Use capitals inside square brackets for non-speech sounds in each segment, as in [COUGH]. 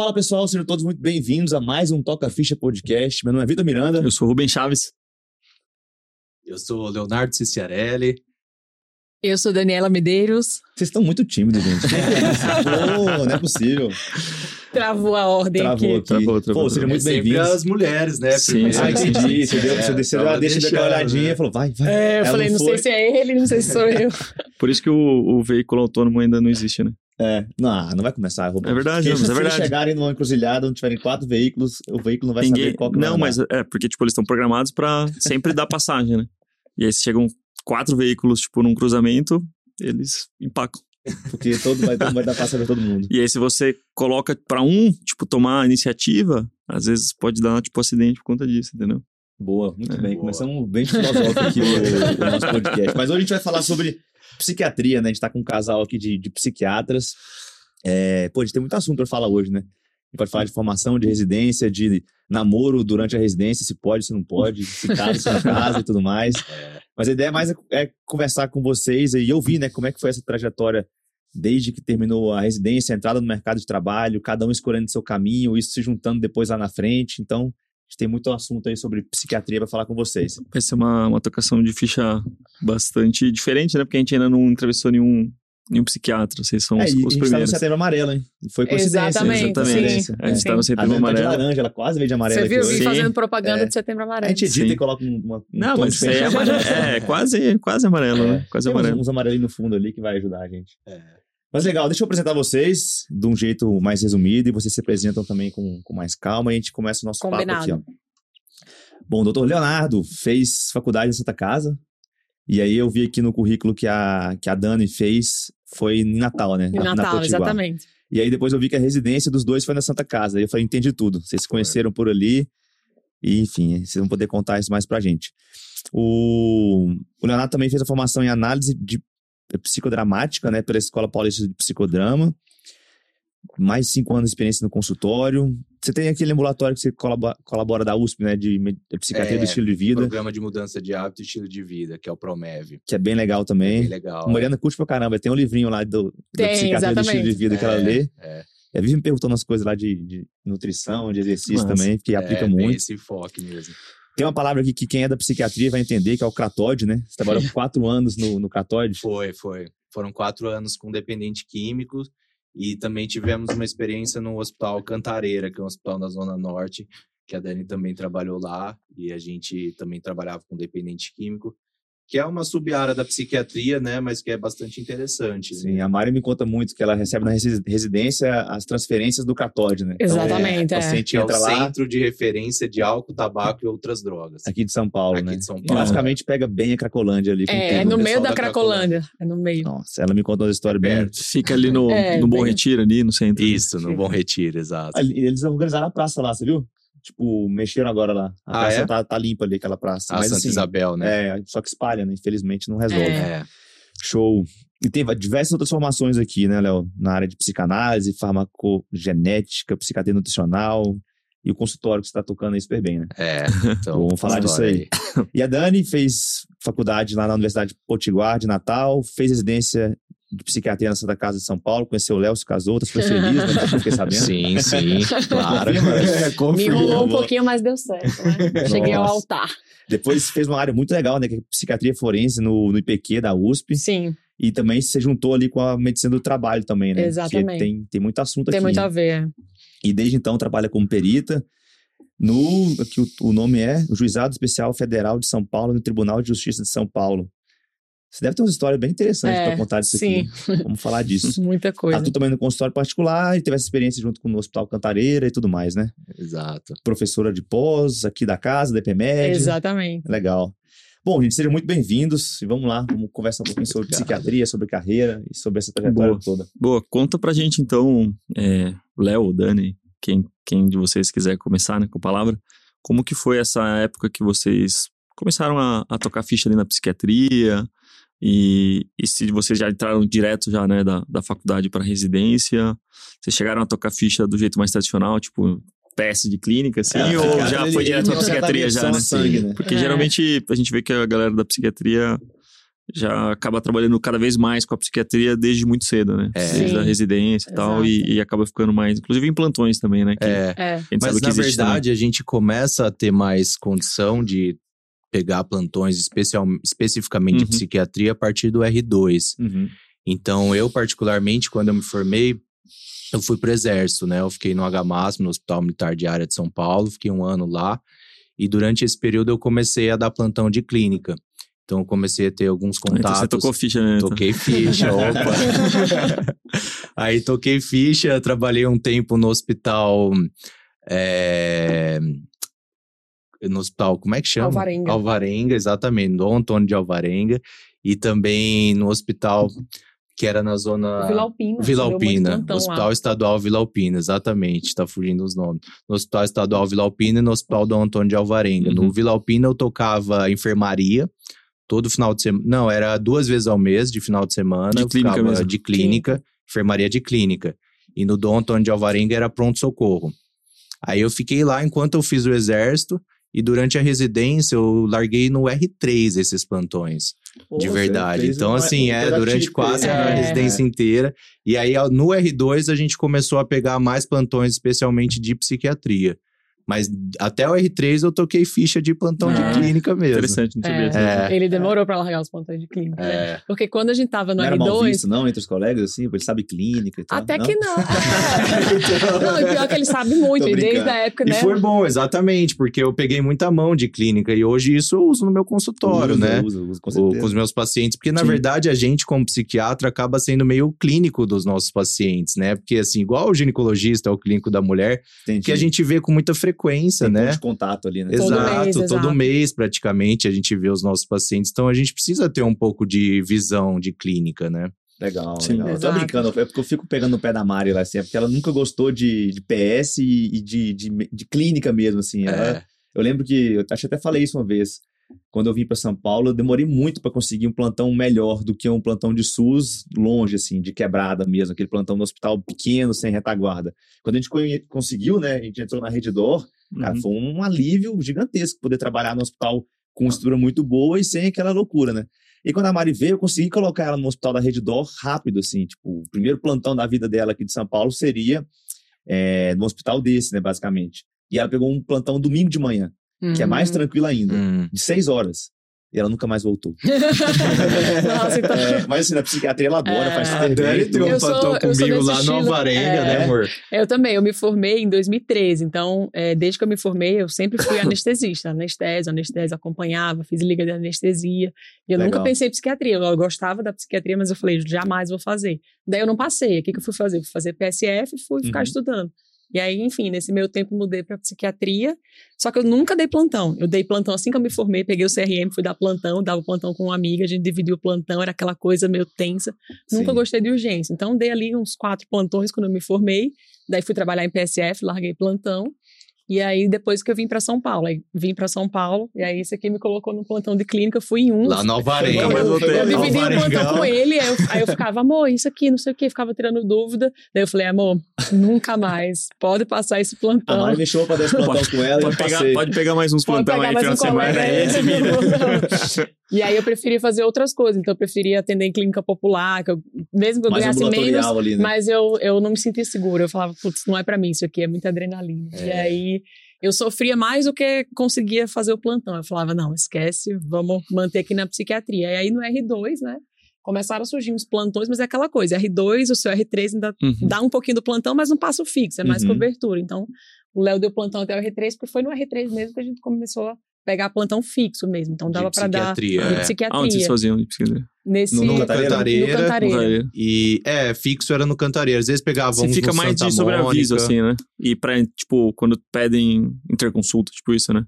Fala pessoal, sejam todos muito bem-vindos a mais um Toca Ficha Podcast. Meu nome é Vitor Miranda. Eu sou o Rubem Chaves. Eu sou o Leonardo Ciciarelli. Eu sou Daniela Medeiros. Vocês estão muito tímidos, gente. [LAUGHS] Pô, não é possível. Travou a ordem Travou aqui. Travou, travou. Pô, sejam muito é bem-vindos. as mulheres, né? Sim. Ah, entendi. Você deu, você desceu, tava deixa, deixando, olhadinha e né? falou, vai, vai. É, eu Ela falei, não, foi. sei se é ele, não sei se sou eu. Por isso que o, o veículo autônomo ainda não existe, né? É, não, não vai começar, Rubão. É verdade, Porque não, mas é se verdade. eles chegarem numa encruzilhada onde tiverem quatro veículos, o veículo não vai saber qual que Não, mas é, porque, tipo, eles estão programados pra sempre dar passagem, né? E aí, se chegam quatro veículos, tipo, num cruzamento, eles empacam. Porque todo vai, todo vai dar passagem pra todo mundo. E aí, se você coloca pra um, tipo, tomar a iniciativa, às vezes pode dar, tipo, acidente por conta disso, entendeu? Boa, muito É, bem. boa. Começamos bem filosófico aqui o, o nosso podcast. Mas hoje a gente vai falar sobre psiquiatria, né? A gente tá com um casal aqui de, de psiquiatras. É, pô, a gente tem muito assunto pra falar hoje, né? A gente pode falar de formação, de residência, de namoro durante a residência, se pode, se não pode, se casa, se não [LAUGHS] casa e tudo mais. Mas a ideia mais é, é conversar com vocês e ouvir, né? Como é que foi essa trajetória desde que terminou a residência, a entrada no mercado de trabalho, cada um escolhendo seu caminho, isso se juntando depois lá na frente. Então, tem muito assunto aí sobre psiquiatria para falar com vocês. Vai ser uma, uma tocação de ficha bastante diferente, né? Porque a gente ainda não entrevistou nenhum, nenhum psiquiatra. Vocês são É, os, os a gente tá no primeiros. setembro amarelo, hein? E foi coincidência. Exatamente, Exatamente. coincidência. A gente É. tá no A setembro Dani tá de amarelo. laranja, ela quase veio de amarelo Você aqui viu? Sim. fazendo propaganda É. de setembro A amarelo. gente edita Sim. e coloca um, uma, um Não, mas isso aí é, amarelo. é quase, quase amarelo, né? Quase Tem uns, amarelo. uns amarelinhos no fundo ali que vai ajudar a gente. É. Mas legal, deixa eu apresentar vocês de um jeito mais resumido e vocês se apresentam também com, com mais calma e a gente começa o nosso Combinado. papo aqui, ó. Bom, o doutor Leonardo fez faculdade em Santa Casa e aí eu vi aqui no currículo que a, que a Dani fez foi em Natal, né? Em Na- na Natal, Potiguar. exatamente. E aí depois eu vi que a residência dos dois foi na Santa Casa. Aí eu falei, entendi tudo. Vocês se conheceram por ali. E, enfim, vocês vão poder contar isso mais pra gente. O, o Leonardo também fez a formação em análise de psicodramática, né? Pela Escola Paulista de Psicodrama. Mais de cinco anos de experiência no consultório. Você tem aquele ambulatório que você colabora, colabora da USP, né? De, psiquiatria É, do estilo de vida, Programa de mudança de hábito e estilo de vida, que é o Promev. que é bem legal também. Bem legal. A Mariana curte pra caramba. Tem um livrinho lá do, da Tem, psiquiatria do estilo de exatamente. vida que ela É, lê. É, É, vive me perguntando as coisas lá de, de nutrição, de exercício também, que é, aplica tem muito. esse enfoque mesmo. Tem uma palavra aqui que quem é da psiquiatria vai entender, que é o cratóide, né? Você trabalhou [LAUGHS] quatro anos no, no cratóide. Foi, foi. Foram quatro anos com dependente químico e também tivemos uma experiência no Hospital Cantareira, que é um hospital na Zona Norte, que a Dani também trabalhou lá e a gente também trabalhava com dependente químico, que é uma sub-área da psiquiatria, né, mas que é bastante interessante. Sim, a Mari me conta muito que ela recebe na resi- residência as transferências do cratóide, né? Então, Exatamente, o é. paciente Que é o entra lá, centro de referência de álcool, tabaco e outras drogas. aqui de São Paulo, Aqui né? de São Paulo. basicamente pega bem a Cracolândia ali. com É, é no né? meio da da Cracolândia. É no meio. Nossa, ela me conta uma história bem... Fica ali no, É, no Bom bem- Retiro, ali no centro. Isso, no Bom Retiro, exato. Ali- Eles organizaram a praça lá, você viu? Tipo, mexeram agora lá. A Ah, praça é? tá, tá limpa ali, aquela praça. A Mas Santa assim, Isabel, né? é, só que espalha, né? Infelizmente não resolve. É. Show. E tem diversas outras formações aqui, né, Léo? Na área de psicanálise, farmacogenética, psiquiatria nutricional e o consultório que você está tocando aí super bem, né? É, então, [LAUGHS] Vamos falar disso aí. [LAUGHS] E a Dani fez faculdade lá na Universidade de Potiguar de Natal, fez residência de psiquiatria na Santa Casa de São Paulo, conheceu o Léo, se casou, tá super feliz, né? Eu fiquei sabendo. [LAUGHS] Sim, sim, claro. Confirma. Me Confirma. enrolou um pouquinho, mas deu certo, né? Cheguei ao altar. Depois fez uma área muito legal, né? Que é psiquiatria forense no, no IPQ da USP. Sim, E também se juntou ali com a medicina do trabalho também, né? Exatamente. Que tem, tem muito assunto tem aqui. muito a ver. E desde então trabalha como perita no aqui o, o nome é o Juizado Especial Federal de São Paulo no Tribunal de Justiça de São Paulo. Você deve ter uma história bem interessante É, para contar disso sim. aqui. Vamos falar disso. [LAUGHS] Muita coisa. Atua também no consultório particular e teve essa experiência junto com o Hospital Cantareira e tudo mais, né? Exato. Professora de pós aqui da casa, da EPMED. Exatamente. Legal. Bom, gente, sejam muito bem-vindos e vamos lá, vamos conversar um pouquinho sobre psiquiatria, sobre carreira e sobre essa trajetória Boa. toda. Boa, conta pra gente então, é, Léo, Dani, quem, quem de vocês quiser começar né, com a palavra, como que foi essa época que vocês começaram a, a tocar ficha ali na psiquiatria e, e se vocês já entraram direto já, né, da, da faculdade para residência, vocês chegaram a tocar ficha do jeito mais tradicional, tipo PS de clínica, assim, É, ou psiquiatra, já ele- foi direto pra certa psiquiatria já, né? sangue, né? Porque É. geralmente a gente vê que a galera da psiquiatria já acaba trabalhando cada vez mais com a psiquiatria desde muito cedo, né? É. Desde a residência e tal, e, e acaba ficando mais, inclusive em plantões também, né? Que É, É. mas na existe também. verdade a gente começa a ter mais condição de pegar plantões especial, especificamente de Uhum. psiquiatria a partir do R2. Uhum. Então, eu particularmente, quando eu me formei, eu fui pro exército, né? Eu fiquei no HMASP, no Hospital Militar de Área de São Paulo, fiquei um ano lá. E durante esse período eu comecei a dar plantão de clínica. Então, eu comecei a ter alguns Ah, Então contatos. você tocou ficha, né? Toquei ficha, [LAUGHS] opa. [LAUGHS] Aí toquei ficha, trabalhei um tempo no hospital. é, No hospital, como é que chama? Alvarenga. Alvarenga, exatamente, Dom Antônio de Alvarenga. E também no hospital que era na zona. Vila Alpina. Vila Alpina, plantão lá. Hospital Estadual Vila Alpina, exatamente, tá fugindo os nomes. No Hospital Estadual Vila Alpina e no Hospital Dom Antônio de Alvarenga. No Uhum. Vila Alpina eu tocava enfermaria todo final de semana. Não, era duas vezes ao mês de final de semana. De eu clínica ficava mesmo. De clínica, enfermaria de clínica. E no Dom Antônio de Alvarenga era pronto-socorro. Aí eu fiquei lá enquanto eu fiz o exército. E durante a residência eu larguei no R3 esses plantões de Pô, verdade. você fez Então, uma- assim, é durante quase a é. residência inteira. E aí, no R2, a gente começou a pegar mais plantões, especialmente de psiquiatria. Mas até o R3 eu toquei ficha de plantão Ah, de clínica mesmo. Interessante, não sabia. É. É. Ele demorou pra largar os plantões de clínica. né? É. Porque quando a gente tava no Não era mal R2. visto, não, entre os colegas, assim? Ele sabe clínica e tal. Até não? que não. [LAUGHS] [LAUGHS] não, e pior que ele sabe muito. E desde a época, E né? foi bom, exatamente, porque eu peguei muita mão de clínica e hoje isso eu uso no meu consultório, Usa, né? Usa, usa, com o- com os meus pacientes, porque na Sim. verdade a gente, como psiquiatra, acaba sendo meio clínico dos nossos pacientes, né? Porque assim, igual o ginecologista é o clínico da mulher, Entendi. que a gente vê com muita frequência, Tem né? de contato ali, né? Todo Exato, mês, todo exato. mês praticamente a gente vê os nossos pacientes, então a gente precisa ter um pouco de visão de clínica, né? Legal, Sim. legal. Eu tô Exato. brincando, é porque eu fico pegando no pé da Mari lá, assim, é porque ela nunca gostou de, de PS e, e de, de, de clínica mesmo, assim. Ela- É. Eu lembro que, eu acho que até falei isso uma vez, quando eu vim para São Paulo, eu demorei muito para conseguir um plantão melhor do que um plantão de SUS longe, assim, de quebrada mesmo, aquele plantão no hospital pequeno, sem retaguarda. Quando a gente conseguiu, né, a gente entrou na Rede Dor, cara, Uhum. foi um alívio gigantesco poder trabalhar no hospital com uma estrutura muito boa e sem aquela loucura, né? E quando a Mari veio, eu consegui colocar ela no hospital da Rede Dor rápido, assim, tipo, o primeiro plantão da vida dela aqui de São Paulo seria é, num hospital desse, né, basicamente. E ela pegou um plantão domingo de manhã, que é mais Uhum. tranquilo ainda, Hum. de seis horas. E ela nunca mais voltou. [LAUGHS] Nossa, então. É, mas assim, na psiquiatria ela adora, É. faz A Dani um sou comigo lá no estilo. Alvarenga, É. né, amor? Eu também, eu me formei em 2013, então, é, desde que eu me formei, eu sempre fui [LAUGHS] anestesista, anestésio, anestésio, acompanhava, fiz liga de anestesia, e eu Legal. nunca pensei em psiquiatria, eu gostava da psiquiatria, mas eu falei, jamais vou fazer. Daí eu não passei, o que, que eu fui fazer? Fui fazer PSF e fui ficar Uhum. estudando. E aí, enfim, nesse meu tempo mudei para psiquiatria, só que eu nunca dei plantão. Eu dei plantão assim que eu me formei, peguei o CRM, fui dar plantão, dava plantão com uma amiga, a gente dividiu o plantão, era aquela coisa meio tensa. Nunca Sim. gostei de urgência. Então, dei ali uns quatro plantões quando eu me formei. Daí fui trabalhar em PSF, larguei plantão. E aí, depois que eu vim para São Paulo, aí vim para São Paulo, e aí isso aqui me colocou no plantão de clínica, fui em um. Lá no Alvarenga. Mais voltei. Eu Não, dividi o plantão com ele, aí eu, aí eu ficava, amor, isso aqui, não sei o que, ficava tirando dúvida. Daí eu falei, amor, nunca mais, pode passar esse A plantão. Mari me chamou pra dar esse plantão com ela e eu Pode pegar, pode pegar mais uns Pode plantão pegar aí, mais final um de semana. É aí. [LAUGHS] E aí eu preferi fazer outras coisas, então eu preferi atender em clínica popular, que eu, mesmo que eu Mais ganhasse menos, ali, né? Mas eu, eu não me sentia segura. Eu falava, putz, não é pra mim isso aqui, é muita adrenalina. E aí eu sofria mais do que conseguia fazer o plantão. Eu falava, não, esquece, vamos manter aqui na psiquiatria. E aí no R2, né? Começaram a surgir uns plantões, mas é aquela coisa: R2, o seu R3 ainda Uhum. dá um pouquinho do plantão, mas não passa o fixo, é mais Uhum. cobertura. Então, o Léo deu plantão até o R3, porque foi no R3 mesmo que a gente começou a pegar plantão fixo mesmo. Então, dava pra dar psiquiatria, de é. Aonde vocês psiquiatria. faziam de psiquiatria? Nesse, No- no Cantareira? no Cantareira. E é, fixo era no Cantareira. Às vezes pegava Você uns fica no mais Santa de sobreaviso, Mônica. assim, né? E pra, tipo, quando pedem interconsulta, tipo isso, né?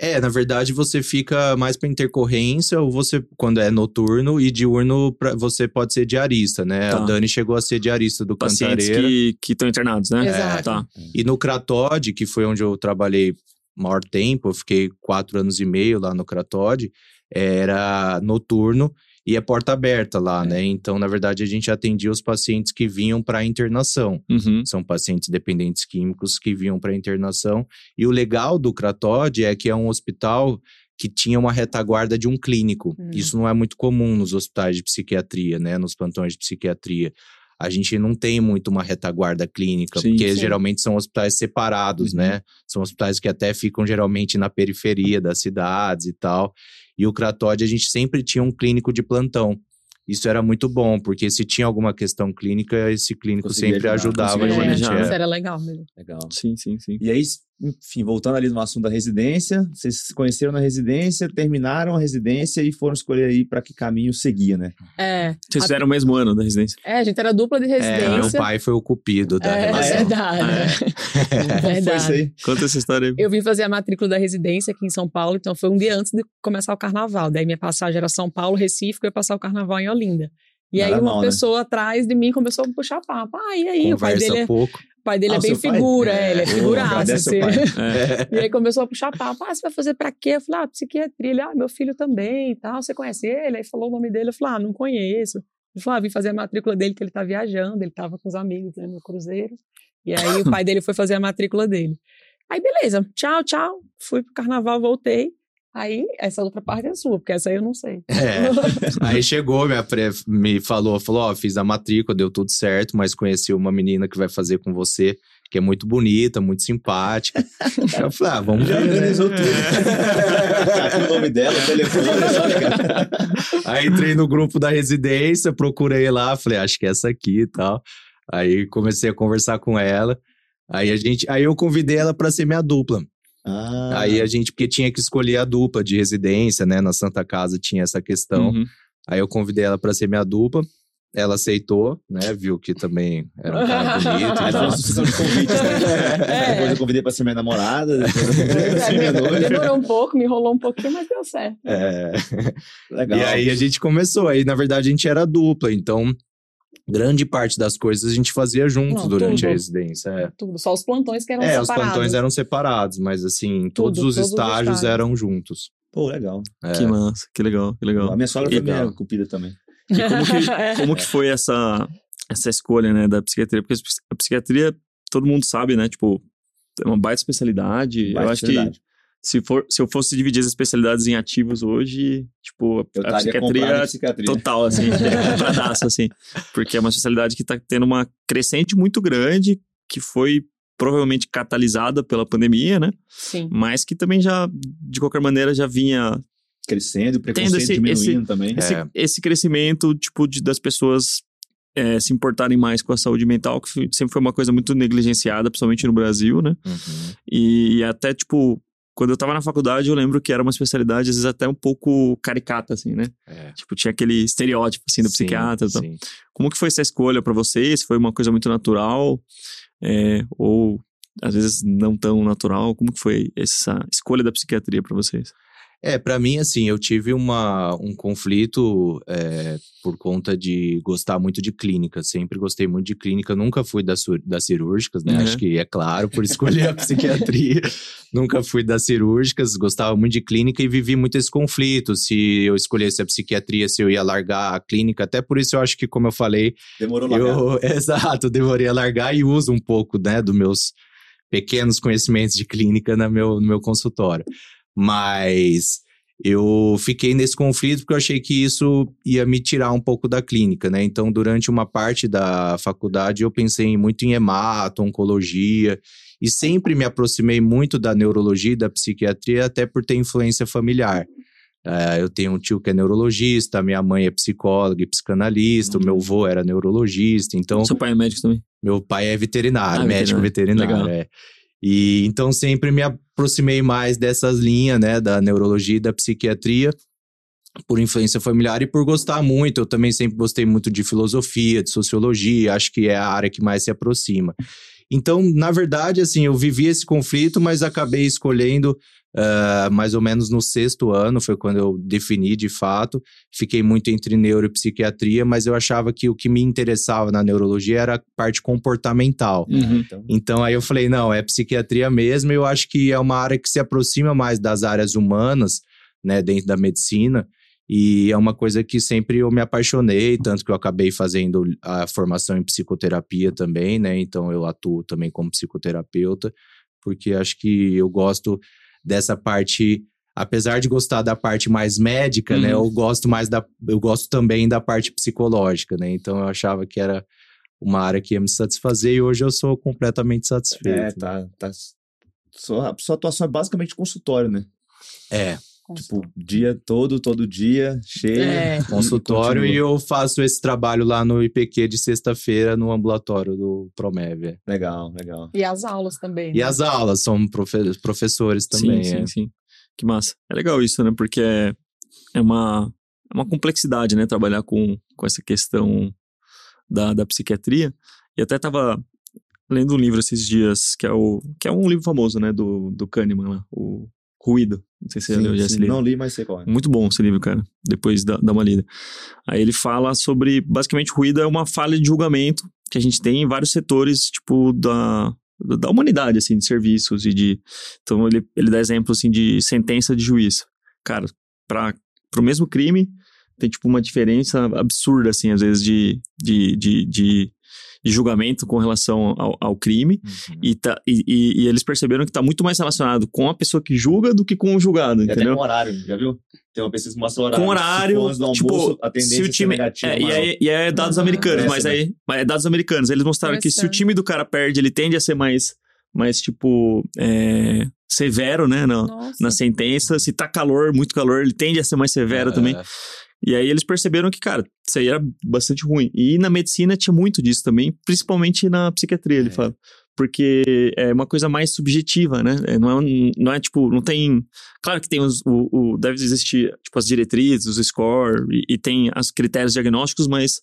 É, na verdade você fica mais pra intercorrência ou você, quando é noturno, e diurno pra, você pode ser diarista, né? Tá. A Dani chegou a ser diarista do Pacientes Cantareira. que estão internados, né? Exato. Tá. E no Cratode, que foi onde eu trabalhei maior tempo, eu fiquei quatro anos e meio lá no Cratode, era noturno e é porta aberta lá, né? Então, na verdade, a gente atendia os pacientes que vinham para internação. Uhum. São pacientes dependentes químicos que vinham para internação. E o legal do Cratode é que é um hospital que tinha uma retaguarda de um clínico. Hum. Isso não é muito comum nos hospitais de psiquiatria, né? Nos plantões de psiquiatria. A gente não tem muito uma retaguarda clínica, Sim, porque sim. geralmente são hospitais separados, Uhum. né? São hospitais que até ficam geralmente na periferia das cidades e tal. E o Cratode, a gente sempre tinha um clínico de plantão. Isso era muito bom, porque se tinha alguma questão clínica, esse clínico Conseguia sempre ajudar, ajudava a gente. manejar. é. Isso era legal mesmo. Legal. Sim, sim, sim. E aí, enfim, voltando ali no assunto da residência, vocês se conheceram na residência, terminaram a residência e foram escolher aí para que caminho seguia, né? É, Vocês a, fizeram o mesmo ano da residência? é, a gente era dupla de É, meu residência. pai foi o cupido da é, Ah, relação. é? verdade. Como foi isso verdade. aí? Conta essa história aí. Eu vim fazer a matrícula da residência aqui em São Paulo, então foi um dia antes de começar o carnaval. Daí minha passagem era São Paulo, Recife, eu ia passar o carnaval em Olinda. E aí uma né? pessoa atrás de mim começou a puxar papo. Ah, e aí? o pai Conversa dele é, pouco. o pai dele Ah, é bem figura, é, ele é seu assim. [LAUGHS] É. E aí começou a puxar papo. Ah, você vai fazer pra quê? Eu falei, ah, psiquiatria. Ele, ah, meu filho também e tal. Você conhece ele? Aí falou o nome dele. Eu falei, ah, não conheço. Ele falou, ah, vim fazer a matrícula dele, que ele tá viajando. Ele tava com os amigos né, no cruzeiro. E aí o [LAUGHS] pai dele foi fazer a matrícula dele. Aí, beleza. Tchau, tchau. Fui pro carnaval, voltei. Aí, essa outra parte é sua, porque essa aí eu não sei. É. [LAUGHS] Aí chegou, minha pre... me falou, falou, ó, fiz a matrícula, deu tudo certo, mas conheci uma menina que vai fazer com você, que é muito bonita, muito simpática. [LAUGHS] Eu falei, ah, vamos Já ver, né? organizou tudo. Tá aqui o nome dela, o telefone, é só ligar. Aí entrei no grupo da residência, procurei lá, falei, acho que é essa aqui e tal. Aí comecei a conversar com ela. Aí a gente, aí eu convidei ela para ser minha dupla. Ah, Aí a gente, porque tinha que escolher a dupla de residência, né? Na Santa Casa tinha essa questão. Uhum. Aí eu convidei ela para ser minha dupla. Ela aceitou, né? Viu que também era um cara [LAUGHS] bonito e foi uma sucessão de convites, né? [LAUGHS] É. Depois eu convidei pra ser minha namorada, depois eu convidei pra ser minha noiva. Demorou um pouco, me enrolou um pouquinho, mas deu certo. É. Legal. E aí a gente começou. Aí, na verdade, a gente era dupla. Então, grande parte das coisas a gente fazia juntos Não, durante tudo. a residência. É. Tudo. Só os plantões que eram É, os separados. plantões eram separados, mas assim, todos Tudo, os todos os estágios estágios. eram juntos. Pô, legal. É. Que massa, que legal, que legal. A minha sogra foi Legal. minha cupida também. E como que, [LAUGHS] É. como que foi essa, essa escolha, né, da psiquiatria? Porque a psiquiatria, todo mundo sabe, né, tipo, é uma baita especialidade. Baita eu acho especialidade. que se, for, se eu fosse dividir as especialidades em ativos hoje, tipo, Eu a psiquiatria psiquiatria. total, assim, [LAUGHS] compradaço, assim. Porque é uma especialidade que tá tendo uma crescente muito grande, que foi provavelmente catalisada pela pandemia, né? Sim. Mas que também já, de qualquer maneira, já vinha Crescendo, o preconceito esse- diminuindo também. esse, É. esse crescimento, tipo, de, das pessoas é, se importarem mais com a saúde mental, que sempre foi uma coisa muito negligenciada, principalmente no Brasil, né? Uhum. E, e até, tipo, quando eu tava na faculdade, eu lembro que era uma especialidade, às vezes, até um pouco caricata, assim, né? É. Tipo, tinha aquele estereótipo, assim, do Sim, psiquiatra e tal. Como que foi essa escolha pra vocês? Foi uma coisa muito natural? É, ou, às vezes, não tão natural? Como que foi essa escolha da psiquiatria pra vocês? É, pra mim, assim, eu tive uma, um conflito é, por conta de gostar muito de clínica. Sempre gostei muito de clínica. Nunca fui das, das cirúrgicas, né? Uhum. Acho que é claro, por escolher a [LAUGHS] psiquiatria. Nunca fui das cirúrgicas, gostava muito de clínica e vivi muito esse conflito. Se eu escolhesse a psiquiatria, se eu ia largar a clínica. Até por isso eu acho que, como eu falei, Demorou eu, [LAUGHS] exato, demorei a largar e uso um pouco, né, dos meus pequenos conhecimentos de clínica no meu, no meu consultório. Mas eu fiquei nesse conflito porque eu achei que isso ia me tirar um pouco da clínica, né? Então, durante uma parte da faculdade, eu pensei muito em hemato, oncologia, e sempre me aproximei muito da neurologia e da psiquiatria, até por ter influência familiar. Eh, eu tenho um tio que é neurologista, minha mãe é psicóloga e psicanalista, o meu avô era neurologista, então Seu pai é médico também? meu pai é veterinário, Ah, médico veterinário. veterinário, é. E então sempre me aproximei mais dessas linhas, né, da neurologia e da psiquiatria, por influência familiar e por gostar muito. Eu também sempre gostei muito de filosofia, de sociologia, acho que é a área que mais se aproxima. Então, na verdade, assim, eu vivi esse conflito, mas acabei escolhendo ah, mais ou menos no sexto ano, foi quando eu defini de fato. Fiquei muito entre neuro e psiquiatria, mas eu achava que o que me interessava na neurologia era a parte comportamental. Uhum. Então, Então aí eu falei, não, é psiquiatria mesmo. Eu acho que é uma área que se aproxima mais das áreas humanas, né, dentro da medicina. E é uma coisa que sempre eu me apaixonei, tanto que eu acabei fazendo a formação em psicoterapia também, né? Então eu atuo também como psicoterapeuta, porque acho que eu gosto dessa parte apesar de gostar da parte mais médica, né, Uhum. eu gosto mais da, eu gosto também da parte psicológica, né? Então eu achava que era uma área que ia me satisfazer e hoje eu sou completamente satisfeito. É, tá. tá sua, sua atuação é basicamente consultório, né? É, Tipo, dia todo, todo dia, cheio. É. consultório e, continua. eu faço esse trabalho lá no IPQ de sexta-feira no ambulatório do Promev. Legal, legal. E as aulas também. E né? as aulas são profe- professores também. sim, é. sim, sim. Que massa. É legal isso, né? Porque é, é uma, é uma complexidade, né? Trabalhar com, com essa questão da, da psiquiatria. E até tava lendo um livro esses dias, que é, o, que é um livro famoso, né? Do, do Kahneman lá, o Ruído. Não sei se você já Sim, leu já sim. esse livro. Não li, mas sei qual é. Muito bom esse livro, cara. Depois dá, dá uma lida. Aí ele fala sobre, basicamente, ruído é uma falha de julgamento que a gente tem em vários setores, tipo, da, da humanidade, assim, de serviços e de... Então, ele, ele dá exemplo, assim, de sentença de juiz. Cara, para o mesmo crime, tem, tipo, uma diferença absurda, assim, às vezes, de, de, de, de, de julgamento com relação ao, ao crime. Uhum. E, tá, e, e, e eles perceberam que tá muito mais relacionado com a pessoa que julga do que com o julgado, E até entendeu? com horário, já viu? Tem uma pesquisa que mostra o horário. com horário, Se tipo, almoço, a tendência se o é time, negativa. é, e, é, e é dados Ah, americanos, mas né? aí, mas é dados americanos. Eles mostraram que se o time do cara perde, ele tende a ser mais, mais tipo, é, severo, né, na, Nossa. na sentença. Se tá calor, muito calor, ele tende a ser mais severo É, também. E aí eles perceberam que, cara, isso aí era bastante ruim. E na medicina tinha muito disso também, principalmente na psiquiatria, ele É. fala. Porque é uma coisa mais subjetiva, né? É, Não é, não é tipo, não tem. Claro que tem os. O, o- deve existir, tipo, as diretrizes, os score, e, e tem os critérios diagnósticos, mas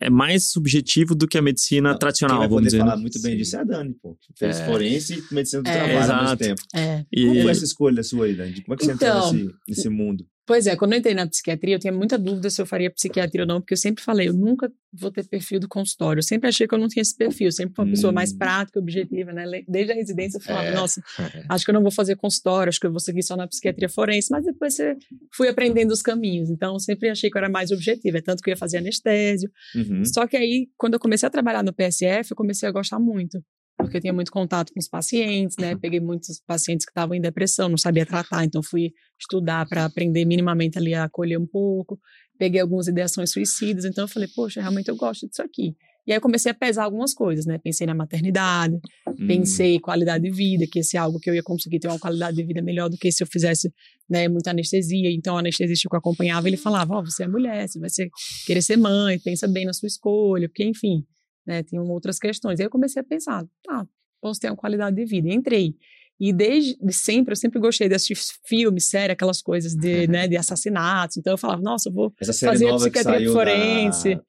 é mais subjetivo do que a medicina Quem tradicional, vai vamos poder dizer. falar né? muito bem Sim. disso é a Dani, pô. Fez É. forense e medicina do É. trabalho mesmo Exato. tempo. É. E- Como foi essa escolha sua aí, Dani? Como é que você Então, entrou nesse, nesse mundo? Pois é, quando eu entrei na psiquiatria, eu tinha muita dúvida se eu faria psiquiatria ou não, porque eu sempre falei, eu nunca vou ter perfil do consultório. Eu sempre achei que eu não tinha esse perfil, eu sempre fui uma pessoa mais Hum. prática, objetiva, né? Desde a residência eu falava, É. nossa, [LAUGHS] acho que eu não vou fazer consultório, acho que eu vou seguir só na psiquiatria forense, mas depois você fui aprendendo os caminhos. Então, eu sempre achei que eu era mais objetiva, é tanto que eu ia fazer anestésio. Uhum. Só que aí, quando eu comecei a trabalhar no PSF, eu comecei a gostar muito. Porque eu tinha muito contato com os pacientes, né? Peguei muitos pacientes que estavam em depressão, não sabia tratar, então fui estudar para aprender minimamente ali a acolher um pouco. Peguei algumas ideações suicidas, então eu falei, poxa, realmente eu gosto disso aqui. E aí eu comecei a pesar algumas coisas, né? Pensei na maternidade, Hum. pensei qualidade de vida, que esse é algo que eu ia conseguir ter uma qualidade de vida melhor do que se eu fizesse né, muita anestesia. Então, o anestesista que eu acompanhava, ele falava, ó, você é mulher, você vai ser, querer ser mãe, pensa bem na sua escolha, porque, enfim, né, tinham outras questões. Aí eu comecei a pensar, tá, posso ter uma qualidade de vida. E entrei. E desde de sempre, eu sempre gostei de assistir filmes, séries, aquelas coisas de, né, [LAUGHS] de assassinatos. Então, eu falava, nossa, eu vou fazer que psiquiatria forense. Da...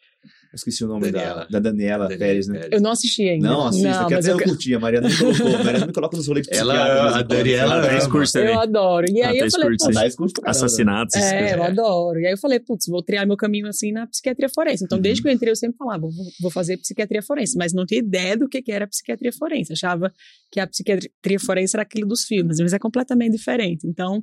Eu esqueci o nome Daniela. da, da Daniela, Daniela Pérez, né? Pérez. Eu não assisti ainda. Não, assista, não, que até eu, eu, curti. A Mariana me colocou. A Mariana me coloca nos [LAUGHS] rolês de Ela- a. Daniela Ela fez ama. curso também. eu adoro. E aí eu falei. Assassinatos. É, eu adoro. E aí eu falei, putz, vou triar meu caminho assim na psiquiatria forense. Então, desde Uhum. que eu entrei, eu sempre falava, vou, vou fazer psiquiatria forense, mas não tinha ideia do que, que era psiquiatria forense. Achava que a psiquiatria forense era aquilo dos filmes, mas é completamente diferente. Então,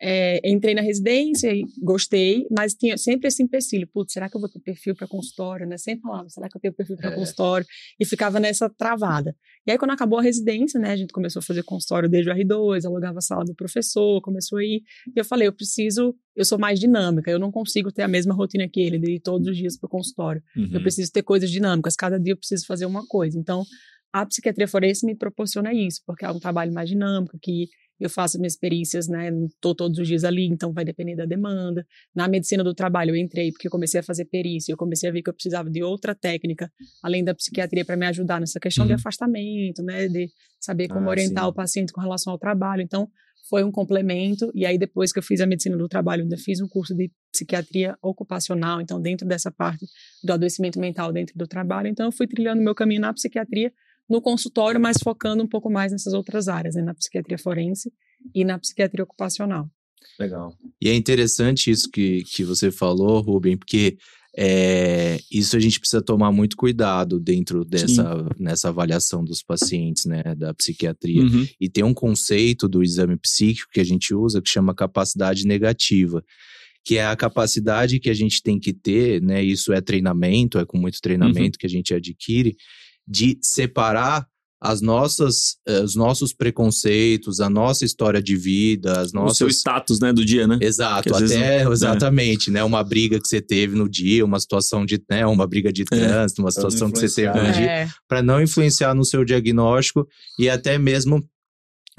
é, entrei na residência e gostei, mas tinha sempre esse empecilho. Putz, será que eu vou ter perfil para consultório, né? Sempre falava, será que eu tenho perfil para É. consultório? E ficava nessa travada. E aí, quando acabou a residência, né, a gente começou a fazer consultório desde o R2, alugava a sala do professor, começou a ir. E eu falei, eu preciso, eu sou mais dinâmica, eu não consigo ter a mesma rotina que ele, de ir todos os dias para o consultório. Uhum. Eu preciso ter coisas dinâmicas, cada dia eu preciso fazer uma coisa. Então, a psiquiatria forense me proporciona isso, porque é um trabalho mais dinâmico, que eu faço minhas perícias, né? Não estou todos os dias ali, então vai depender da demanda. Na medicina do trabalho, eu entrei porque eu comecei a fazer perícia, eu comecei a ver que eu precisava de outra técnica, além da psiquiatria, para me ajudar nessa questão de Uhum. afastamento, né? De saber como Ah, orientar sim. o paciente com relação ao trabalho. Então, foi um complemento. E aí, depois que eu fiz a medicina do trabalho, ainda fiz um curso de psiquiatria ocupacional. Então, dentro dessa parte do adoecimento mental dentro do trabalho. Então, eu fui trilhando meu caminho na psiquiatria, no consultório, mas focando um pouco mais nessas outras áreas, né? na psiquiatria forense e na psiquiatria ocupacional. Legal. E é interessante isso que, que você falou, Rubem, porque é, isso a gente precisa tomar muito cuidado dentro dessa nessa avaliação dos pacientes, né, da psiquiatria. Uhum. E tem um conceito do exame psíquico que a gente usa que chama capacidade negativa, que é a capacidade que a gente tem que ter, né? Isso é treinamento, é com muito treinamento que a gente adquire, de separar as nossas, eh, os nossos preconceitos, a nossa história de vida, as O seu nossas status, né, do dia, né? Exato, até não- é. exatamente, né? Uma briga que você teve no dia, uma situação de, né, uma briga de trânsito, uma situação que você teve no né? dia, É, para não influenciar no seu diagnóstico e até mesmo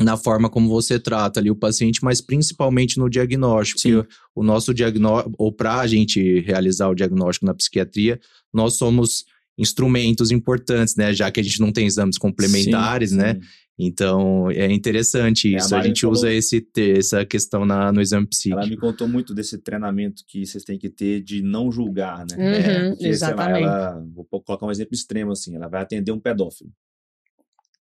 na forma como você trata ali o paciente, mas principalmente no diagnóstico. Sim. O nosso diagnóstico, ou para a gente realizar o diagnóstico na psiquiatria, nós somos instrumentos importantes, né? Já que a gente não tem exames complementares, né? Então é interessante É, a isso. a Mari gente falou- usa esse, essa questão na, no exame psíquico. Ela me contou muito desse treinamento que vocês têm que ter de não julgar, né? Uhum, porque, lá, exatamente. ela- vou colocar um exemplo extremo assim, ela vai atender um pedófilo.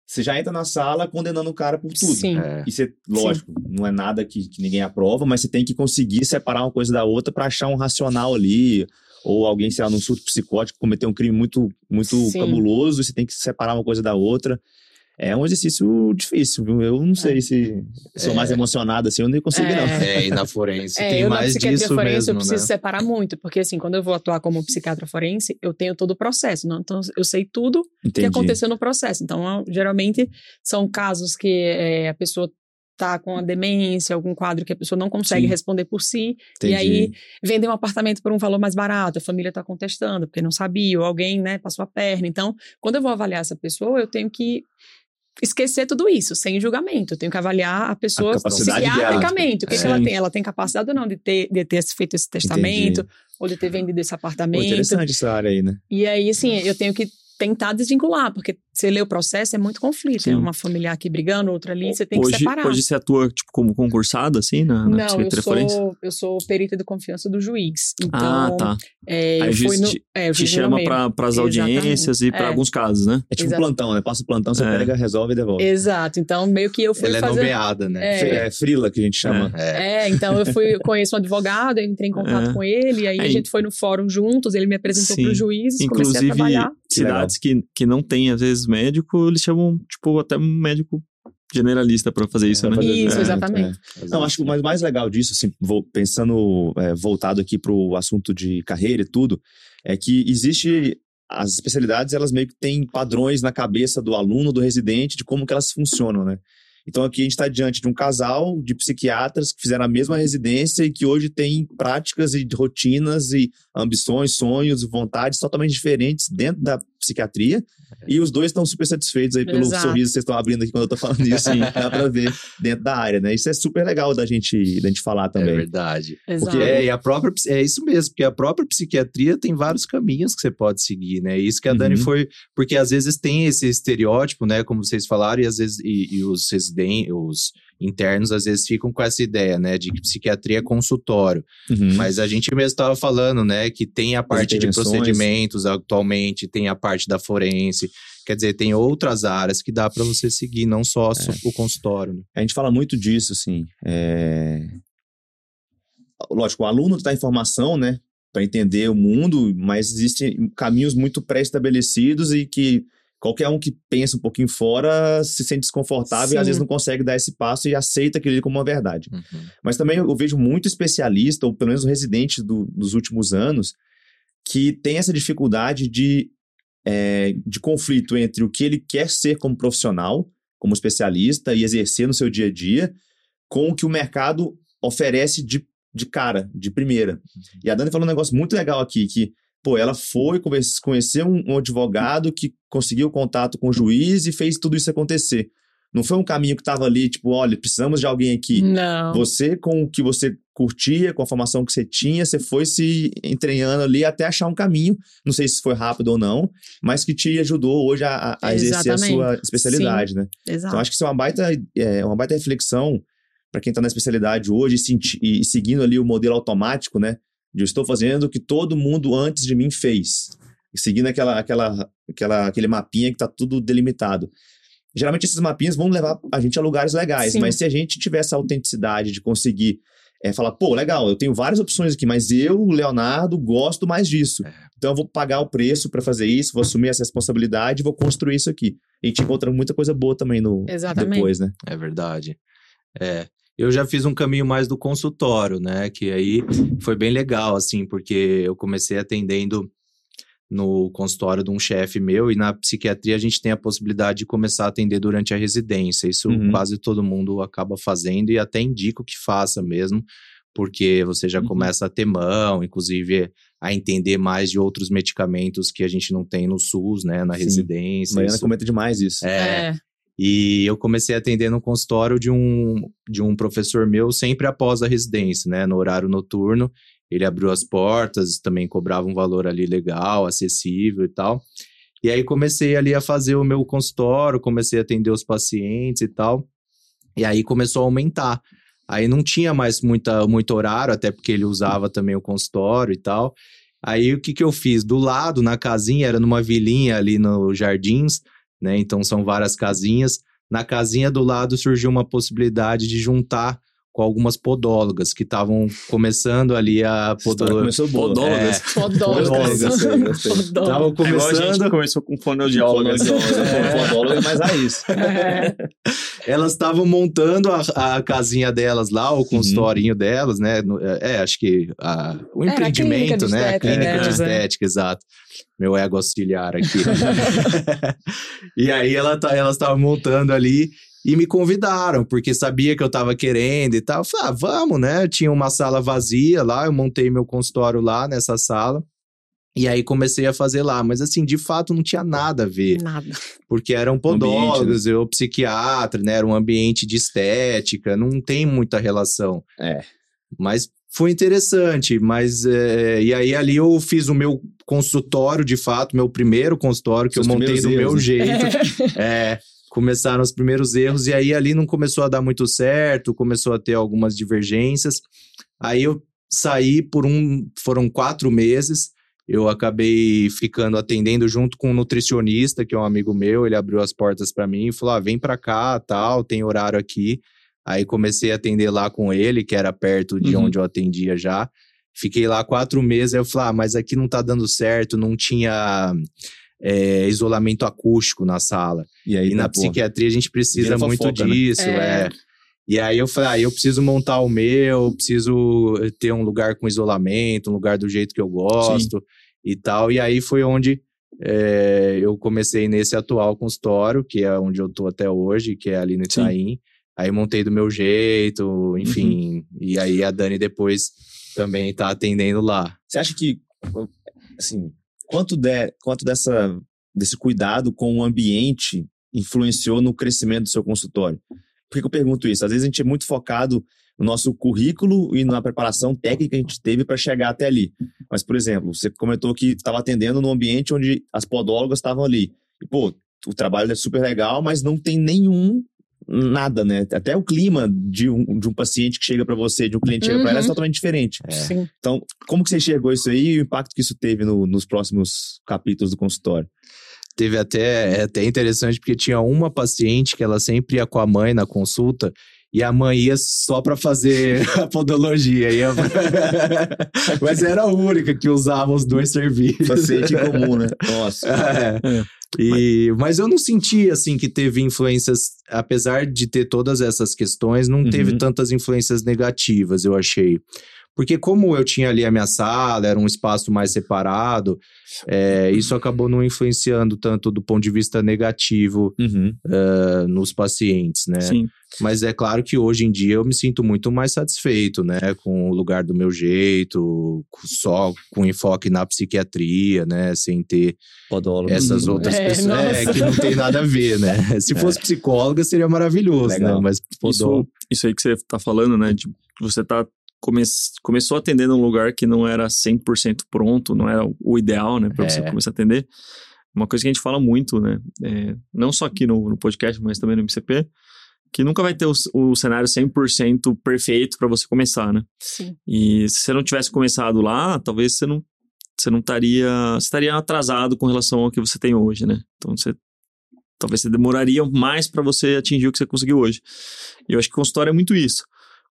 Você já entra na sala condenando o cara por tudo. Sim. É. E você, lógico, não é nada que, que ninguém aprova, mas você tem que conseguir separar uma coisa da outra para achar um racional ali. Ou alguém, sei lá, num surto psicótico, cometeu um crime muito, muito Sim. cabuloso, você tem que separar uma coisa da outra. É um exercício difícil, viu? Eu não sei se sou É. mais emocionado assim, eu nem consigo, É. não. É, e na forense É, tem eu na mais psiquiatria disso forense mesmo, eu preciso né? separar muito, porque assim, quando eu vou atuar como psiquiatra forense, eu tenho todo o processo, não? então eu sei tudo o que Entendi. aconteceu no processo. Então, eu- geralmente são casos que é, a pessoa tá com a demência, algum quadro que a pessoa não consegue Sim. responder por si, Entendi. e aí vendem um apartamento por um valor mais barato, a família está contestando porque não sabia, ou alguém, né, passou a perna. Então, quando eu vou avaliar essa pessoa, eu tenho que esquecer tudo isso, sem julgamento. Eu tenho que avaliar a pessoa dela. psiquiatricamente. O que, que ela Sim. tem? Ela tem capacidade ou não de ter, de ter feito esse testamento, ou de ter vendido esse Pô, apartamento. interessante essa área aí, né? E aí, assim, eu tenho que tentar desvincular, porque você lê o processo, é muito conflito. Sim. É uma familiar aqui brigando, outra ali, você tem que hoje, separar. hoje você atua, tipo, como concursada, assim, na, na Não, eu sou, eu sou perita de confiança do juiz. Então, Ah, tá. é, Aí juiz no, te- é, o Te chama para as audiências e para É. alguns casos, né? É tipo Exato. um plantão, né? Passa o plantão, você É. pega, resolve e devolve. Exato. Então, meio que eu fui Ela é fazer... nomeada, né? É. É, frila que a gente chama. É. É, então eu fui, conheço um advogado, eu entrei em contato É. com ele, aí É, a gente foi no fórum juntos, ele me apresentou Sim. para o juiz, comecei a trabalhar. Cidades que, que não tem, às vezes, médico, eles chamam, tipo, até um médico generalista para fazer isso, É, né? pra fazer Isso, junto, exatamente. é. Não, acho que o mais, mais legal disso, assim, vou- pensando, é, voltado aqui para o assunto de carreira e tudo, é que existe as especialidades, elas meio que têm padrões na cabeça do aluno, do residente, de como que elas funcionam, né? Então aqui a gente está diante de um casal de psiquiatras que fizeram a mesma residência e que hoje tem práticas e rotinas e ambições, sonhos, vontades totalmente diferentes dentro da psiquiatria. E os dois estão super satisfeitos aí pelo Exato. sorriso que vocês estão abrindo aqui quando eu tô falando isso. Dá pra ver dentro da área, né? Isso é super legal da gente, da gente falar É também. verdade. Exato. Porque é, e a própria, é isso mesmo, porque a própria psiquiatria tem vários caminhos que você pode seguir, né? Isso que a Dani Uhum. foi, porque às vezes tem esse estereótipo, né? Como vocês falaram, e às vezes e, e os residentes, os internos às vezes ficam com essa ideia, né? De que psiquiatria é consultório. Uhum. Mas a gente mesmo estava falando, né? Que tem a parte de procedimentos atualmente, tem a parte da forense. Quer dizer, tem outras áreas que dá para você seguir, não só É. o consultório. Né? A gente fala muito disso, assim. é... Lógico, o aluno está em formação, né? Para entender o mundo, mas existem caminhos muito pré-estabelecidos e que qualquer um que pensa um pouquinho fora se sente desconfortável e às Sim. vezes não consegue dar esse passo e aceita aquilo como uma verdade. Uhum. Mas também eu vejo muito especialista, ou pelo menos residente do- dos últimos anos, que tem essa dificuldade de, é, de conflito entre o que ele quer ser como profissional, como especialista e exercer no seu dia a dia, com o que o mercado oferece de, de cara, de primeira. E a Dani falou um negócio muito legal aqui, que pô, ela foi conhecer um, advogado que conseguiu contato com o juiz e fez tudo isso acontecer. Não foi um caminho que estava ali, tipo, olha, precisamos de alguém aqui. Não. Você, com o que você curtia, com a formação que você tinha, você foi se entranhando ali até achar um caminho. Não sei se foi rápido ou não, mas que te ajudou hoje a, a- exercer a sua especialidade, né? Exato. Então, acho que isso é uma baita, é, uma baita reflexão para quem está na especialidade hoje e, e seguindo ali o modelo automático, né? De eu estou fazendo o que todo mundo antes de mim fez. Seguindo aquela, aquela, aquela, aquele mapinha que está tudo delimitado. Geralmente esses mapinhas vão levar a gente a lugares legais, Sim. mas se a gente tiver essa autenticidade de conseguir é, falar, pô, legal, eu tenho várias opções aqui, mas eu, Leonardo, gosto mais disso. É. Então eu vou pagar o preço para fazer isso, vou assumir essa responsabilidade, vou construir isso aqui. A gente encontra muita coisa boa também no Exatamente. depois, né? É verdade. É. Eu já fiz um caminho mais do consultório, né? Que aí foi bem legal, assim, porque eu comecei atendendo no consultório de um chefe meu, e na psiquiatria a gente tem a possibilidade de começar a atender durante a residência. Isso Uhum. quase todo mundo acaba fazendo e até indico que faça mesmo, porque você já Uhum. começa a ter mão, inclusive a entender mais de outros medicamentos que a gente não tem no SUS, né, na Sim. residência. Mariana Isso- comenta demais isso. é, É. e eu comecei a atender no consultório de um, de um professor meu sempre após a residência, né? No horário noturno. Ele abriu as portas, também cobrava um valor ali legal, acessível e tal. E aí comecei ali a fazer o meu consultório, comecei a atender os pacientes e tal. E aí começou a aumentar. Aí não tinha mais muita, muito horário, até porque ele usava também o consultório e tal. Aí o que, que eu fiz? Do lado, na casinha, era numa vilinha ali no Jardins, né? Então são várias casinhas. Na casinha do lado surgiu uma possibilidade de juntar com algumas podólogas que estavam começando ali a começou boa. Podólogas. Podólogas. Gostei. Estavam É igual a gente começando, começou com fonoaudiólogas. Fonoaudióloga, podóloga, mas raiz. É. elas estavam montando a, a casinha delas lá, o consultorinho delas, né? É, acho que a- o a empreendimento, clínica de né? A estética, clínica de é. estética, exato. Meu ego auxiliar aqui. [LAUGHS] [LAUGHS] e aí ela tá- elas estavam montando ali e me convidaram, porque sabia que eu tava querendo e tal. Eu falei, ah, vamos, né? Tinha uma sala vazia lá, eu montei meu consultório lá nessa sala. E aí comecei a fazer lá, mas assim, de fato não tinha nada a ver Nada. porque eram Ambiente, podólogos, eu psiquiatra, né? Era um ambiente de estética, não tem muita relação. É. Mas foi interessante, mas é, e aí ali eu fiz o meu consultório, de fato, meu primeiro consultório que Seus eu montei do meu erros, jeito. [LAUGHS] É, começaram os primeiros erros e aí ali não começou a dar muito certo, começou a ter algumas divergências. Aí eu saí por um, foram quatro meses. Eu acabei ficando atendendo junto com um nutricionista, que é um amigo meu. Ele abriu as portas para mim e falou: ah, vem para cá, tal, tem horário aqui. Aí comecei a atender lá com ele, que era perto de Uhum. onde eu atendia já. Fiquei lá quatro meses. Aí eu falei: ah, mas aqui não tá dando certo, não tinha é, isolamento acústico na sala. E aí, E na tá, pô, psiquiatria a gente precisa muito fofoca, né? disso, É. é. E aí eu falei, ah, eu preciso montar o meu, preciso ter um lugar com isolamento, um lugar do jeito que eu gosto e tal. E aí foi onde é, eu comecei nesse atual consultório, que é onde eu tô até hoje, que é ali no Sim. Itaim. Aí montei do meu jeito, Uhum. enfim. E aí a Dani depois também tá atendendo lá. Você acha que, assim, quanto, de, quanto dessa, desse cuidado com o ambiente influenciou no crescimento do seu consultório? Por que, eu pergunto isso? Às vezes a gente é muito focado no nosso currículo e na preparação técnica que a gente teve para chegar até ali. Mas, por exemplo, você comentou que estava atendendo num ambiente onde as podólogas estavam ali. E, pô, o trabalho é super legal, mas não tem nenhum nada, né? Até o clima de um, de um paciente que chega para você, de um cliente que chega para ela, é Uhum. totalmente diferente. Sim. Então, como que você enxergou isso aí e o impacto que isso teve no- nos próximos capítulos do consultório? Teve até, é até interessante, porque tinha uma paciente que ela sempre ia com a mãe na consulta e a mãe ia só para fazer [LAUGHS] a podologia. Ia... [LAUGHS] Mas era a única que usava os dois serviços. Paciente em comum, né? Nossa. [LAUGHS] É. É. E, mas eu não senti assim que teve influências, apesar de ter todas essas questões, não teve Uhum. tantas influências negativas, eu achei. Porque como eu tinha ali a minha sala, era um espaço mais separado, é, isso acabou não influenciando tanto do ponto de vista negativo Uhum. ah, nos pacientes, né? Sim. Mas é claro que hoje em dia eu me sinto muito mais satisfeito, né? Com o lugar do meu jeito, só com enfoque na psiquiatria, né? Sem ter Podólogo. essas Uhum. outras É, pessoas. É, nossa. que não tem nada a ver, né? [LAUGHS] Se fosse psicóloga, seria maravilhoso, Legal. né? Mas podólogo. Isso, isso aí que você tá falando, né? De você tá come, começou a atender num lugar que não era 100% pronto, não era o ideal, né? Você É. começar a atender. Uma coisa que a gente fala muito, né? é, não só aqui no, no podcast, mas também no MCP, que nunca vai ter o, o cenário 100% perfeito para você começar, né? Sim. E se você não tivesse começado lá, talvez você não, você não estaria, você estaria atrasado com relação ao que você tem hoje, né? Então você talvez você demoraria mais para você atingir o que você conseguiu hoje. E eu acho que consultório é muito isso.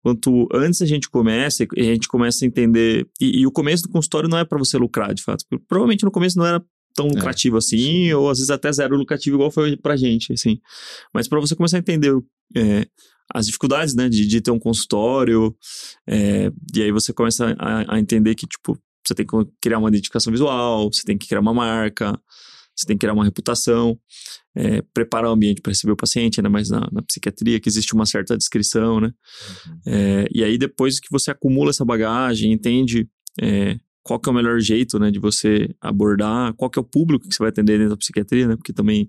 Quanto antes a gente começa, e a gente começa a entender. E, e o começo do consultório não é para você lucrar, de fato. Porque provavelmente no começo não era tão lucrativo assim, sim. ou às vezes até zero lucrativo, igual foi pra gente, assim. Mas para você começar a entender é, as dificuldades, né, de, de ter um consultório, é, e aí você começa a, a entender que, tipo, você tem que criar uma identificação visual, você tem que criar uma marca, você tem que criar uma reputação, é, preparar o ambiente para receber o paciente, ainda mais na, na, psiquiatria, que existe uma certa descrição, né? Uhum. É, e aí, depois que você acumula essa bagagem, entende é, qual que é o melhor jeito, né, de você abordar, qual que é o público que você vai atender dentro da psiquiatria, né, porque também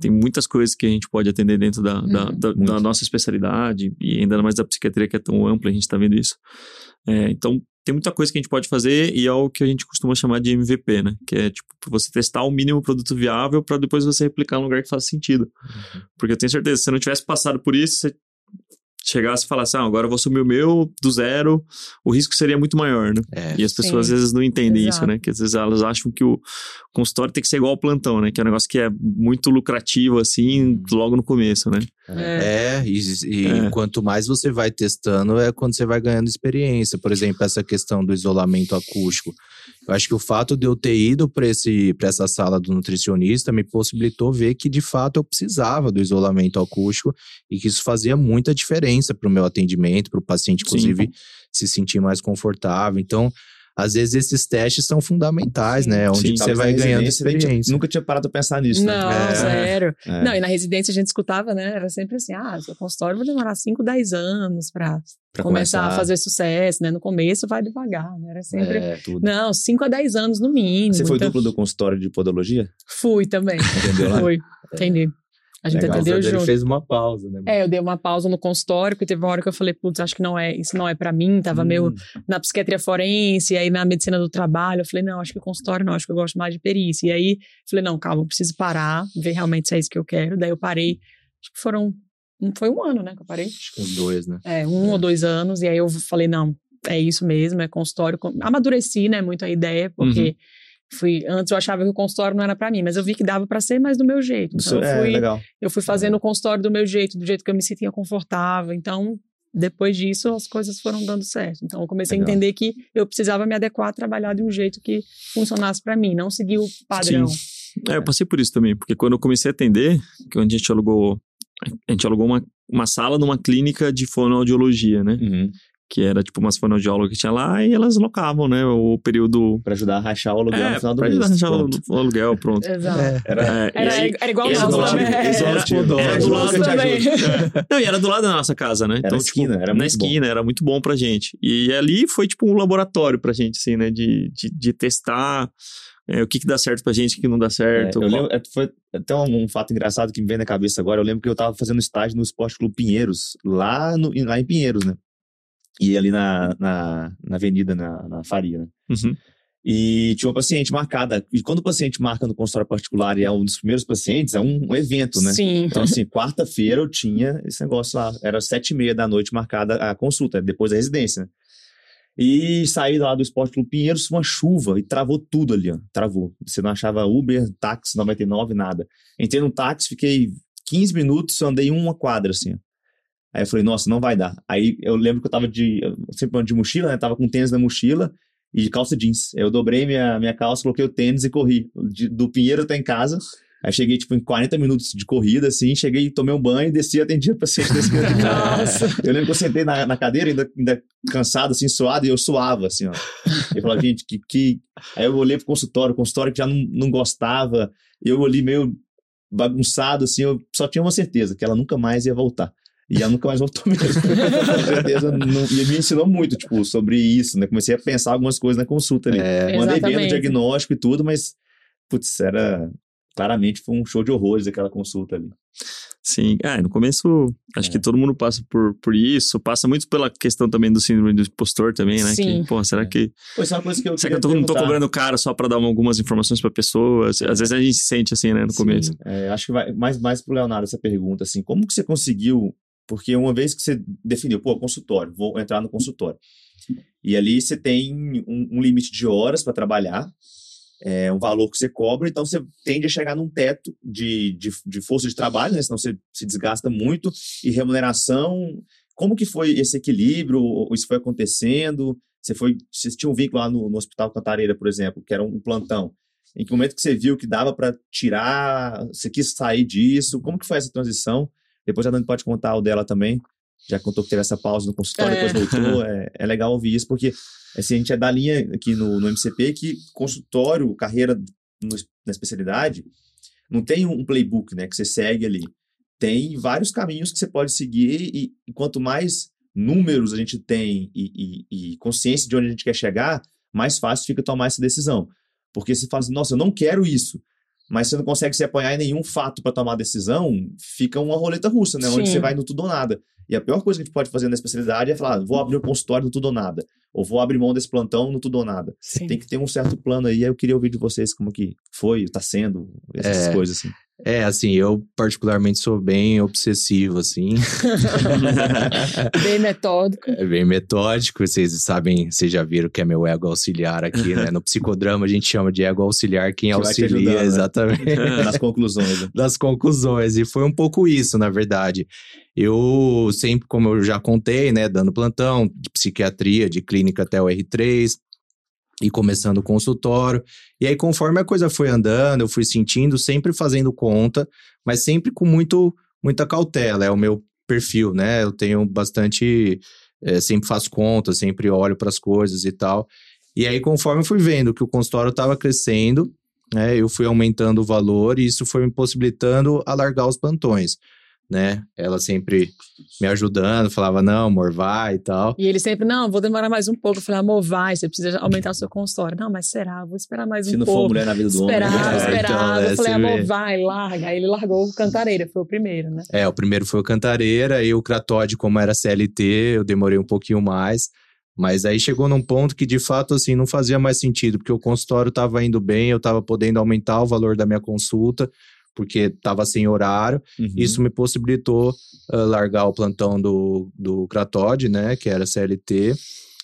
tem muitas coisas que a gente pode atender dentro da, uhum, da, da, da, nossa especialidade, e ainda mais da psiquiatria que é tão ampla, a gente está vendo isso. É, então, tem muita coisa que a gente pode fazer e é o que a gente costuma chamar de MVP, né? Que é tipo você testar o mínimo produto viável para depois você replicar um lugar que faça sentido. Uhum. Porque eu tenho certeza, se você não tivesse passado por isso, você chegasse e falasse, ah, agora eu vou assumir o meu do zero, o risco seria muito maior, né? É, e as pessoas sim. às vezes não entendem Exato. isso, né? Que às vezes elas acham que o consultório tem que ser igual ao plantão, né? Que é um negócio que é muito lucrativo, assim, uhum. logo no começo, né? É, é e, e é. quanto mais você vai testando, é quando você vai ganhando experiência. Por exemplo, essa questão do isolamento acústico. Eu acho que o fato de eu ter ido para essa sala do nutricionista me possibilitou ver que, de fato, eu precisava do isolamento acústico e que isso fazia muita diferença para o meu atendimento, para o paciente, inclusive, Sim. se sentir mais confortável. Então, às vezes esses testes são fundamentais, Sim. né? Onde Sim, você vai ganhando experiência. Nunca tinha parado pra pensar nisso. Né? Não, né? sério. É. Não, e na residência a gente escutava, né? Era sempre assim, ah, seu consultório vai demorar 5, 10 anos pra, pra começar, começar, a fazer sucesso, né? No começo vai devagar, né? Era sempre, é, tudo. não, 5 a 10 anos no mínimo. Você foi então... duplo do consultório de podologia? Fui também. Entendeu lá? Fui, entendi. A gente Legal. atendeu junto. Ele fez uma pausa, né? É, eu dei uma pausa no consultório, porque teve uma hora que eu falei, putz, acho que não é, isso não é para mim, tava hum. meio na psiquiatria forense, e aí na medicina do trabalho, eu falei, não, acho que consultório não, acho que eu gosto mais de perícia. E aí, falei, não, calma, eu preciso parar, ver realmente se é isso que eu quero. Daí eu parei, acho que foram, foi um ano, né, que eu parei? Acho que uns dois, né? É, um é. ou dois anos, e aí eu falei, não, é isso mesmo, é consultório. Amadureci, né, muito a ideia, porque... Uhum Fui, antes eu achava que o consultório não era para mim, mas eu vi que dava para ser, mas do meu jeito. Então eu é, fui, legal. eu fui fazendo o consultório do meu jeito, do jeito que eu me sentia confortável. Então, depois disso, as coisas foram dando certo. Então, eu comecei legal. a entender que eu precisava me adequar a trabalhar de um jeito que funcionasse para mim, não seguir o padrão. Sim. É, eu passei por isso também, porque quando eu comecei a atender, que onde a gente alugou, a gente alugou uma, uma sala numa clínica de fonoaudiologia, né? Uhum que era tipo umas fonoaudiólogas que tinha lá e elas locavam, né, o período... Pra ajudar a rachar o aluguel é, no final do mês. pra ajudar a rachar o aluguel, pronto. Exato. É, era, é, era, era, igual o nosso também. Era, do lado também. Não, e era do lado da nossa casa, né? Era então, na tipo, esquina, era Na esquina, bom. era muito bom pra gente. E ali foi tipo um laboratório pra gente, assim, né, de, de, de testar... É, o que, que dá certo pra gente, o que não dá certo. É, eu lembro, é, foi até um, um, fato engraçado que me vem na cabeça agora. Eu lembro que eu tava fazendo estágio no Esporte Clube Pinheiros, lá, no, lá em Pinheiros, né? E ali na, na, na avenida, na, na Faria, né? Uhum. E tinha uma paciente marcada. E quando o paciente marca no consultório particular e é um dos primeiros pacientes, é um, um evento, né? Sim. Então, assim, quarta-feira eu tinha esse negócio lá. Era sete e meia da noite marcada a consulta, depois da residência, né? E saí lá do Esporte Clube Pinheiros, uma chuva, e travou tudo ali, ó. Travou. Você não achava Uber, táxi 99, nada. Entrei no táxi, fiquei 15 minutos, andei uma quadra, assim, ó. Aí eu falei, nossa, não vai dar. Aí eu lembro que eu tava de. Eu sempre ando de mochila, né? Tava com tênis na mochila e de calça jeans. Eu dobrei minha, minha calça, coloquei o tênis e corri. De, do Pinheiro até em casa. Aí cheguei, tipo, em 40 minutos de corrida, assim, cheguei, tomei um banho, desci e atendi a paciente desse [LAUGHS] Nossa! Eu lembro que eu sentei na, na cadeira, ainda, ainda cansado, assim, suado, e eu suava, assim, ó. Eu falava, gente, que, que... Aí eu olhei pro consultório, o consultório que já não, não gostava, eu olhei meio bagunçado, assim, eu só tinha uma certeza, que ela nunca mais ia voltar. E ela nunca mais voltou [LAUGHS] mesmo. Com certeza. Não, e ele me ensinou muito, tipo, sobre isso, né? Comecei a pensar algumas coisas na consulta ali. É, Mandei bem no diagnóstico e tudo, mas, putz, era. Claramente foi um show de horrores aquela consulta ali. Sim, é, no começo acho é. que todo mundo passa por, por isso, passa muito pela questão também do síndrome do impostor também, né? Sim. Que, pô, será é. que. Pois é uma coisa que eu será que eu tô, não tô cobrando caro só para dar algumas informações para pessoas? Às vezes a gente se sente assim, né, no Sim. começo. É, acho que vai mais, mais pro Leonardo essa pergunta, assim, como que você conseguiu porque uma vez que você definiu, pô, consultório, vou entrar no consultório. E ali você tem um, um limite de horas para trabalhar, é, um valor que você cobra, então você tende a chegar num teto de, de, de força de trabalho, né? senão você se desgasta muito, e remuneração. Como que foi esse equilíbrio? Isso foi acontecendo? Você foi, você tinha um vínculo lá no, no Hospital Cantareira, por exemplo, que era um plantão. Em que momento que você viu que dava para tirar, você quis sair disso? Como que foi essa transição? Depois a Dani pode contar o dela também. já contou que teve essa pausa no consultório, É. depois voltou. [LAUGHS] É, é legal ouvir isso, porque assim, a gente é da linha aqui no, no MCP que consultório, carreira no- na especialidade, não tem um playbook, né, que você segue ali. Tem vários caminhos que você pode seguir e, e quanto mais números a gente tem e, e- e consciência de onde a gente quer chegar, mais fácil fica tomar essa decisão. Porque você fala assim, nossa, eu não quero isso, mas você não consegue se apoiar em nenhum fato para tomar decisão, fica uma roleta russa, né? Onde Sim. você vai no tudo ou nada. E a pior coisa que a gente pode fazer na especialidade é falar, ah, vou abrir o consultório no tudo ou nada, ou vou abrir mão desse plantão no tudo ou nada. Sim. Tem que ter um certo plano aí. Aí eu queria ouvir de vocês como que foi, tá sendo, essas É. coisas assim. É, assim, eu particularmente sou bem obsessivo, assim. [LAUGHS] Bem metódico. É bem metódico, vocês sabem, vocês já viram que é meu ego auxiliar aqui, né? No psicodrama a gente chama de ego auxiliar quem Que auxilia, ajudando, né? exatamente. [LAUGHS] Nas conclusões. né? das conclusões. E foi um pouco isso, na verdade. Eu sempre, como eu já contei, né, dando plantão de psiquiatria, de clínica até o R3, e começando o consultório. E aí, conforme a coisa foi andando, eu fui sentindo, sempre fazendo conta, mas sempre com muito, muita cautela. É o meu perfil, né? Eu tenho bastante. eh, sempre faço conta, sempre olho para as coisas e tal. E aí, conforme eu fui vendo que o consultório estava crescendo, né, eu fui aumentando o valor e isso foi me possibilitando alargar os plantões, né? Ela sempre me ajudando, falava, não, amor, vai e tal. E ele sempre, não, vou demorar mais um pouco. Eu falei, amor, vai, você precisa aumentar o seu consultório. Não, mas será? Vou esperar mais Se um não for pouco. mulher na vida do homem. Esperava, né? É, esperava. então, eu falei, é, você amor, vê. vai, larga. Aí ele largou o Cantareira, foi o primeiro, né? É, o primeiro foi o Cantareira e o Cratode, como era CLT, eu demorei um pouquinho mais. Mas aí chegou num ponto que, de fato, assim, não fazia mais sentido, porque o consultório estava indo bem, eu estava podendo aumentar o valor da minha consulta, porque estava sem horário. Uhum. Isso me possibilitou ah, largar o plantão do, do Cratode, né, que era CLT.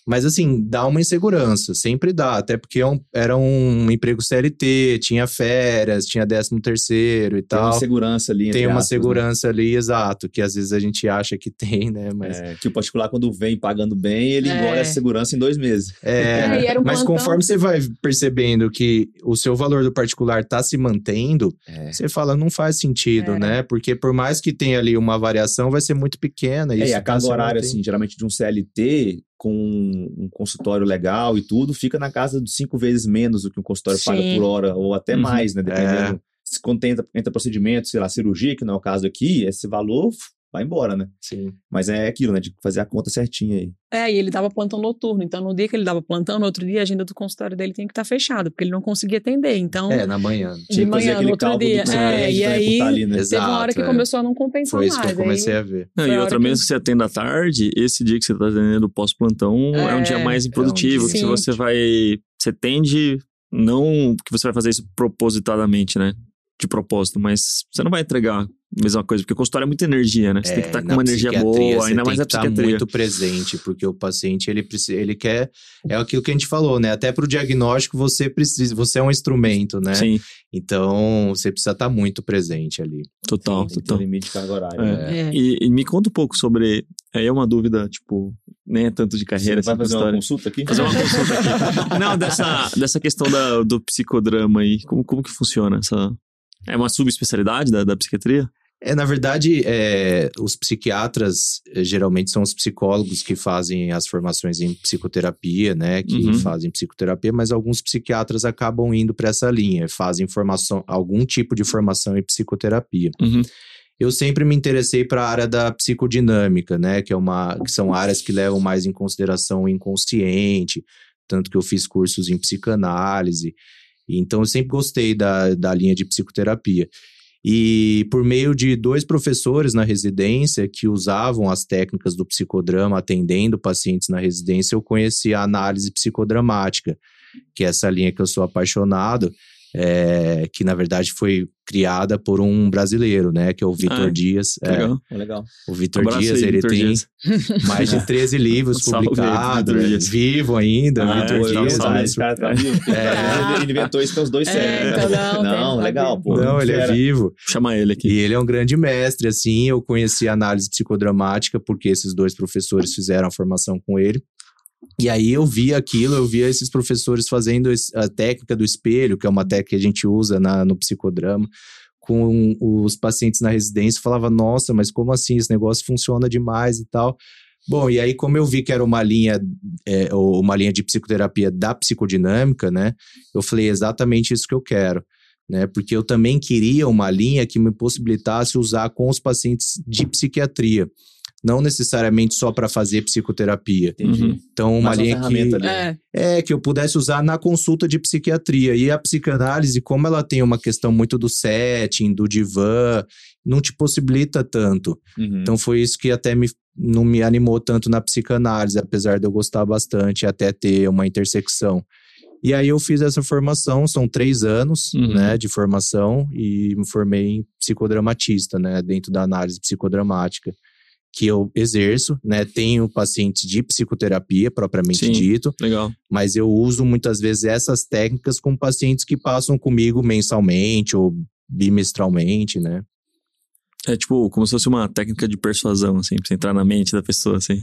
Mas assim, dá uma insegurança, sempre dá, até porque é um- era um emprego CLT, tinha férias, tinha 13 terceiro e Tem uma tal. segurança ali. Tem uma aspas, né? segurança ali, exato, que às vezes a gente acha que [LAUGHS] tem, né? Mas É, que o particular, quando vem pagando bem, ele É. engole essa segurança em dois meses. é, [LAUGHS] É, um mas plantão. conforme você vai percebendo que o seu valor do particular tá se mantendo, É. você fala, não faz sentido, É. né? Porque por mais que tenha ali uma variação, vai ser muito pequena. É, isso e a tá carga horária, assim, geralmente de um CLT com um consultório legal e tudo, fica na casa de cinco vezes menos do que um consultório paga Sim. por hora, ou até Uhum. mais, né? É. Dependendo. Se quando entra, entra procedimento, sei lá, cirurgia, que não é o caso aqui, esse valor vai embora, né? Sim. Mas é aquilo, né? De fazer a conta certinha aí. É, e ele dava plantão noturno. Então, no dia que ele dava plantão, no outro dia, a agenda do consultório dele tinha que estar fechada, porque ele não conseguia atender. Então, É, na manhã. de Tinha que fazer manhã, aquele no outro cálculo dia. que É, e também por aí, tá ali, né? teve uma hora que Exato, é. começou a não compensar Foi isso mais. que eu comecei aí, a ver. Não, e outra, que- mesmo que você atenda à tarde, esse dia que você está atendendo pós-plantão é, um É, dia mais é um improdutivo, dia. que Sim. você vai. Você tende. Não que você vai fazer isso propositadamente, né? De propósito, mas você não vai entregar a mesma coisa, porque o consultório é muita energia, né? Você tem que estar com na uma energia psiquiatria, boa, você ainda tem mais que a estar psiquiatria. muito presente, porque o paciente ele precisa, ele quer é aquilo que a gente falou, né? Até para o diagnóstico você precisa, você é um instrumento, né? Sim, Então você precisa estar muito presente ali. total, Tem que ter total. limite de carga horária. É. né? É. E, e me conta um pouco sobre. Aí é uma dúvida, tipo, nem é tanto de carreira, Você vai assim, fazer uma história. consulta aqui? Fazer uma [LAUGHS] consulta aqui. Não, dessa, dessa questão da, do psicodrama aí. Como, como que funciona essa. É uma subespecialidade da, da psiquiatria? É, na verdade, é, os psiquiatras eh, geralmente são os psicólogos que fazem as formações em psicoterapia, né? Que Uhum. fazem psicoterapia, mas alguns psiquiatras acabam indo para essa linha, fazem formação, algum tipo de formação em psicoterapia. Uhum. Eu sempre me interessei para a área da psicodinâmica, né? Que, é uma, que são áreas que levam mais em consideração o inconsciente, tanto que eu fiz cursos em psicanálise. Então, eu sempre gostei da, da linha de psicoterapia. E por meio de dois professores na residência que usavam as técnicas do psicodrama atendendo pacientes na residência, eu conheci a análise psicodramática, que é essa linha que eu sou apaixonado, é, que na verdade foi criada por um brasileiro, né? Que é o Vitor Ah, Dias. É, legal. É legal. o Vitor Abraço Dias, aí, ele Vitor tem Dias. [LAUGHS] mais de 13 livros [LAUGHS] publicados, é, vivo ainda, Ah, Vitor é, Dias. Ah, esse cara tá vivo. É. [LAUGHS] Ele inventou isso com os dois É, séculos. então não, não, legal, pô. Não, ele é vivo. Chama ele aqui. E ele é um grande mestre, assim. Eu conheci a análise psicodramática porque esses dois professores fizeram a formação com ele. E aí eu via aquilo, eu via esses professores fazendo a técnica do espelho, que é uma técnica que a gente usa na- no psicodrama, com os pacientes na residência, falava, nossa, mas como assim? Esse negócio funciona demais e tal. Bom, e aí, como eu vi que era uma linha, é, uma linha de psicoterapia da psicodinâmica, né? Eu falei exatamente isso que eu quero, né? Porque eu também queria uma linha que me possibilitasse usar com os pacientes de psiquiatria não necessariamente só para fazer psicoterapia. Entendi. Uhum. Então, uma Mais linha que ferramenta ali. É, é que eu pudesse usar na consulta de psiquiatria. E a psicanálise, como ela tem uma questão muito do setting, do divã, não te possibilita tanto. Uhum. Então foi isso que até me, não me animou tanto na psicanálise, apesar de eu gostar bastante e até ter uma intersecção. E aí eu fiz essa formação, são três anos, Uhum. né, de formação e me formei em psicodramatista, né, dentro da análise psicodramática, que eu exerço, né, tenho pacientes de psicoterapia propriamente Sim. dito, Legal. mas eu uso muitas vezes essas técnicas com pacientes que passam comigo mensalmente ou bimestralmente, né. É tipo, como se fosse uma técnica de persuasão, assim, pra você entrar na mente da pessoa, assim.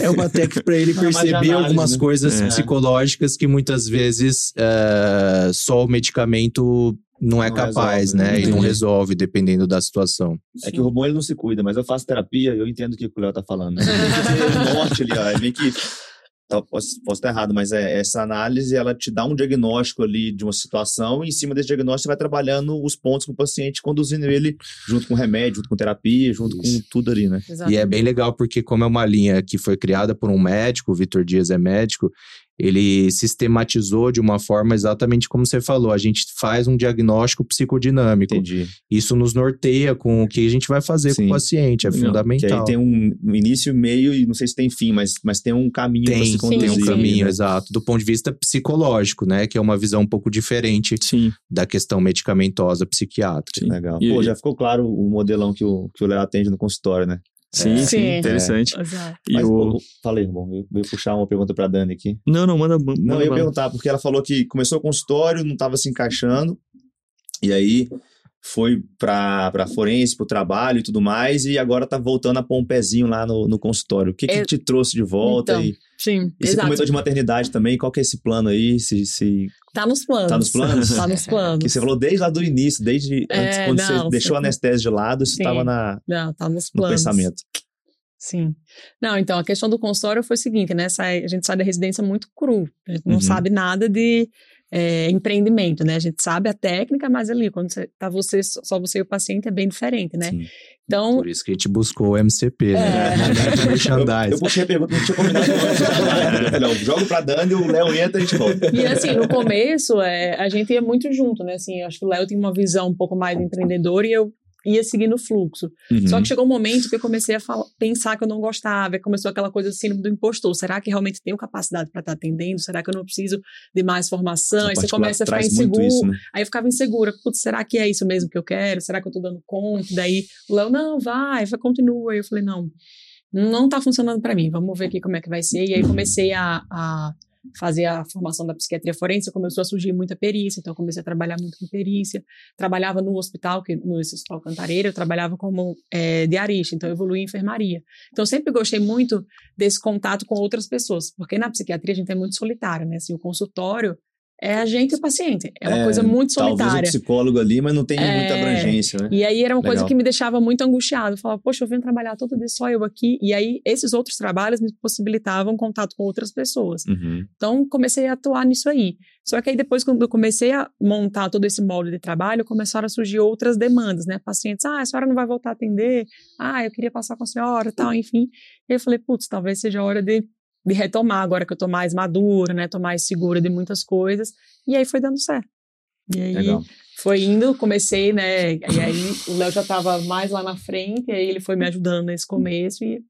É uma técnica para ele [LAUGHS] de perceber análise, algumas né? coisas É. psicológicas que muitas vezes eh, só o medicamento não é Não capaz, resolve, né? E não resolve, dependendo da situação. É que o robô ele não se cuida, mas eu faço terapia eu entendo o que o Léo tá falando. Né? [LAUGHS] Norte ali, ó, é meio que. tá, Posso, posso estar errado, mas é, essa análise ela te dá um diagnóstico ali de uma situação e em cima desse diagnóstico você vai trabalhando os pontos com o paciente, conduzindo ele junto com remédio, junto com terapia, junto Isso. com tudo ali, né? E é bem legal porque, como é uma linha que foi criada por um médico, o Vitor Dias é médico, ele sistematizou de uma forma exatamente como você falou. A gente faz um diagnóstico psicodinâmico. Entendi. Isso nos norteia com o que a gente vai fazer com Sim. o paciente. É. Que fundamental. aí tem um um início, meio e não sei se tem fim, mas, mas tem um caminho para Tem, se tem conduzir. um sim. caminho, né? exato. Do ponto de vista psicológico, né? Que é uma visão um pouco diferente Sim. da questão medicamentosa psiquiátrica. Sim. Legal. E- Pô, já ficou claro o modelão que o, que o Léo atende no consultório, né? Sim, sim, Sim. interessante. Exato. E Mas, o... falei, bom, eu ia puxar uma pergunta pra Dani aqui. Não, não, manda. manda Não, eu ia perguntar, porque ela falou que começou o consultório, não estava se encaixando, e aí foi pra forense, pro trabalho e tudo mais, e agora tá voltando a pôr um pezinho lá no, no consultório. O que, que É- te trouxe de volta? Então, e, Sim, e você exato. comentou de maternidade também, qual que é esse plano aí? Se, se, Tá nos planos. Tá nos planos? Tá nos [LAUGHS] planos. que você falou desde lá do início, desde É, antes, quando não, você deixou a sim. anestésia de lado, isso estava na, Não, tá nos no planos. pensamento. Sim. Não, então, a questão do consultório foi o seguinte, né? Sai- a gente sai da residência muito cru. A gente não Uhum. sabe nada de é, empreendimento, né? A gente sabe a técnica, mas ali, quando você, tá você, só você e o paciente, é bem diferente, né? Sim. Então, Por isso que a gente buscou o MCP, né? É. Momento Eu, eu puxei a pergunta, não tinha combinado falei, ó, jogo pra Dani, o Léo entra e a gente volta. E assim, no começo, é, a gente ia muito junto, né? Assim, acho que o Léo tem uma visão um pouco mais empreendedora e eu ia seguindo o fluxo. Uhum. Só que chegou um momento que eu comecei a fala- pensar que eu não gostava, começou aquela coisa assim do impostor. Será que realmente tenho capacidade para estar atendendo? Será que eu não preciso de mais formação? Aí você começa a ficar inseguro. isso, né? Aí eu ficava insegura. Putz, será que é isso mesmo que eu quero? Será que eu tô dando conta? Daí o Léo, não, vai, vai, continua. Aí eu falei, não, não tá funcionando para mim. Vamos ver aqui como é que vai ser. E aí comecei a, a fazer a formação da psiquiatria forense, começou a surgir muita perícia, então eu comecei a trabalhar muito com perícia. Trabalhava no hospital, que no Hospital Cantareira, eu trabalhava como é, diarista, então eu evoluí em enfermaria. Então eu sempre gostei muito desse contato com outras pessoas, porque na psiquiatria a gente é muito solitário, né? Assim, o consultório é a gente e o paciente. É uma É, coisa muito Talvez solitária. o psicólogo ali, mas não tem É. muita abrangência, né? E aí era uma coisa Legal. que me deixava muito angustiado. Eu falava, poxa, eu venho trabalhar todo dia só eu aqui. E aí esses outros trabalhos me possibilitavam contato com outras pessoas. Uhum. Então comecei a atuar nisso aí. Só que aí depois, quando eu comecei a montar todo esse molde de trabalho, começaram a surgir outras demandas, né? Pacientes, ah, a senhora não vai voltar a atender? Ah, eu queria passar com a senhora, tal, enfim. E eu falei, putz, talvez seja a hora de, de retomar agora que eu tô mais madura, né? Tô mais segura de muitas coisas. E aí foi dando certo. E aí Legal. foi indo, comecei, né? E aí o Léo já estava mais lá na frente, e aí ele foi me ajudando nesse começo e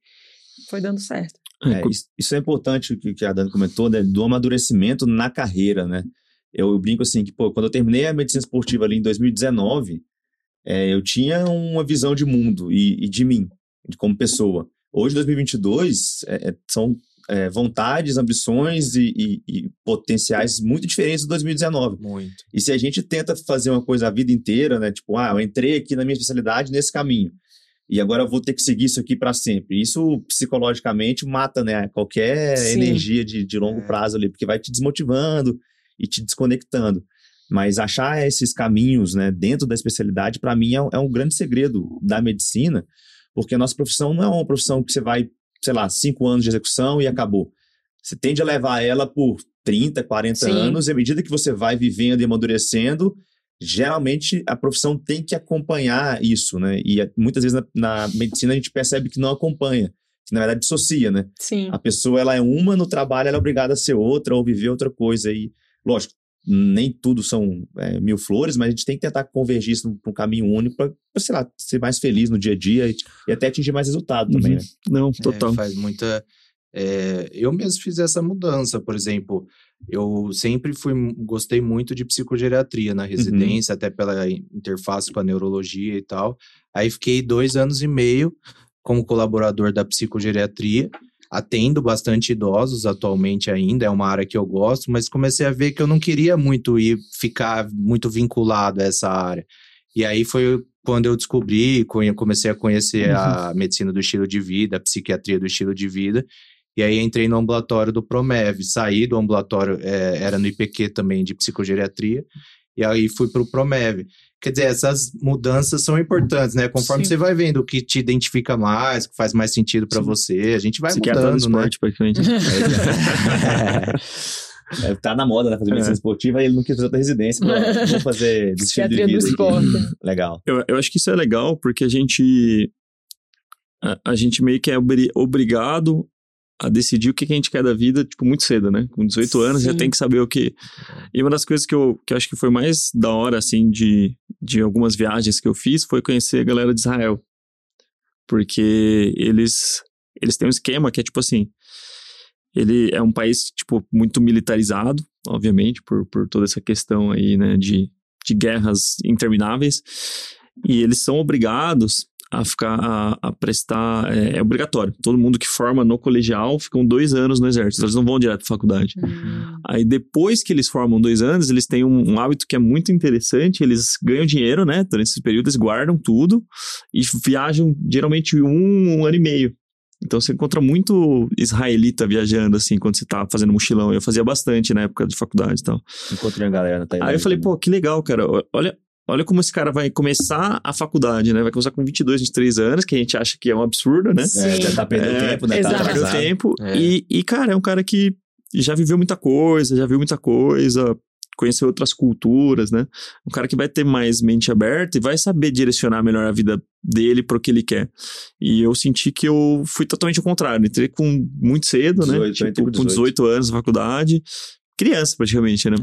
foi dando certo. É, isso, isso é importante o que, que a Dani comentou, né, do amadurecimento na carreira, né? Eu, eu brinco assim que, pô, quando eu terminei a medicina esportiva ali em 2019, é, eu tinha uma visão de mundo e, e de mim, de como pessoa. Hoje, 2022, é, é, são é, vontades, ambições e, e- e potenciais muito diferentes de 2019. Muito. E se a gente tenta fazer uma coisa a vida inteira, né? Tipo, ah, eu entrei aqui na minha especialidade nesse caminho. E agora eu vou ter que seguir isso aqui para sempre. Isso psicologicamente mata, né? Qualquer Sim. energia de, de longo É. prazo ali, porque vai te desmotivando e te desconectando. Mas achar esses caminhos, né, dentro da especialidade, para mim, é, é um grande segredo da medicina, porque a nossa profissão não é uma profissão que você vai, sei lá, cinco anos de execução e acabou. Você tende a levar ela por 30, 40 Sim. anos, e à medida que você vai vivendo e amadurecendo, geralmente a profissão tem que acompanhar isso, né? E é- muitas vezes na, na medicina a gente percebe que não acompanha, que na verdade dissocia, né? Sim. A pessoa ela é uma no trabalho, ela é obrigada a ser outra ou viver outra coisa. E, lógico, nem tudo são é, mil flores, mas a gente tem que tentar convergir isso para um caminho único para, sei lá, ser mais feliz no dia a dia e, e até atingir mais resultado também, Uhum. né? Não, É, total. faz muita. é, eu mesmo fiz essa mudança, por exemplo. Eu sempre fui, gostei muito de psicogeriatria na residência, até pela interface com a neurologia e tal. Aí fiquei dois anos e meio como colaborador da psicogeriatria, atendo bastante idosos atualmente ainda, é uma área que eu gosto, mas comecei a ver que eu não queria muito ir ficar muito vinculado a essa área. E aí foi quando eu descobri, comecei a conhecer a medicina do estilo de vida, a psiquiatria do estilo de vida, e aí entrei no ambulatório do Promev, saí do ambulatório, eh, era no IPQ também de psicogeriatria, e aí fui para o Promev. Quer dizer, essas mudanças são importantes, né? Conforme Sim. você vai vendo o que te identifica mais, o que faz mais sentido para você, a gente vai do mudando, né? esporte, praticamente. [LAUGHS] É, tá na moda, né? Fazer medicina É. esportiva e ele não quis fazer outra residência. Pra, vou fazer [LAUGHS] estilo de vida. esporte. Legal. Eu, eu acho que isso é legal porque a gente. A, a gente meio que é obri- obrigado a decidir o que, que a gente quer da vida, tipo, muito cedo, né? Com 18 anos já tem que saber o que. E uma das coisas que eu, que eu acho que foi mais da hora, assim, de, de algumas viagens que eu fiz foi conhecer a galera de Israel. Porque eles, eles têm um esquema que é tipo assim. Ele é um país, tipo, muito militarizado, obviamente, por, por toda essa questão aí, né, de, de guerras intermináveis. E eles são obrigados a ficar, a, a prestar, é, é obrigatório. Todo mundo que forma no colegial ficam dois anos no exército, eles não vão direto pra faculdade. Hum. Aí depois que eles formam dois anos, eles têm um, um hábito que é muito interessante, eles ganham dinheiro, né, durante esse período, eles guardam tudo e viajam geralmente um, um ano e meio. Então você encontra muito israelita viajando, assim, quando você tá fazendo mochilão. Eu fazia bastante na época de faculdade e tal. Encontrei a galera na Tailândia. Aí eu falei, pô, que legal, cara. Olha, olha como esse cara vai começar a faculdade, né? Vai começar com 22, 23 anos, que a gente acha que é um absurdo, né? É, já tá perdendo É, tempo, né? Tá exato. Perdeu atrasado. tempo. É. E, e, cara, é um cara que já viveu muita coisa, já viu muita coisa, conheceu outras culturas, né? Um cara que vai ter mais mente aberta e vai saber direcionar melhor a vida dele pro que ele quer. E eu senti que eu fui totalmente ao contrário. Entrei com muito cedo, 18, eu né? Tipo, com com 18 anos na faculdade. Criança, praticamente, né?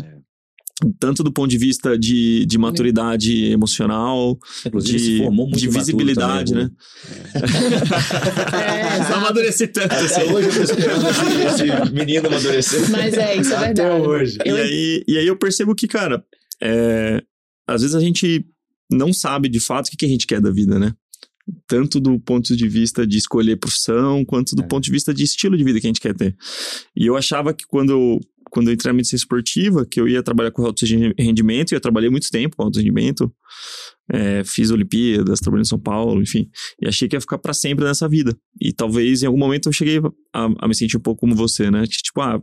Tanto do ponto de vista de, de maturidade emocional, Inclusive, de, se formou muito de visibilidade, também, né? É, [LAUGHS] Não exato. amadureci tanto assim. Até hoje eu tô esperando esse, esse menino amadurecer. Mas é, isso é Até verdade. hoje. Eu- E, aí, e aí eu percebo que, cara, é, às vezes a gente não sabe de fato o que, que a gente quer da vida, né? Tanto do ponto de vista de escolher profissão, quanto do É. ponto de vista de estilo de vida que a gente quer ter. E eu achava que quando quando eu entrei na medicina esportiva, que eu ia trabalhar com alto rendimento, e eu trabalhei muito tempo com alto rendimento, é, fiz Olimpíadas, trabalhei em São Paulo, enfim, e achei que ia ficar pra sempre nessa vida. E talvez em algum momento eu cheguei a, a me sentir um pouco como você, né? Que, tipo, ah,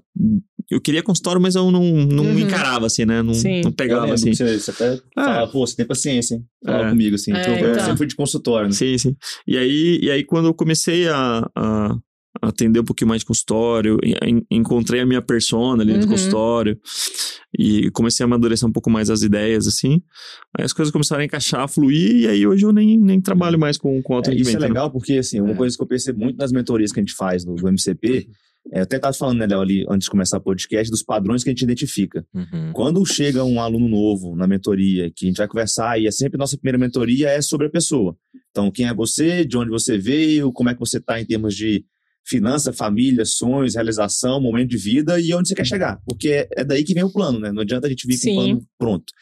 eu queria consultório, mas eu não, não Uhum. me encarava assim, né? Não, Sim. não Eu pegava lembro assim. Você, você até falava, pô, você tem paciência, hein? Falava É. comigo, assim. É, eu então. sempre fui de consultório, né? Sim, sim. E aí, e aí quando eu comecei a, a atender um pouquinho mais de consultório, en- encontrei a minha persona ali no Uhum. consultório e comecei a amadurecer um pouco mais as ideias, assim. Aí as coisas começaram a encaixar, a fluir, e aí hoje eu nem, nem trabalho mais com, com alto É, isso é né? legal porque, assim, uma É. coisa que eu percebo muito nas mentorias que a gente faz no, do MCP, é, eu até estava falando, né, Léo, ali, antes de começar o podcast, dos padrões que a gente identifica. Uhum. Quando chega um aluno novo na mentoria, que a gente vai conversar, e é sempre nossa primeira mentoria é sobre a pessoa. Então, quem é você, de onde você veio, como é que você está em termos de finança, família, sonhos, realização, momento de vida e onde você quer chegar. Porque é, é daí que vem o plano, né? Não adianta a gente vir com Sim. o plano pronto.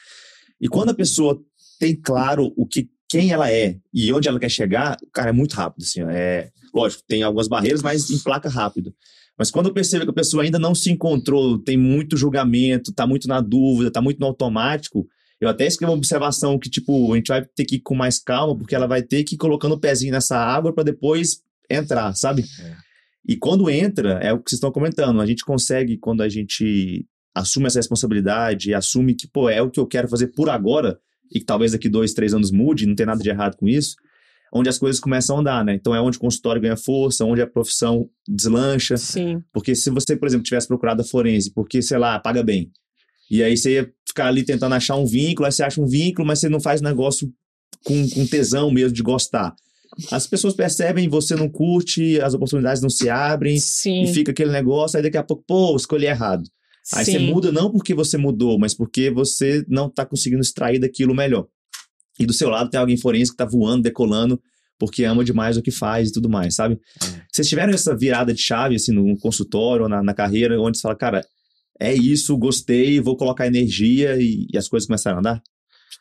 E quando a pessoa tem claro o que quem ela é e onde ela quer chegar, cara, é muito rápido, assim, é, lógico, tem algumas barreiras, mas emplaca rápido. Mas quando eu percebo que a pessoa ainda não se encontrou, tem muito julgamento, tá muito na dúvida, tá muito no automático, eu até escrevo uma observação que, tipo, a gente vai ter que ir com mais calma, porque ela vai ter que ir colocando o pezinho nessa água para depois entrar, sabe? É. E quando entra, é o que vocês estão comentando, a gente consegue, quando a gente assume essa responsabilidade, assume que, pô, é o que eu quero fazer por agora, e que talvez daqui dois, três anos mude, não tem nada de errado com isso, onde as coisas começam a andar, né? Então é onde o consultório ganha força, onde a profissão deslancha. Sim. Porque se você, por exemplo, tivesse procurado a forense, porque, sei lá, paga bem, e aí você ia ficar ali tentando achar um vínculo, aí você acha um vínculo, mas você não faz negócio com, com tesão mesmo de gostar. As pessoas percebem, você não curte, as oportunidades não se abrem, Sim. e fica aquele negócio, aí daqui a pouco, pô, escolhi errado. Aí você Sim. muda não porque você mudou, mas porque você não tá conseguindo extrair daquilo melhor. E do seu lado tem alguém forense que tá voando, decolando, porque ama demais o que faz e tudo mais, sabe? Vocês tiveram essa virada de chave, assim, no consultório ou na, na carreira, onde você fala, cara, é isso, gostei, vou colocar energia e, e as coisas começaram a andar?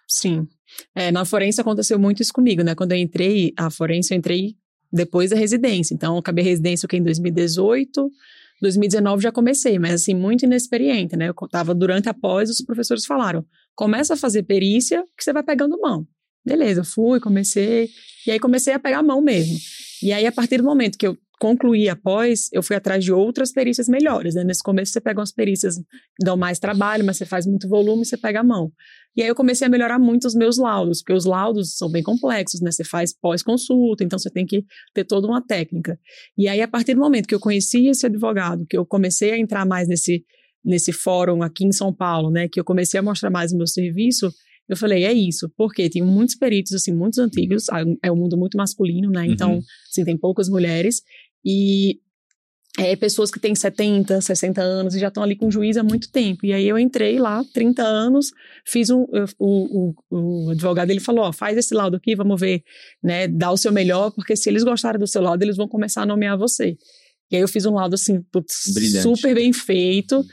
Sim. É, na forense aconteceu muito isso comigo, né? Quando eu entrei, a forense eu entrei depois da residência. Então, eu acabei a residência em 2018, 2019 já comecei, mas assim, muito inexperiente, né? Eu tava durante após, os professores falaram, começa a fazer perícia que você vai pegando mão. Beleza, fui, comecei, e aí comecei a pegar a mão mesmo. E aí, a partir do momento que eu concluí após, eu fui atrás de outras perícias melhores, né? Nesse começo você pega umas perícias que dão mais trabalho, mas você faz muito volume, você pega a mão. E aí eu comecei a melhorar muito os meus laudos, porque os laudos são bem complexos, né? Você faz pós-consulta, então você tem que ter toda uma técnica. E aí, a partir do momento que eu conheci esse advogado, que eu comecei a entrar mais nesse, nesse fórum aqui em São Paulo, né? Que eu comecei a mostrar mais o meu serviço, eu falei, é isso, porque tem muitos peritos, assim, muitos antigos, é um mundo muito masculino, né? Então, Uhum. assim, tem poucas mulheres. E é, pessoas que têm 70, 60 anos e já estão ali com juiz há muito tempo. E aí eu entrei lá, 30 anos, fiz um. O, o, o advogado ele falou: ó, faz esse laudo aqui, vamos ver, né? Dá o seu melhor, porque se eles gostarem do seu laudo, eles vão começar a nomear você. E aí eu fiz um laudo assim, putz, super bem feito.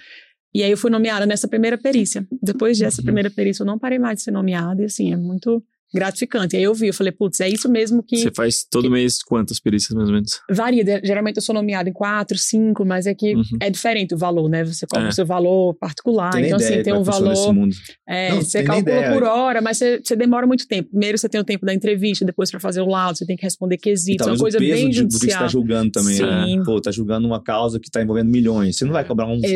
E aí eu fui nomeada nessa primeira perícia. Depois dessa Uhum. primeira perícia, eu não parei mais de ser nomeada, e assim, é muito gratificante. E aí eu vi, eu falei, putz, é isso mesmo que. Você faz todo mês quantas perícias, mais ou menos? Varia, geralmente eu sou nomeada em quatro, cinco, mas é que Uhum. é diferente o valor, né? Você cobra É. o seu valor particular, Tem então ideia assim, tem um é que valor. mundo. é, Não, você calcula ideia. por hora, mas você, você demora muito tempo. Primeiro você tem o tempo da entrevista, depois para fazer o laudo, você tem que responder quesitos, é uma coisa o peso bem de, do que você está judicial. julgando também, né? Sim. Pô, tá julgando uma causa que tá envolvendo milhões. Você não vai cobrar um, um plantão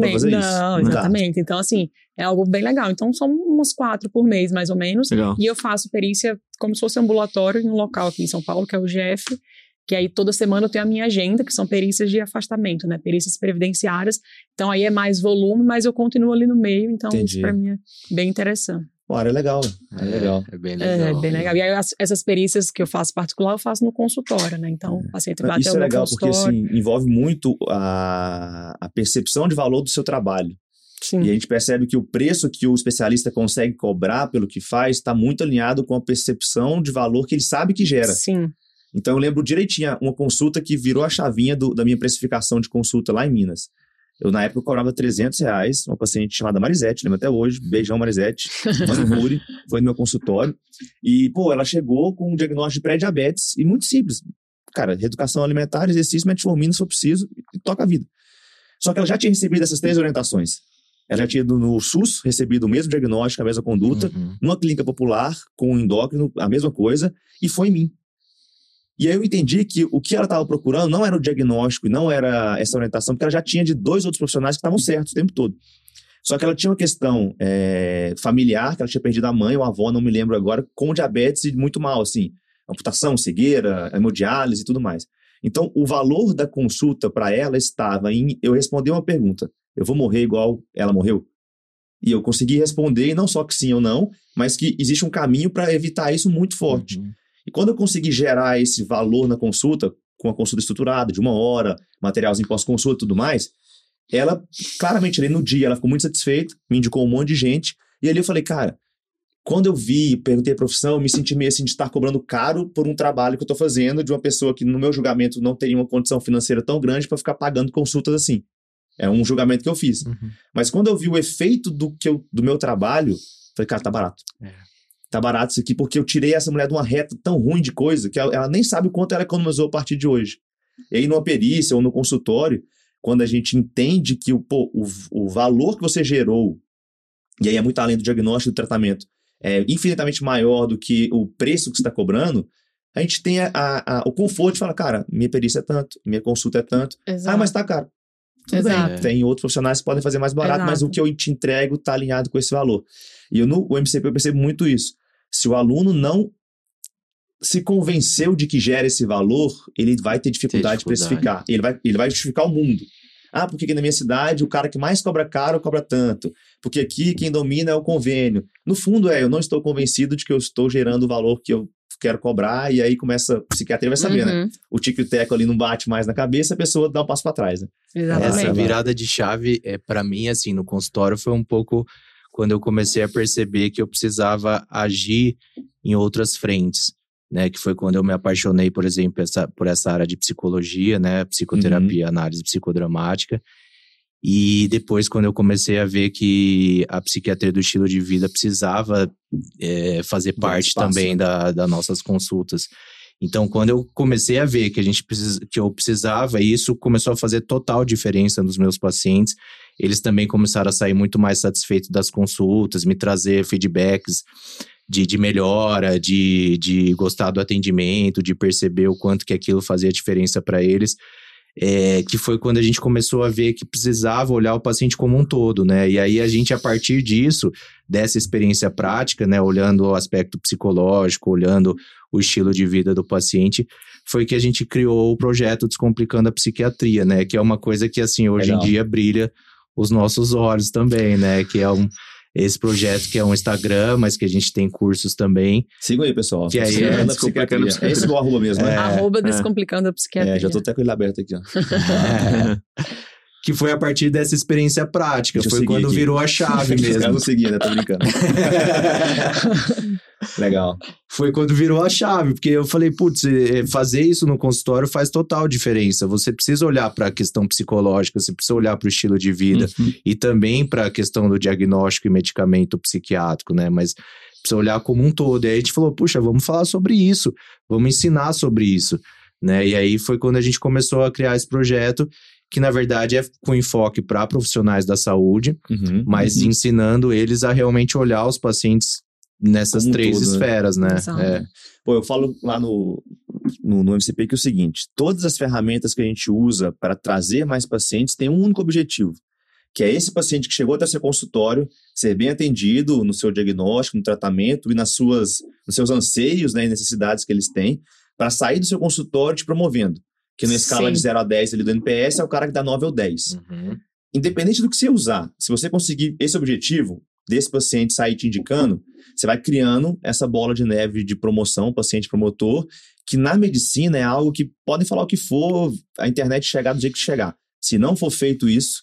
pra Exatamente. fazer Não, isso. dá. exatamente. Então, assim, é algo bem legal. Então, são umas quatro por mês, mais ou menos. Legal. E eu faço perícia como se fosse ambulatório em um local aqui em São Paulo, que é o GF, que aí toda semana eu tenho a minha agenda, que são perícias de afastamento, né? Perícias previdenciárias. Então aí é mais volume, mas eu continuo ali no meio, então Entendi. isso pra mim é bem interessante. Pô, é legal. É legal. É bem É, legal. bem legal. E aí as- essas perícias que eu faço particular, eu faço no consultório, né? Então o paciente vai Isso é legal porque assim, envolve muito a, a percepção de valor do seu trabalho. Sim. E a gente percebe que o preço que o especialista consegue cobrar pelo que faz está muito alinhado com a percepção de valor que ele sabe que gera. Sim. Então eu lembro direitinho uma consulta que virou a chavinha do- da minha precificação de consulta lá em Minas. Eu, na época, eu cobrava 300 reais, uma paciente chamada Marisete, lembro até hoje, beijão Marisete, manicure, foi no meu consultório. E, pô, ela chegou com um diagnóstico de pré-diabetes, e muito simples. Cara, reeducação alimentar, exercício, metformina se for preciso, e toca a vida. Só que ela já tinha recebido essas três orientações. Ela já tinha ido no SUS, recebido o mesmo diagnóstico, a mesma conduta, Uhum. numa clínica popular, com um endócrino, a mesma coisa, e foi em mim. E aí eu entendi que o que ela estava procurando não era o diagnóstico, e não era essa orientação, porque ela já tinha de dois outros profissionais que estavam certos o tempo todo. Só que ela tinha uma questão é, familiar, que ela tinha perdido a mãe ou a avó, não me lembro agora, com diabetes e muito mal, assim, amputação, cegueira, hemodiálise e tudo mais. Então, o valor da consulta para ela estava em eu responder uma pergunta: eu vou morrer igual ela morreu? E eu consegui responder, não só que sim ou não, mas que existe um caminho para evitar isso muito forte. Uhum. E quando eu consegui gerar esse valor na consulta, com a consulta estruturada, de uma hora, materialzinho pós-consulta e tudo mais, ela, claramente, ali no dia, ela ficou muito satisfeita, me indicou um monte de gente, e ali eu falei, cara, quando eu vi, perguntei a profissão, eu me senti meio assim de estar cobrando caro por um trabalho que eu estou fazendo de uma pessoa que, no meu julgamento, não teria uma condição financeira tão grande para ficar pagando consultas assim. É um julgamento que eu fiz. Uhum. Mas quando eu vi o efeito do, que eu, do meu trabalho, falei, cara, tá barato. É. Tá barato isso aqui, porque eu tirei essa mulher de uma reta tão ruim de coisa que ela, ela nem sabe o quanto ela economizou a partir de hoje. E aí, numa perícia ou no consultório, quando a gente entende que o, pô, o, o valor que você gerou, e aí é muito além do diagnóstico e do tratamento, é infinitamente maior do que o preço que você está cobrando, a gente tem a, a- a- o conforto de falar, cara, minha perícia é tanto, minha consulta é tanto. Ah, Exato. mas tá caro. Tudo Exato. bem, tem outros profissionais que podem fazer mais barato, mas Exato. o que eu te entrego está alinhado com esse valor. E eu, no o MCP eu percebo muito isso. Se o aluno não se convenceu de que gera esse valor, ele vai ter dificuldade, de dificuldade. precificar. Ele vai, ele vai justificar o mundo. Ah, porque aqui na minha cidade o cara que mais cobra caro cobra tanto. Porque aqui quem domina é o convênio. No fundo, é, eu não estou convencido de que eu estou gerando o valor que eu quero cobrar, e aí começa, a psiquiatria vai saber, né? Uhum, O tico e o teco ali não bate mais na cabeça, a pessoa dá um passo para trás, né? Exatamente. Essa virada de chave, é, para mim, assim, no consultório foi um pouco quando eu comecei a perceber que eu precisava agir em outras frentes, né? Que foi quando eu me apaixonei, por exemplo, essa, por essa área de psicologia, né? Psicoterapia, análise psicodramática. E depois, quando eu comecei a ver que a psiquiatria do estilo de vida precisava é, fazer parte espaço, também né? da, das nossas consultas. Então, quando eu comecei a ver que a gente precisa, que eu precisava, isso começou a fazer total diferença nos meus pacientes, eles também começaram a sair muito mais satisfeitos das consultas, me trazer feedbacks de, de melhora, de, de gostar do atendimento, de perceber o quanto que aquilo fazia diferença para eles. É, que foi quando a gente começou a ver que precisava olhar o paciente como um todo, né? E aí a gente, a partir disso, dessa experiência prática, né, olhando o aspecto psicológico, olhando o estilo de vida do paciente, foi que a gente criou o projeto Descomplicando a Psiquiatria, né? Que é uma coisa que, assim, hoje Legal. em dia brilha os nossos olhos também, né? Que é um, esse projeto que é um Instagram, mas que a gente tem cursos também. Sigam aí, pessoal. Que aí Descomplicando é a Descomplicando a psiquiatria. É esse o arroba mesmo, né? Arroba Descomplicando a Psiquiatria. É, já tô até com ele aberto aqui, ó. [LAUGHS] que foi a partir dessa experiência prática. Deixa eu foi quando aqui. virou a chave [LAUGHS] mesmo. não seguiam, né? Tô brincando. [LAUGHS] Legal. foi quando virou a chave, porque eu falei, putz, eh, fazer isso no consultório faz total diferença. Você precisa olhar para a questão psicológica, você precisa olhar para o estilo de vida Uhum. e também para a questão do diagnóstico e medicamento psiquiátrico, né? Mas precisa olhar como um todo. E aí a gente falou, puxa, vamos falar sobre isso, vamos ensinar sobre isso, né? E aí foi quando a gente começou a criar esse projeto, que na verdade é com enfoque para profissionais da saúde, Uhum. mas Uhum. ensinando eles a realmente olhar os pacientes nessas Como três todo, né? esferas, né? Exato. É. Pô, eu falo lá no, no, no MCP que é o seguinte: todas as ferramentas que a gente usa para trazer mais pacientes têm um único objetivo, que é esse paciente que chegou até seu consultório ser bem atendido no seu diagnóstico, no tratamento e nas suas, nos seus anseios né, e necessidades que eles têm, para sair do seu consultório te promovendo. Que na escala Sim. de 0 a 10 ali do NPS é o cara que dá 9 ou 10. Uhum. independente do que você usar, se você conseguir esse objetivo desse paciente sair te indicando, você vai criando essa bola de neve de promoção, paciente promotor, que na medicina é algo que podem falar o que for, a internet chegar do jeito que chegar. Se não for feito isso,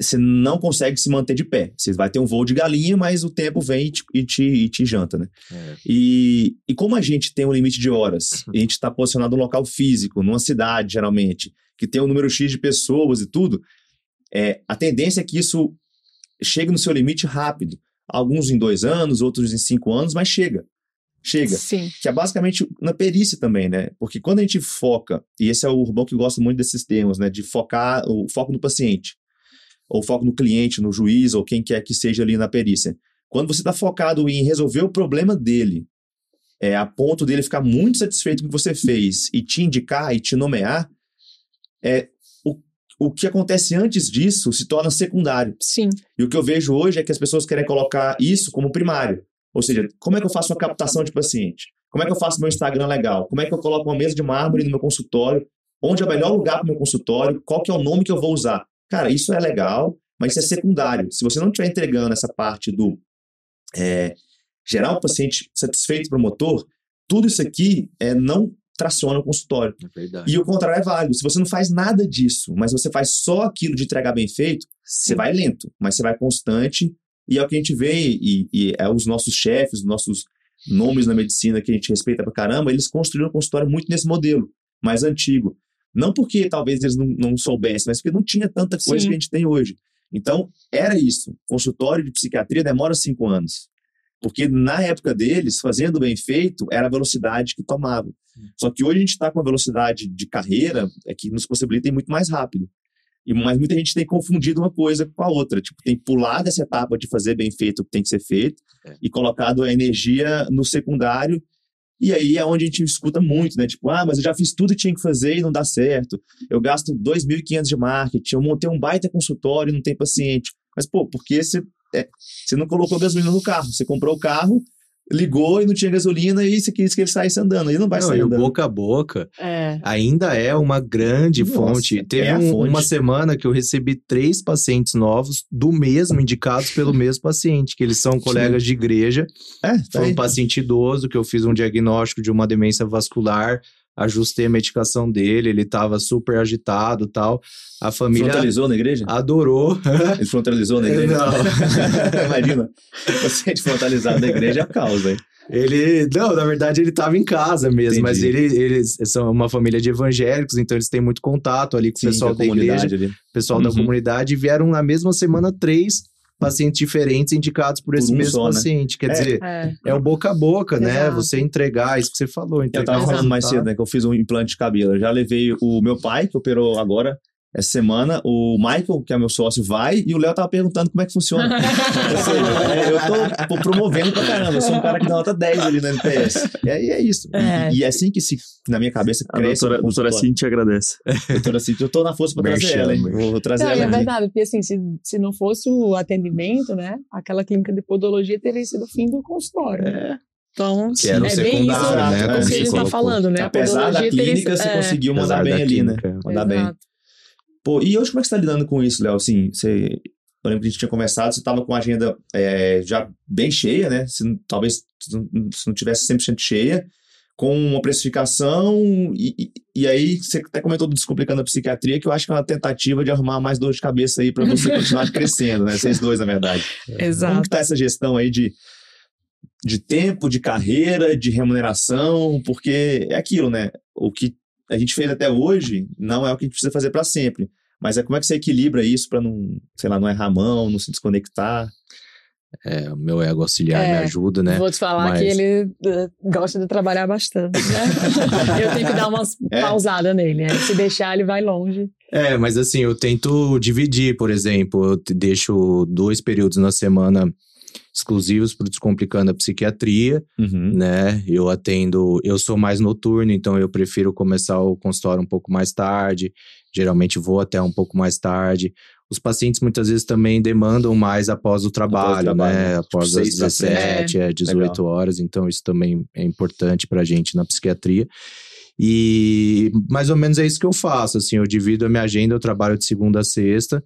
você não consegue se manter de pé. Você vai ter um voo de galinha, mas o tempo vem e te, e te, e te janta, né? É. E, e como a gente tem um limite de horas, e a gente está posicionado num local físico, numa cidade, geralmente, que tem um número X de pessoas e tudo, é, a tendência é que isso chegue no seu limite rápido. Alguns em dois anos, outros em cinco anos, mas chega. Chega. Sim. Que é basicamente na perícia também, né? Porque quando a gente foca, e esse é o Urbão que gosta muito desses termos, né? De focar o foco no paciente, ou foco no cliente, no juiz, ou quem quer que seja ali na perícia. Quando você está focado em resolver o problema dele, é, a ponto dele ficar muito satisfeito com o que você fez e te indicar e te nomear, é, o, o que acontece antes disso se torna secundário. Sim. E o que eu vejo hoje é que as pessoas querem colocar isso como primário. Ou seja, como é que eu faço uma captação de paciente? Como é que eu faço meu Instagram legal? Como é que eu coloco uma mesa de mármore no meu consultório? Onde é o melhor lugar para o meu consultório? Qual que é o nome que eu vou usar? Cara, isso é legal, mas isso é secundário. Se você não estiver entregando essa parte do é, gerar um paciente satisfeito promotor, tudo isso aqui é, não traciona o consultório. É. E o contrário é válido. Se você não faz nada disso, mas você faz só aquilo de entregar bem feito, você vai lento, mas você vai constante. E é o que a gente vê, e, e é os nossos chefes, os nossos nomes na medicina que a gente respeita pra caramba, eles construíram um consultório muito nesse modelo, mais antigo. Não porque talvez eles não, não soubessem, mas porque não tinha tanta coisa Sim. que a gente tem hoje. Então, era isso. Consultório de psiquiatria demora cinco anos. Porque na época deles, fazendo bem feito, era a velocidade que tomava. Só que hoje a gente está com uma velocidade de carreira é que nos possibilita ir muito mais rápido. E, mas muita gente tem confundido uma coisa com a outra. Tipo, tem pulado essa etapa de fazer bem feito o que tem que ser feito É. e colocado a energia no secundário. E aí é onde a gente escuta muito, né? Tipo, ah, mas eu já fiz tudo que tinha que fazer e não dá certo. Eu gasto 2.500 de marketing, eu montei um baita consultório e não tem paciente. Mas, pô, porque você, é, você não colocou gasolina no carro? Você comprou o carro, ligou e não tinha gasolina e você quis que ele saísse andando. Ele não vai Não, sair e o andando. boca a boca É. ainda é uma grande Nossa, fonte. Teve é um- fonte. uma semana que eu recebi três pacientes novos do mesmo, indicados pelo [LAUGHS] mesmo paciente, que eles são colegas de igreja. É, tá Foi aí. um paciente idoso que eu fiz um diagnóstico de uma demência vascular, ajustei a medicação dele, ele estava super agitado tal. A família Frontalizou na igreja? adorou. [LAUGHS] Ele frontalizou na igreja? Não. [LAUGHS] Imagina, paciente frontalizado na igreja é a causa, hein? Ele, não, na verdade ele estava em casa mesmo, mas Entendi. ele, eles são uma família de evangélicos, então eles têm muito contato ali com o pessoal da da igreja, comunidade ali. pessoal da Uhum. comunidade, e vieram na mesma semana três pacientes diferentes indicados por, Por esse um mesmo só, né? paciente. Quer É. dizer, É. é o boca a boca, né? Exato. Você entregar, isso que você falou. Eu tava falando mais cedo, né? Que eu fiz um implante de cabelo. Eu já levei o meu pai, que operou agora, essa semana, o Michael, que é meu sócio, vai, e o Léo tava perguntando como é que funciona. Ou seja, é, eu tô pô, promovendo pra caramba. Eu sou um cara que dá nota 10 ali no NPS. E aí é isso. E- É. E, é assim que se, na minha cabeça, A cresce. doutora, o doutora consultório. Cintia agradece. Doutora Cintia, eu tô na força pra trazer Merchan, ela, hein? Vou trazer Não, e ela é verdade, porque assim, se, se não fosse o atendimento, né, aquela clínica de podologia teria sido o fim do consultório. né? Então, Que era é bem isso secundário, né, que como a você gente está falando, né? A Apesar da teria clínica, sido- você é, conseguiu mandar Apesar bem ali, né? Mandar bem. Pô, e hoje como é que você tá lidando com isso, Léo? Assim, você. Eu lembro que a gente tinha conversado, você tava com a agenda é, já bem cheia, né? Se, talvez se não- se não tivesse 100% cheia, com uma precificação, e, e, aí você até comentou do Descomplicando a Psiquiatria, que eu acho que é uma tentativa de arrumar mais dor de cabeça aí pra você continuar [LAUGHS] crescendo, né? Vocês dois, na verdade. Como Exato. que tá essa gestão aí de, de tempo, de carreira, de remuneração? Porque é aquilo, né? O que a gente fez até hoje não é o que a gente precisa fazer para sempre. Mas é como é que você equilibra isso para não, sei lá, não errar a mão, não se desconectar? É, o meu ego auxiliar É. me ajuda, né? Vou te falar Mas- que ele eh, gosta de trabalhar bastante, né? [LAUGHS] Eu tenho que dar umas É? pausadas nele. né? Se deixar, ele vai longe. É, mas assim, eu tento dividir, por exemplo, eu te- deixo dois períodos na semana exclusivos para Descomplicando a Psiquiatria, Uhum. né? Eu atendo, eu sou mais noturno, então eu prefiro começar o consultório um pouco mais tarde, geralmente vou até um pouco mais tarde. Os pacientes muitas vezes também demandam mais após o trabalho, trabalho, né? né? Após Tipo, as seis pra frente. 17, é, 18 horas, então isso também é importante pra gente na psiquiatria. E mais ou menos é isso que eu faço, assim, eu divido a minha agenda, eu trabalho de segunda a sexta,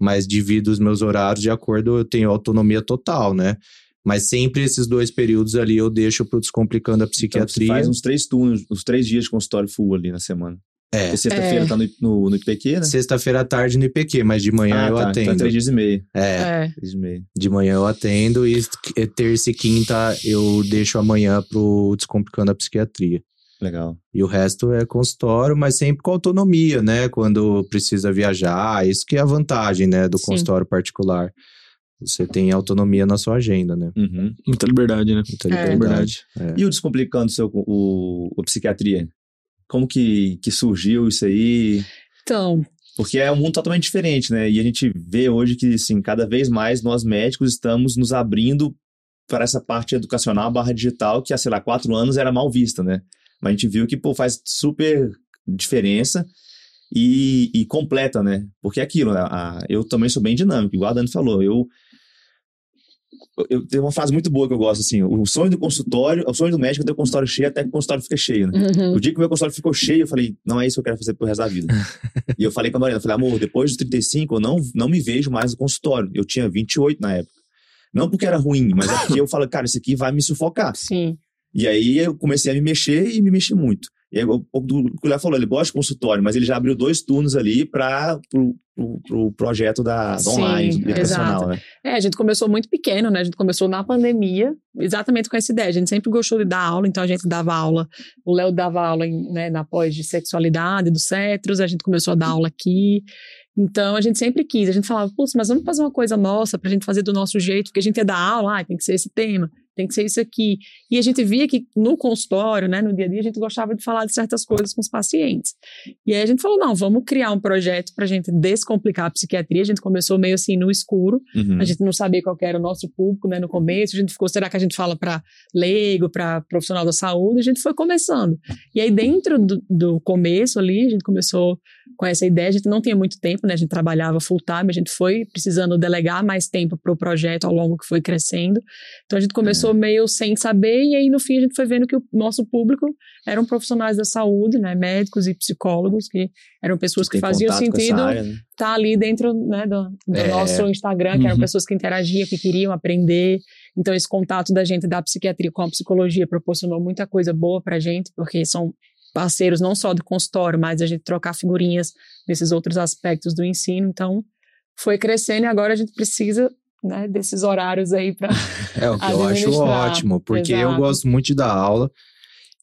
mas divido os meus horários de acordo, eu tenho autonomia total, né? Mas sempre esses dois períodos ali eu deixo pro Descomplicando a Então, você Psiquiatria. faz uns três turnos, uns três dias de consultório full ali na semana. É. Porque sexta-feira É. tá no, no, no IPQ, né? Sexta-feira à tarde no IPQ, mas de manhã ah, eu tá, atendo. Então, três dias e meio. É, É. E meio. de manhã eu atendo e e terça e quinta eu deixo amanhã pro Descomplicando a Psiquiatria. Legal. E o resto é consultório, mas sempre com autonomia, né? Quando precisa viajar, isso que é a vantagem, né, do Sim. consultório particular. Você tem autonomia na sua agenda, né? Uhum. Muita liberdade, né? Muita É. liberdade. É. E o Descomplicando seu, o, o Psiquiatria? Como que, que surgiu isso aí? Então, Porque é um mundo totalmente diferente, né? E a gente vê hoje que, assim, cada vez mais nós médicos estamos nos abrindo para essa parte educacional barra digital que há, sei lá, quatro anos era mal vista, né? Mas a gente viu que, pô, faz super diferença e, e completa, né? Porque é aquilo, né? A- eu também sou bem dinâmico, igual a Dani falou. Eu, eu tenho uma frase muito boa que eu gosto, assim, o sonho do consultório, o sonho do médico é ter o consultório cheio até que o consultório fica cheio, né? uhum, O dia que o meu consultório ficou cheio, eu falei, não é isso que eu quero fazer pro resto da vida. [LAUGHS] e eu falei com a Mariana, eu falei, amor, depois dos 35, eu não, não me vejo mais no consultório. Eu tinha 28 na época. Não porque era ruim, mas é porque eu falei, cara, isso aqui vai me sufocar. sim. E aí eu comecei a me mexer e me mexi muito. E aí, um pouco do que o Léo falou, ele gosta de consultório, mas ele já abriu dois turnos ali para pro, pro, pro projeto da, da Sim, online, do educacional, né? É, a gente começou muito pequeno, né? A gente começou na pandemia, exatamente com essa ideia. A gente sempre gostou de dar aula, então a gente dava aula. O Léo dava aula em, né, na pós de sexualidade, dos cetros, a gente começou a dar aula aqui. Então a gente sempre quis, a gente falava, putz, mas vamos fazer uma coisa nossa pra gente fazer do nosso jeito, porque a gente ia dar aula, ah, tem que ser esse tema. tem que ser isso aqui. E a gente via que no consultório, né, no dia a dia, a gente gostava de falar de certas coisas com os pacientes. E aí a gente falou, não, vamos criar um projeto para a gente descomplicar a psiquiatria. A gente começou meio assim no escuro, Uhum. a gente não sabia qual era o nosso público, né, no começo. A gente ficou, será que a gente fala para leigo, para profissional da saúde? A gente foi começando. E aí dentro do, do começo ali, a gente começou com essa ideia. A gente não tinha muito tempo, né? A gente trabalhava full time, a gente foi precisando delegar mais tempo para o projeto ao longo que foi crescendo. Então a gente começou meio sem saber e aí no fim a gente foi vendo que o nosso público eram profissionais da saúde, né? Médicos e psicólogos que eram pessoas que, tem faziam sentido área, né? tá ali dentro né, do, do É. nosso Instagram, que eram Uhum. pessoas que interagiam, que queriam aprender. Então, esse contato da gente da psiquiatria com a psicologia proporcionou muita coisa boa pra gente, porque são parceiros não só do consultório, mas a gente trocar figurinhas nesses outros aspectos do ensino. Então, foi crescendo e agora a gente precisa né, desses horários aí para É o [LAUGHS] que eu acho ótimo, porque eu exato. gosto muito de dar aula.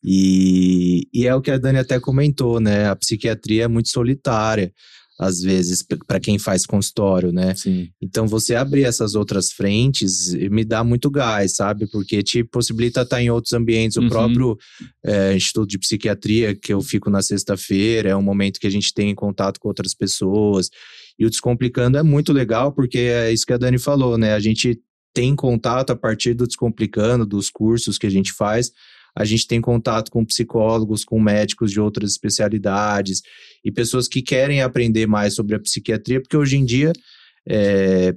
E, e é o que a Dani até comentou, né? A psiquiatria é muito solitária, às vezes, para quem faz consultório, né? Sim. Então, você abrir essas outras frentes me dá muito gás, sabe? Porque te possibilita estar em outros ambientes. Uhum. O próprio é, Instituto de Psiquiatria, que eu fico na sexta-feira, é um momento que a gente tem contato com outras pessoas. E o Descomplicando é muito legal, porque é isso que a Dani falou, né? A gente tem contato a partir do Descomplicando, dos cursos que a gente faz. A gente tem contato com psicólogos, com médicos de outras especialidades e pessoas que querem aprender mais sobre a psiquiatria, porque hoje em dia é,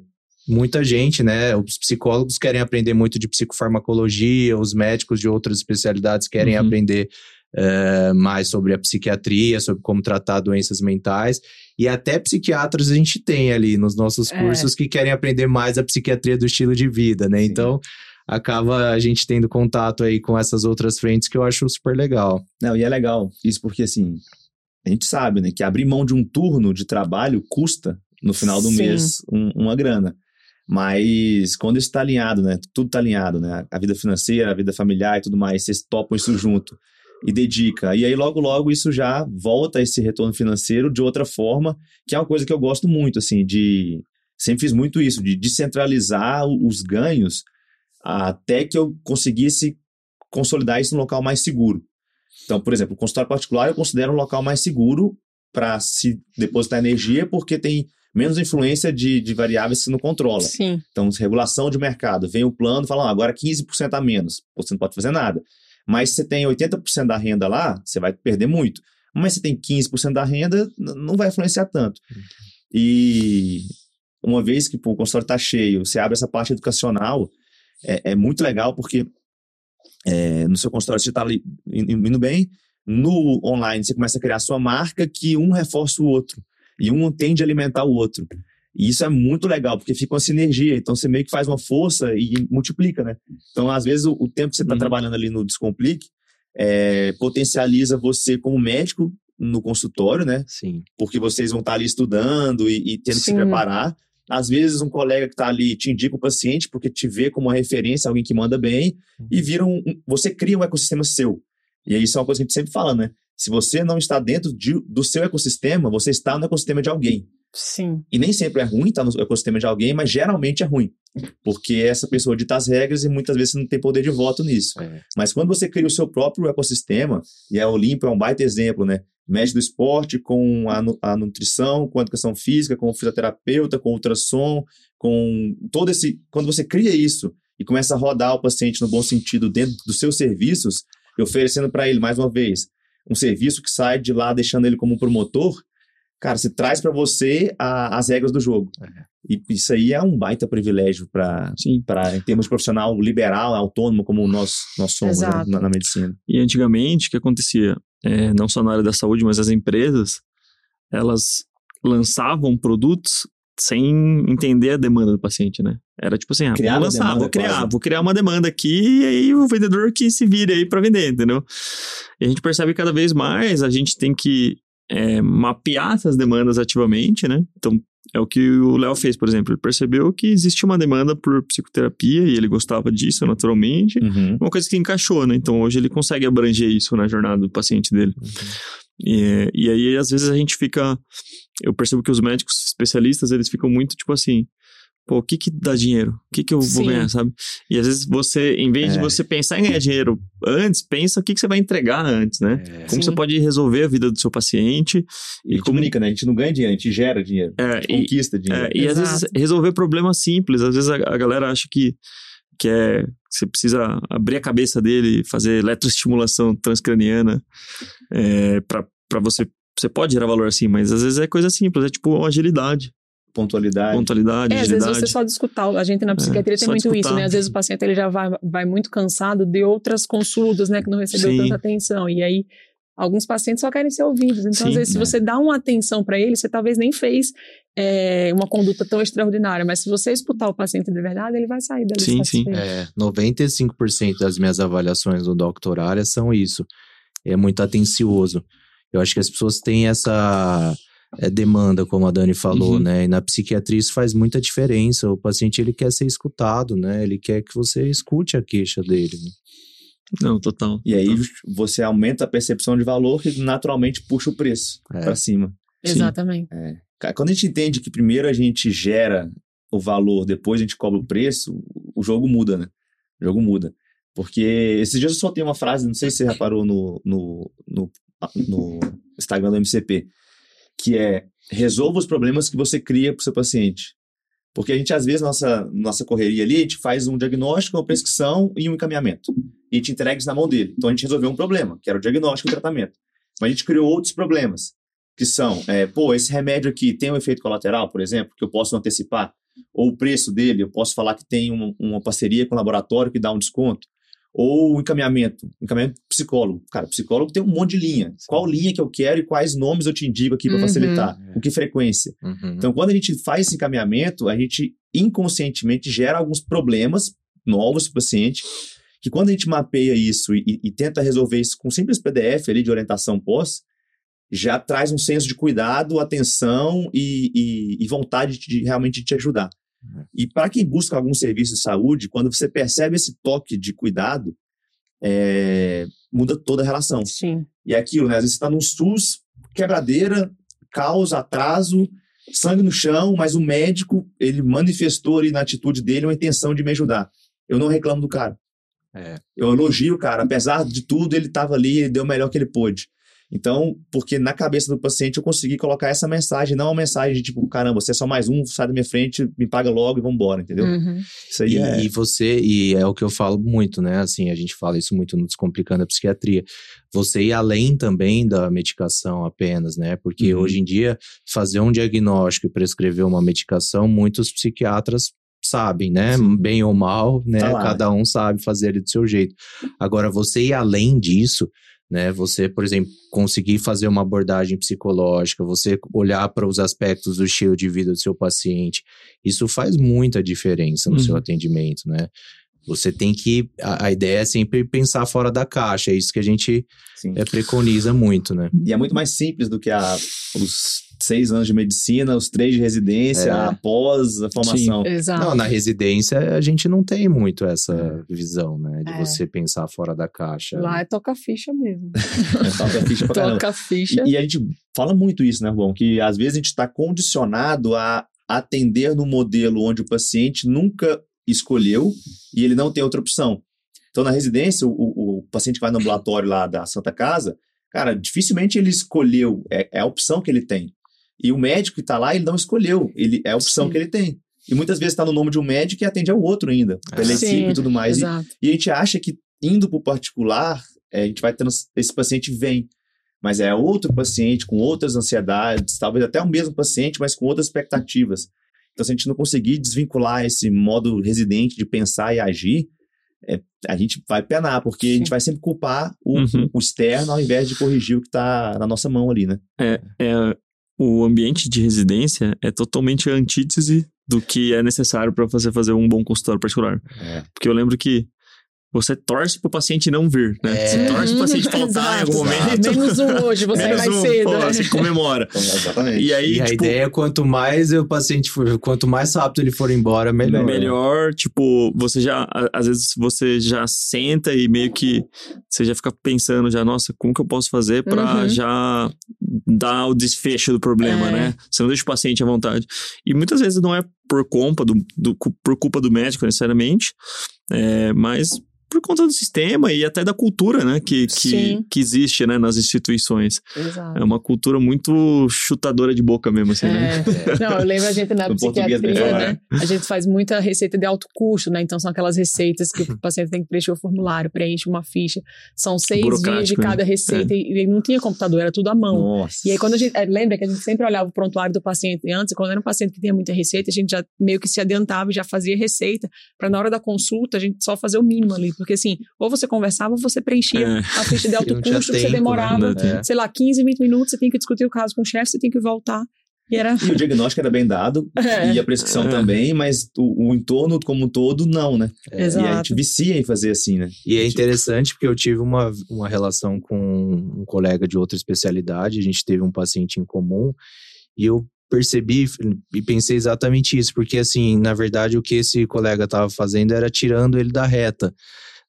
muita gente, né? Os psicólogos querem aprender muito de psicofarmacologia, os médicos de outras especialidades querem Uhum. aprender é, mais sobre a psiquiatria, sobre como tratar doenças mentais. E até psiquiatras a gente tem ali nos nossos É. cursos que querem aprender mais a psiquiatria do estilo de vida, né? Sim. Então acaba a gente tendo contato aí com essas outras frentes que eu acho super legal. Não, e é legal isso porque, assim, a gente sabe, né, que abrir mão de um turno de trabalho custa, no final do Sim. mês, um- uma grana. Mas quando isso está alinhado, né, tudo está alinhado, né, a vida financeira, a vida familiar e tudo mais, vocês topam isso junto e dedica. E aí, logo, logo, isso já volta esse retorno financeiro de outra forma, que é uma coisa que eu gosto muito, assim, de... Sempre fiz muito isso, de descentralizar os ganhos até que eu conseguisse consolidar isso num local mais seguro. Então, por exemplo, o consultório particular eu considero um local mais seguro para se depositar energia, porque tem menos influência de, de variáveis que você não controla. Sim. Então, regulação de mercado, vem o plano fala, ah, agora 15% a menos, você não pode fazer nada. Mas se você tem 80% da renda lá, você vai perder muito. Mas se tem 15% da renda, não vai influenciar tanto. E uma vez que pô, o consultório está cheio, você abre essa parte educacional, é, é muito legal porque é, no seu consultório você está indo bem, no online você começa a criar sua marca que um reforça o outro e um tende a alimentar o outro. E isso é muito legal, porque fica uma sinergia. Então você meio que faz uma força e multiplica, né? Então, às vezes, o, o tempo que você está Uhum. trabalhando ali no Descomplique é, potencializa você como médico no consultório, né? Sim. porque vocês vão estar ali estudando e, e tendo que se Sim. preparar. Às vezes, um colega que está ali te indica o paciente porque te vê como uma referência, alguém que manda bem, e vira um, um- você cria um ecossistema seu. E aí, isso é uma coisa que a gente sempre fala, né? Se você não está dentro de- do seu ecossistema, você está no ecossistema de alguém. Sim. E nem sempre é ruim estar no ecossistema de alguém, mas geralmente é ruim. Porque essa pessoa dita as regras e muitas vezes você não tem poder de voto nisso. É. Mas quando você cria o seu próprio ecossistema, e a Olimpo é um baita exemplo, né? Mexe do esporte com a, a nutrição, com a educação física, com o fisioterapeuta, com o ultrassom, com todo esse. Quando você cria isso e começa a rodar o paciente no bom sentido dentro dos seus serviços, e oferecendo para ele, mais uma vez, um serviço que sai de lá deixando ele como um promotor, cara, você traz para você a- as regras do jogo. E isso aí é um baita privilégio para em termos de profissional liberal, autônomo, como nós, nós somos né, na, na medicina. E antigamente, o que acontecia? É, não só na área da saúde, mas as empresas, elas lançavam produtos sem entender a demanda do paciente, né? Era tipo assim, ah, vou lançar, demanda vou criar, quase. vou criar uma demanda aqui e aí o vendedor que se vire aí para vender, entendeu? E a gente percebe que cada vez mais a gente tem que é, mapear essas demandas ativamente, né? Então, é o que o Léo fez, por exemplo. Ele percebeu que existia uma demanda por psicoterapia e ele gostava disso naturalmente uma coisa que encaixou, né? Então hoje ele consegue abranger isso na jornada do paciente dele. E, e aí, às vezes, a gente fica. Eu percebo que os médicos especialistas, eles ficam muito tipo assim. Pô, o que que dá dinheiro? O que que eu vou Sim. ganhar, sabe? E às vezes você, em vez de É. você pensar em ganhar dinheiro antes, pensa o que que você vai entregar antes, né? É. Como Sim. você pode resolver a vida do seu paciente E gente como- brinca, né? A gente não ganha dinheiro, a gente gera dinheiro. é, A gente e, conquista dinheiro. é, e às vezes resolver problemas simples. Às vezes a, a galera acha que, que é você precisa abrir a cabeça dele, fazer eletroestimulação transcraniana é, para você. Você pode gerar valor assim, mas às vezes é coisa simples, é tipo agilidade, Pontualidade. pontualidade, É, às vezes você só de escutar. A gente na psiquiatria tem só muito isso, né? Às vezes o paciente ele já vai, vai muito cansado de outras consultas, né? Que não recebeu Sim. tanta atenção. E aí, alguns pacientes só querem ser ouvidos. Então, Sim, às vezes, se né? você dá uma atenção para ele, você talvez nem fez é, uma conduta tão extraordinária. Mas se você escutar o paciente de verdade, ele vai sair dali Sim, sim. É, 95% das minhas avaliações do doctorária são isso. É muito atencioso. Eu acho que as pessoas têm essa é, demanda, como a Dani falou, Uhum. né? E na psiquiatria isso faz muita diferença. O paciente ele quer ser escutado, né? Ele quer que você escute a queixa dele. né? Não, total. E aí você aumenta a percepção de valor que naturalmente puxa o preço É. pra cima. Exatamente. Cara, Quando a gente entende que primeiro a gente gera o valor, depois a gente cobra o preço, o jogo muda, né? O jogo muda. Porque esses dias eu soltei uma frase, não sei se você reparou no, no, no, no Instagram do MCP, que é resolva os problemas que você cria para o seu paciente. Porque a gente, às vezes, nossa, nossa correria ali, a gente faz um diagnóstico, uma prescrição e um encaminhamento. E a gente entrega isso na mão dele. Então a gente resolveu um problema, que era o diagnóstico e o tratamento. Mas a gente criou outros problemas, que são, é, pô, esse remédio aqui tem um efeito colateral, por exemplo, que eu posso antecipar, ou o preço dele, eu posso falar que tem uma, uma parceria com o laboratório que dá um desconto, ou o encaminhamento, encaminhamento psicólogo. Cara, psicólogo tem um monte de linha. Qual linha que eu quero e quais nomes eu te indico aqui para Uhum. facilitar? Com que frequência? Uhum. Então, quando a gente faz esse encaminhamento, a gente inconscientemente gera alguns problemas novos para o paciente, que quando a gente mapeia isso e, e- e tenta resolver isso com um simples PDF ali de orientação pós, já traz um senso de cuidado, atenção e, e- e vontade de realmente te ajudar. E para quem busca algum serviço de saúde, quando você percebe esse toque de cuidado, é, muda toda a relação. Sim. E é aquilo, né? Às vezes você tá num SUS, quebradeira, caos, atraso, sangue no chão, mas o médico, ele manifestou ali na atitude dele uma intenção de me ajudar. Eu não reclamo do cara. É. Eu elogio o cara. Apesar de tudo, ele estava ali, ele deu o melhor que ele pôde. Então, porque na cabeça do paciente eu consegui colocar essa mensagem, não uma mensagem de tipo, caramba, você é só mais um, sai da minha frente, me paga logo e vambora, entendeu? Uhum. Isso aí E, é. e você, e é o que eu falo muito, né? Assim, a gente fala isso muito no Descomplicando a Psiquiatria. Você ir além também da medicação apenas, né? Porque Uhum. hoje em dia, fazer um diagnóstico e prescrever uma medicação, muitos psiquiatras sabem, né? Bem ou mal, né? Tá lá, Cada um sabe fazer ele do seu jeito. Agora, você ir além disso, né? Você, por exemplo, conseguir fazer uma abordagem psicológica, você olhar para os aspectos do estilo de vida do seu paciente, isso faz muita diferença no Uhum. seu atendimento, né? Você tem que. A, a ideia é sempre pensar fora da caixa, é isso que a gente é, preconiza muito, né? E é muito mais simples do que a, os seis anos de medicina, os três de residência, É. após a formação. Exato. Não, na residência a gente não tem muito essa visão, né? De É. você pensar fora da caixa. Lá é toca ficha mesmo. [LAUGHS] Toca ficha pra caramba. toca ficha. E, e a gente fala muito isso, né, Bom? Que às vezes a gente está condicionado a atender no modelo onde o paciente nunca escolheu e ele não tem outra opção. Então, na residência, o, o- o paciente que vai no ambulatório lá da Santa Casa, cara, dificilmente ele escolheu, é, é a opção que ele tem. E o médico que está lá, ele não escolheu, ele é a opção Sim. que ele tem. E muitas vezes está no nome de um médico e atende ao outro ainda, pela Sim, equipe e tudo mais. E, Exato. e a gente acha que indo para o particular, é, a gente vai tendo. Esse paciente vem. Mas é outro paciente com outras ansiedades, talvez até o mesmo paciente, mas com outras expectativas. Então, se a gente não conseguir desvincular esse modo residente de pensar e agir, é, a gente vai penar, porque a gente vai sempre culpar o, Uhum. o externo ao invés de corrigir o que está na nossa mão ali, né? É, o ambiente de residência é totalmente a antítese do que é necessário para você fazer um bom consultório particular. É. Porque eu lembro que você torce pro paciente não vir, né? É. Você torce pro paciente [LAUGHS] faltar em algum momento. Menos um hoje, você Menos vai um, cedo. pô, né? você comemora. Então, exatamente. E aí, E a tipo, ideia é quanto mais o paciente for, quanto mais rápido ele for embora, melhor. melhor, tipo, você já, a- às vezes você já senta e meio que você já fica pensando já, nossa, como que eu posso fazer pra Uhum. já dá o desfecho do problema, É. né? Você não deixa o paciente à vontade. E muitas vezes não é por culpa do, do- por culpa do médico necessariamente, é, mas por conta do sistema e até da cultura, né? Que, que, que existe, né? Nas instituições. Exato. É uma cultura muito chutadora de boca mesmo, assim, né? É. Não, eu lembro a gente na [LAUGHS] psiquiatria, né? A gente faz muita receita de alto custo, né? Então são aquelas receitas que o [LAUGHS] paciente tem que preencher o formulário, preenche uma ficha. São seis dias de né? cada receita e, e não tinha computador, era tudo à mão. Nossa. E aí, quando a gente. eh, Lembra que a gente sempre olhava o prontuário do paciente antes, quando era um paciente que tinha muita receita, a gente já meio que se adiantava e já fazia receita, para na hora da consulta a gente só fazer o mínimo ali. Porque assim, ou você conversava ou você preenchia É. a ficha de [LAUGHS] alto custo, que você tempo, né? demorava, tinha. sei lá, 15, 20 minutos, você tem que discutir o caso com o chefe, você tem que voltar. E era. E o diagnóstico era bem dado, [LAUGHS] É. e a prescrição É. também, mas o, o entorno como um todo, não, né? É, Exato. E a gente vicia em fazer assim, né? E é interessante porque eu tive uma, uma relação com um colega de outra especialidade, a gente teve um paciente em comum, e eu percebi e pensei exatamente isso, porque assim, na verdade, o que esse colega estava fazendo era tirando ele da reta.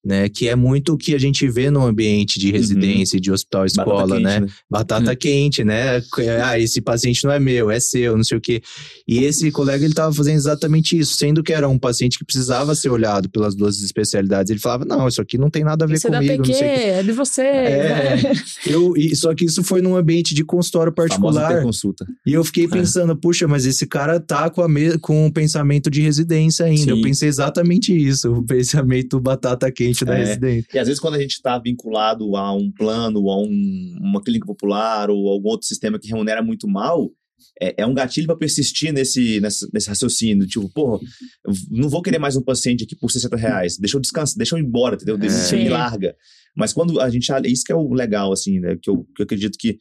Né, que é muito o que a gente vê no ambiente de residência, e de hospital Batata escola, quente, né? Batata quente, né? Ah, esse paciente não é meu, é seu, não sei o quê. E esse colega, ele tava fazendo exatamente isso, sendo que era um paciente que precisava ser olhado pelas duas especialidades. Ele falava, não, isso aqui não tem nada a ver Isso é da comigo, PQ, não sei é de você. É, [LAUGHS] eu, e, só que isso foi num ambiente de consultório particular. consulta. E eu fiquei É. pensando, puxa, mas esse cara tá com, a me com o pensamento de residência ainda. Eu Sim. pensei exatamente isso, o pensamento batata quente da É. residência. E às vezes quando a gente está vinculado a um plano, a um- uma clínica popular ou algum outro sistema que remunera muito mal, é, é um gatilho para persistir nesse, nesse, nesse raciocínio. Tipo, porra, não vou querer mais um paciente aqui por 60 reais. Deixa eu descansar, deixa eu ir embora, entendeu? É. Deixa me larga. Mas quando a gente. Isso que é o legal, assim, né? Que eu, que eu acredito que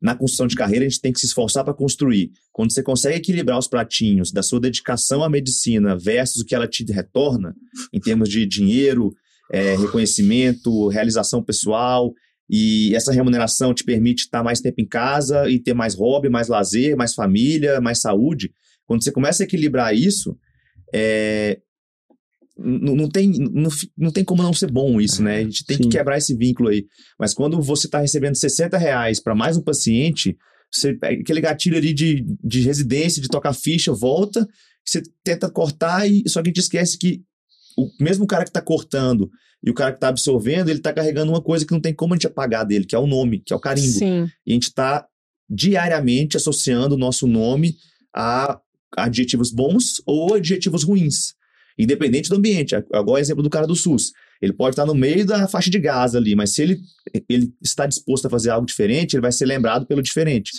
na construção de carreira a gente tem que se esforçar para construir. Quando você consegue equilibrar os pratinhos da sua dedicação à medicina versus o que ela te retorna, em termos de dinheiro, é, reconhecimento, realização pessoal, e essa remuneração te permite estar mais tempo em casa e ter mais hobby, mais lazer, mais família, mais saúde. Quando você começa a equilibrar isso, é, n- não, tem, não, não tem como não ser bom isso, né? A gente tem Sim. que quebrar esse vínculo aí. Mas quando você está recebendo 60 reais para mais um paciente, você pega aquele gatilho ali de, de residência, de tocar ficha, volta, você tenta cortar, e só que a gente esquece que o mesmo cara que está cortando e o cara que está absorvendo, ele está carregando uma coisa que não tem como a gente apagar dele, que é o nome, que é o carimbo. Sim. E a gente está diariamente associando o nosso nome a adjetivos bons ou adjetivos ruins, independente do ambiente. Agora, o exemplo do cara do SUS. Ele pode estar no meio da faixa de gás ali, mas se ele, ele está disposto a fazer algo diferente, ele vai ser lembrado pelo diferente.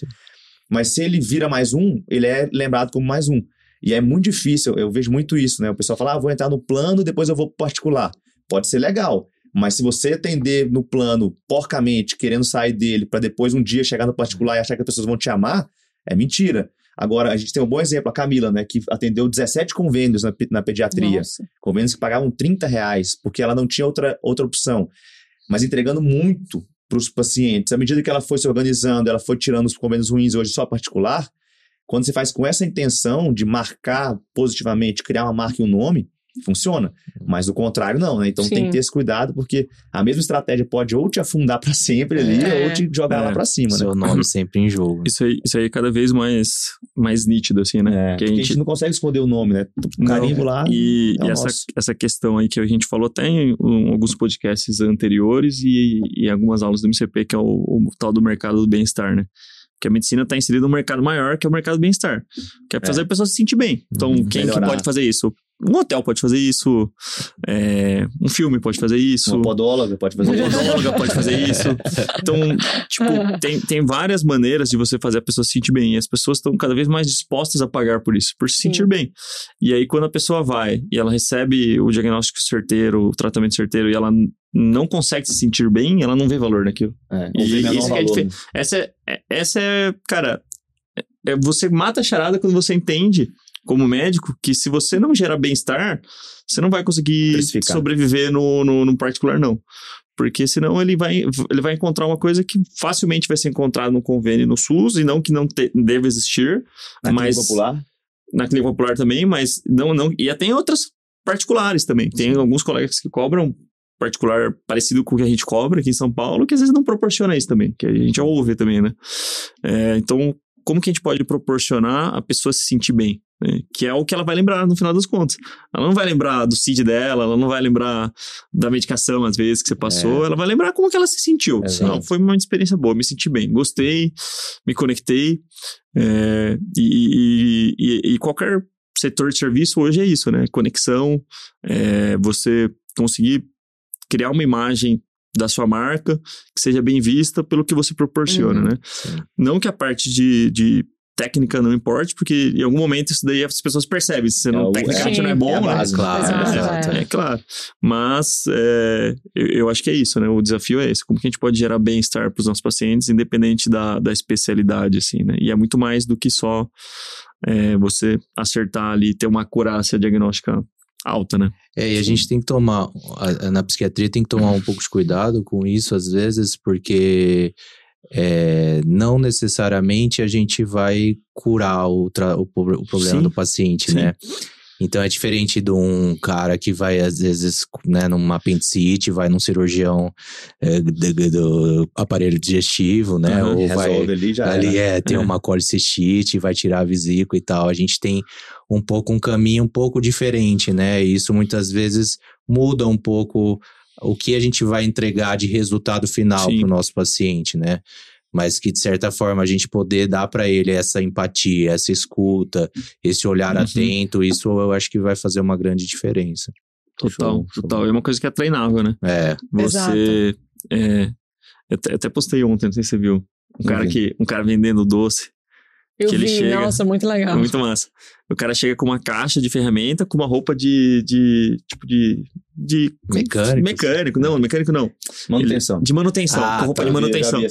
Mas se ele vira mais um, ele é lembrado como mais um. E é muito difícil, eu vejo muito isso, né? O pessoal fala, ah, vou entrar no plano, depois eu vou particular. Pode ser legal, mas se você atender no plano porcamente, querendo sair dele, para depois um dia chegar no particular e achar que as pessoas vão te amar, é mentira. Agora, a gente tem um bom exemplo, a Camila, né? Que atendeu 17 convênios na, na pediatria. Nossa. Convênios que pagavam 30 reais, porque ela não tinha outra, outra opção. Mas entregando muito para os pacientes. À medida que ela foi se organizando, ela foi tirando os convênios ruins, hoje só particular. Quando você faz com essa intenção de marcar positivamente, criar uma marca e um nome, funciona. Mas o contrário, não, né? Então tem Sim. que ter esse cuidado, porque a mesma estratégia pode ou te afundar para sempre ali, É. ou te jogar É. lá para cima, né? Seu nome sempre em jogo. Isso aí, isso aí é cada vez mais, mais nítido, assim, né? É, que porque a gente não consegue esconder o nome, né? O carimbo lá. E, é o e essa, nosso. essa questão aí que a gente falou até em um- alguns podcasts anteriores e, e algumas aulas do MCP, que é o, o tal do mercado do bem-estar, né? Que a medicina está inserida num mercado maior, que é o mercado do bem-estar. Que é fazer É. a pessoa se sentir bem. Então, Uhum. quem que Melhorar. pode fazer isso? Um hotel pode fazer isso, é, um filme pode fazer isso, Uma podóloga pode fazer uma isso. podóloga pode fazer [LAUGHS] isso. Então, tipo, tem, tem várias maneiras de você fazer a pessoa se sentir bem. E as pessoas estão cada vez mais dispostas a pagar por isso, por se Sim. sentir bem. E aí, quando a pessoa vai e ela recebe o diagnóstico certeiro, o tratamento certeiro, e ela não consegue se sentir bem, ela não vê valor naquilo. É, E isso que é valor, né? Essa é, essa é cara, é- você mata a charada quando você entende, como médico, que se você não gerar bem-estar, você não vai conseguir sobreviver no, no, no particular, não. Porque senão ele vai, ele vai encontrar uma coisa que facilmente vai ser encontrada no convênio no SUS, e não que não te- deva existir, Na mas clínica popular. na clínica popular também, mas não, não. E até em outras particulares também. Tem alguns colegas que cobram particular parecido com o que a gente cobra aqui em São Paulo, que às vezes não proporciona isso também, que a gente ouve também, né? É, então, como que a gente pode proporcionar a pessoa se sentir bem? Né? Que é o que ela vai lembrar no final das contas. Ela não vai lembrar do CID dela, ela não vai lembrar da medicação, às vezes, que você passou, ela vai lembrar como que ela se sentiu. Não, foi uma experiência boa, me senti bem, gostei, me conectei. é, e, e- e- e qualquer setor de serviço hoje é isso, né? Conexão, é, você conseguir criar uma imagem da sua marca que seja bem vista pelo que você proporciona, Uhum. né? Sim. Não que a parte de, de técnica não importe, porque em algum momento isso daí as pessoas percebem. Se você É não, o- tecnicamente é- não é é bom, a né? base, Claro, Exato, exato. É, claro. Mas é, eu, eu acho que é isso, né? O desafio é esse. Como que a gente pode gerar bem-estar para os nossos pacientes, independente da, da especialidade, assim, né? E é muito mais do que só é, você acertar ali, ter uma acurácia diagnóstica alta, né? É, e a gente tem que tomar, na psiquiatria tem que tomar um pouco de cuidado com isso às vezes, porque é, não necessariamente a gente vai curar o, o, o problema Sim, do paciente, sim. né? Então é diferente de um cara que vai, às vezes, né, numa apendicite, vai num cirurgião é, do, do aparelho digestivo, né? Aham, ou vai, ali já. ali é, tem É. [LAUGHS] uma colicistite, vai tirar a vesícula e tal. A gente tem um pouco um caminho um pouco diferente, né? E isso muitas vezes muda um pouco o que a gente vai entregar de resultado final para o nosso paciente, né? Mas que de certa forma a gente poder dar para ele essa empatia, essa escuta, esse olhar Uhum. atento, isso eu acho que vai fazer uma grande diferença. Total, Show, show. total. É uma coisa que é treinável, né? É, Você. É, eu até, até postei ontem, não sei se você viu. Um cara, que, um cara vendendo doce. Eu vi, chega- nossa, muito legal. É muito massa. O cara chega com uma caixa de ferramenta, com uma roupa de. de tipo de. de Mecânico. Mecânico, não, mecânico não. Manutenção. Ele- de manutenção, Ah, com roupa tá, de vi- manutenção. vi.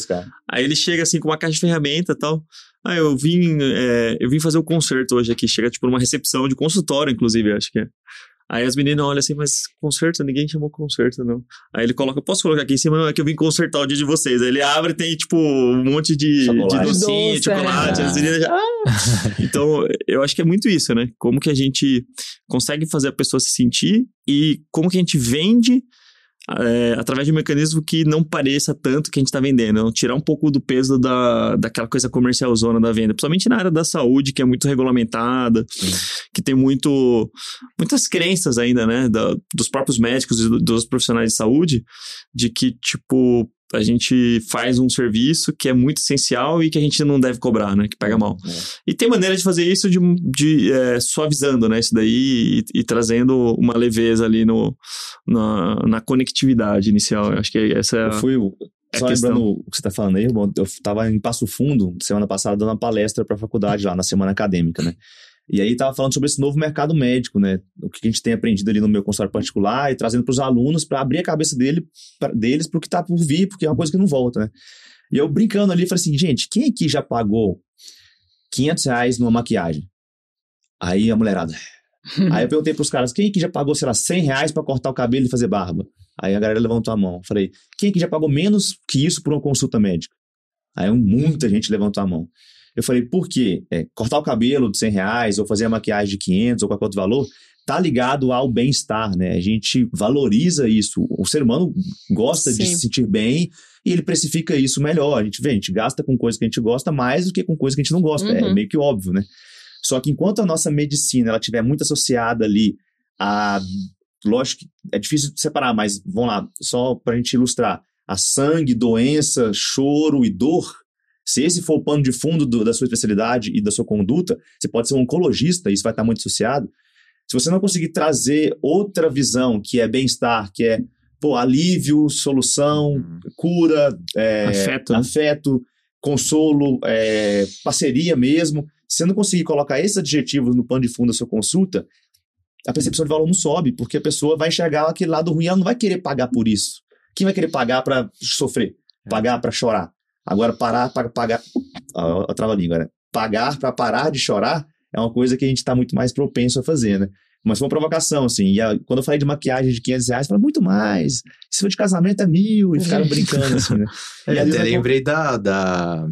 Aí ele chega assim com uma caixa de ferramenta e tal. Ah, eu vim, é, eu vim fazer o concerto hoje aqui. Chega tipo numa recepção de consultório, inclusive, acho que é. Aí as meninas olham assim, mas concerto? Ninguém chamou concerto, não. Aí ele coloca, posso colocar aqui em cima? Não, é que eu vim consertar o dia de vocês. Aí ele abre e tem, tipo, um monte de, de Chocolate. docinho, Doce, chocolate. é. As meninas já... [LAUGHS] Então, eu acho que é muito isso, né? Como que a gente consegue fazer a pessoa se sentir e como que a gente vende é, através de um mecanismo que não pareça tanto que a gente está vendendo. Tirar um pouco do peso da, daquela coisa comercial zona da venda. Principalmente na área da saúde, que é muito regulamentada, que tem muito, muitas crenças ainda, né? da- dos próprios médicos e do- dos profissionais de saúde, de que, tipo, a gente faz um serviço que é muito essencial e que a gente não deve cobrar, né? Que pega mal. É. E tem maneira de fazer isso de, de é, suavizando, né? Isso daí e, e trazendo uma leveza ali no, na, na conectividade inicial. Eu acho que essa é a, Eu fui. é Só a questão. lembrando o que você tá falando aí, eu tava em Passo Fundo, semana passada, dando uma palestra pra faculdade lá, na semana acadêmica, né? E aí tava falando sobre esse novo mercado médico, né? O que a gente tem aprendido ali no meu consultório particular e trazendo pros alunos para abrir a cabeça dele, pra, deles pro que tá por vir, porque é uma coisa que não volta, né? E eu brincando ali, falei assim, gente, quem aqui já pagou 500 reais numa maquiagem? Aí a mulherada. [LAUGHS] Aí eu perguntei pros caras, quem aqui já pagou, sei lá, 100 reais pra cortar o cabelo e fazer barba? Aí a galera levantou a mão. Falei, quem aqui já pagou menos que isso por uma consulta médica? Aí muita gente levantou a mão. Eu falei, por quê? É, cortar o cabelo de 100 reais ou fazer a maquiagem de 500 ou qualquer outro valor tá ligado ao bem-estar, né? A gente valoriza isso. O ser humano gosta de Sim. se sentir bem e ele precifica isso melhor. A gente vê, a gente gasta com coisa que a gente gosta mais do que com coisa que a gente não gosta. É Uhum. meio que óbvio, né? Só que enquanto a nossa medicina ela tiver muito associada ali a. Lógico que é difícil de separar, mas vamos lá, só para a gente ilustrar. A sangue, doença, choro e dor. Se esse for o pano de fundo do- da sua especialidade e da sua conduta, você pode ser um oncologista, isso vai estar muito associado. Se você não conseguir trazer outra visão, que é bem-estar, que é pô, alívio, solução, cura, é, Afeto, né? afeto, consolo, é, parceria mesmo. Se você não conseguir colocar esses adjetivos no pano de fundo da sua consulta, a percepção de valor não sobe, porque a pessoa vai enxergar aquele lado ruim, ela não vai querer pagar por isso. Quem vai querer pagar para sofrer? Pagar para chorar? Agora, parar para pagar. Ó, ó, trava a língua, né? Pagar para parar de chorar é uma coisa que a gente está muito mais propenso a fazer, né? Mas foi uma provocação, assim. E a- quando eu falei de maquiagem de 500 reais, eu falei, muito mais. Se for de casamento é mil. E ficaram brincando, assim, né? [LAUGHS] E às vezes até é lembrei da, da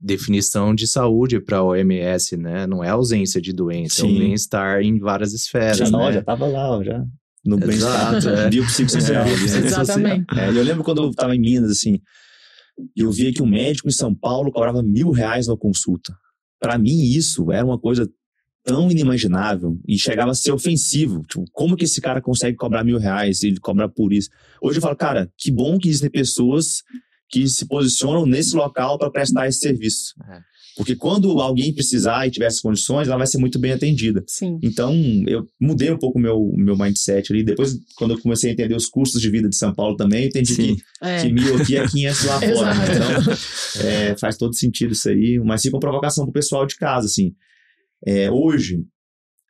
definição de saúde para a OMS, né? Não é ausência de doença, é Sim. o bem-estar em várias esferas, Já, né? já tava lá, já. no bem-estar é. biopsicossocial. né? Exatamente. É, eu lembro quando eu estava em Minas, assim, eu via que um médico em São Paulo cobrava mil reais na consulta. Para mim, isso era uma coisa tão inimaginável e chegava a ser ofensivo. Tipo, como que esse cara consegue cobrar mil reais e ele cobra por isso? Hoje eu falo, cara, que bom que existem pessoas que se posicionam nesse local para prestar esse serviço. É. Porque quando alguém precisar e tiver essas condições, ela vai ser muito bem atendida. Sim. Então, eu mudei um pouco o meu, meu mindset ali. Depois, quando eu comecei a entender os custos de vida de São Paulo também, eu entendi Sim. que, É. que mil aqui é 500 lá [LAUGHS] fora. Exato. Então, é, faz todo sentido isso aí. Mas fica uma provocação pro pessoal de casa, assim. É, hoje,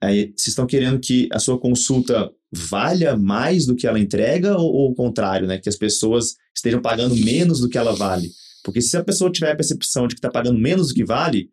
aí, vocês estão querendo que a sua consulta valha mais do que ela entrega ou, ou o contrário, né? Que as pessoas estejam pagando menos do que ela vale? Porque se a pessoa tiver a percepção de que está pagando menos do que vale,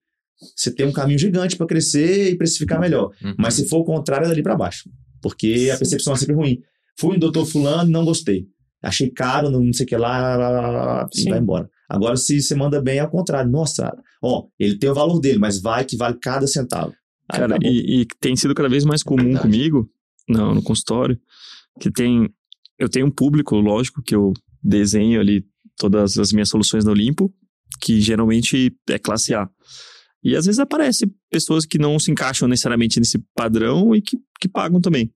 você tem um caminho gigante para crescer e precificar melhor. Uhum. Mas se for o contrário, é dali para baixo. Porque a percepção é sempre ruim. Fui no doutor fulano e não gostei. Achei caro, não sei o que lá, lá, lá, lá, e vai embora. Agora, se você manda bem, é o contrário. Nossa, ó, ele tem o valor dele, mas vai que vale cada centavo. Aí Cara, e, e tem sido cada vez mais comum Verdade. comigo, não, no consultório, que tem. Eu tenho um público, lógico, que eu desenho ali todas as minhas soluções no Olimpo, que geralmente é classe A. E às vezes aparece pessoas que não se encaixam necessariamente nesse padrão e que, que pagam também.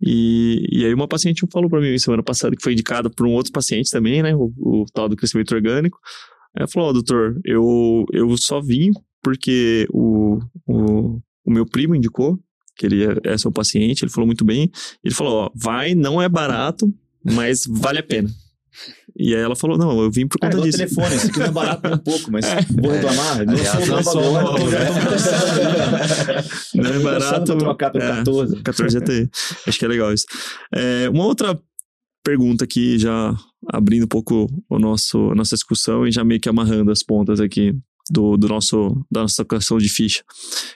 E, e aí uma paciente falou para mim semana passada que foi indicada por um outro paciente também, né? O, o tal do crescimento orgânico. Ela falou, ó, doutor, eu, eu só vim porque o, o, o meu primo indicou que ele é, é seu paciente, ele falou muito bem. Ele falou, ó, vai, não é barato, mas vale a pena. E aí ela falou, não, eu vim por conta igual disso. telefone, isso aqui não é barato nem um pouco, mas vou reclamar. Não Aliás, sou não já né? tô pensando, né? Não é barato, pra trocar pelo é. 14. 14 GTI. Acho que é legal isso. É, uma outra pergunta aqui, já abrindo um pouco o nosso, a nossa discussão e já meio que amarrando as pontas aqui do, do nosso, da nossa questão de ficha.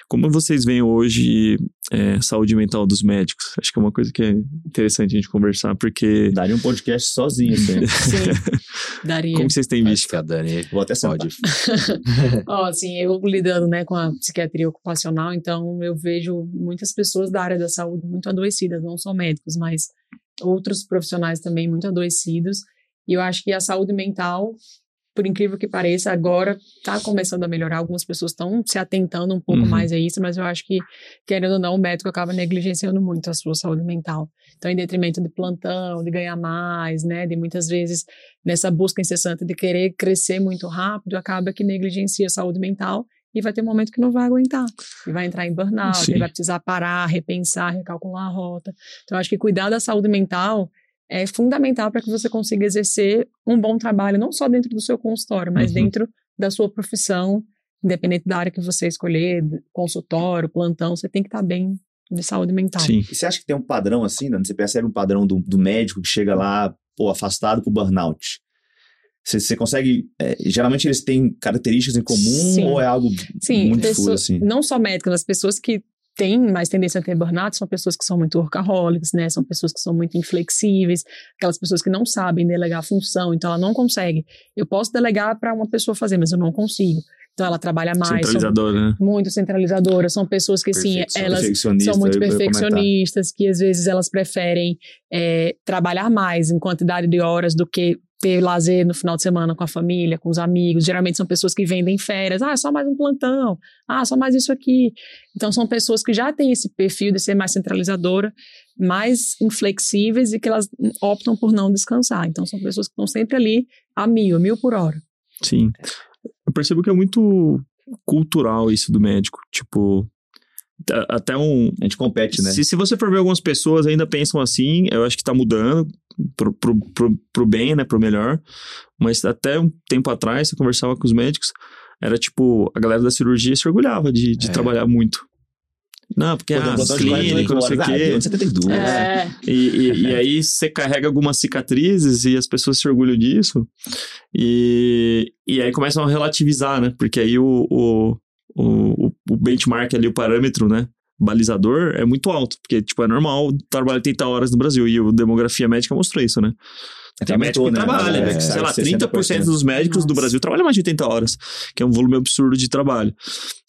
Como vocês veem hoje é, saúde mental dos médicos? Acho que é uma coisa que é interessante a gente conversar, porque Daria um podcast sozinho, assim. [LAUGHS] Sim. [LAUGHS] Daria. como que vocês têm Acho visto? que a Dani Vou até pode. [LAUGHS] Ó, assim, eu lidando, né, com a psiquiatria ocupacional, então eu vejo muitas pessoas da área da saúde muito adoecidas, não só médicos, mas outros profissionais também muito adoecidos. E eu acho que a saúde mental, por incrível que pareça, agora está começando a melhorar. Algumas pessoas estão se atentando um pouco Uhum. mais a isso, mas eu acho que, querendo ou não, o médico acaba negligenciando muito a sua saúde mental. Então, em detrimento de plantão, de ganhar mais, né, de muitas vezes nessa busca incessante de querer crescer muito rápido, acaba que negligencia a saúde mental e vai ter um momento que não vai aguentar. E vai entrar em burnout, vai precisar parar, repensar, recalcular a rota. Então, eu acho que cuidar da saúde mental é fundamental para que você consiga exercer um bom trabalho, não só dentro do seu consultório, mas Uhum. dentro da sua profissão, independente da área que você escolher, consultório, plantão, você tem que estar bem de saúde mental. Sim. E você acha que tem um padrão assim, Dani? Você percebe um padrão do, do médico que chega lá, pô, afastado por burnout? Você, você consegue. é, geralmente eles têm características em comum Sim. ou é algo Sim, muito pessoas, assim? não só médicos, as pessoas que têm mais tendência a ter burnout são pessoas que são muito workaholics, né? São pessoas que são muito inflexíveis, aquelas pessoas que não sabem delegar função, então ela não consegue. Eu posso delegar para uma pessoa fazer, mas eu não consigo. Então ela trabalha mais, são Centralizador, né? muito centralizadoras, são pessoas que sim, Perfeição- elas são muito perfeccionistas, que às vezes elas preferem é, trabalhar mais em quantidade de horas do que ter lazer no final de semana com a família, com os amigos. Geralmente são pessoas que vendem férias. Ah, só mais um plantão. Ah, só mais isso aqui. Então são pessoas que já têm esse perfil de ser mais centralizadora, mais inflexíveis e que elas optam por não descansar. Então são pessoas que estão sempre ali a mil, a mil por hora. Sim. Eu percebo que é muito cultural isso do médico. Tipo, até um. A gente compete, né? Se, se você for ver algumas pessoas ainda pensam assim, eu acho que tá mudando pro, pro, pro, pro bem, né? Pro melhor. Mas até um tempo atrás, eu conversava com os médicos, era tipo, a galera da cirurgia se orgulhava de, de É. trabalhar muito. Não, porque Pô, um ah, plantão de 48 clínico, não sei o. Ah, quê. 72. É, E, e, e [LAUGHS] aí você carrega algumas cicatrizes e as pessoas se orgulham disso. E, e aí começam a relativizar, né? Porque aí o, o, o, o benchmark ali, o parâmetro, né? Balizador é muito alto. Porque, tipo, é normal trabalhar 80 horas no Brasil. E o Demografia Médica mostrou isso, né? Tem médico que né? trabalha, É, né? sei lá, 30% 60%. dos médicos do Nossa. Brasil trabalham mais de 80 horas, que é um volume absurdo de trabalho.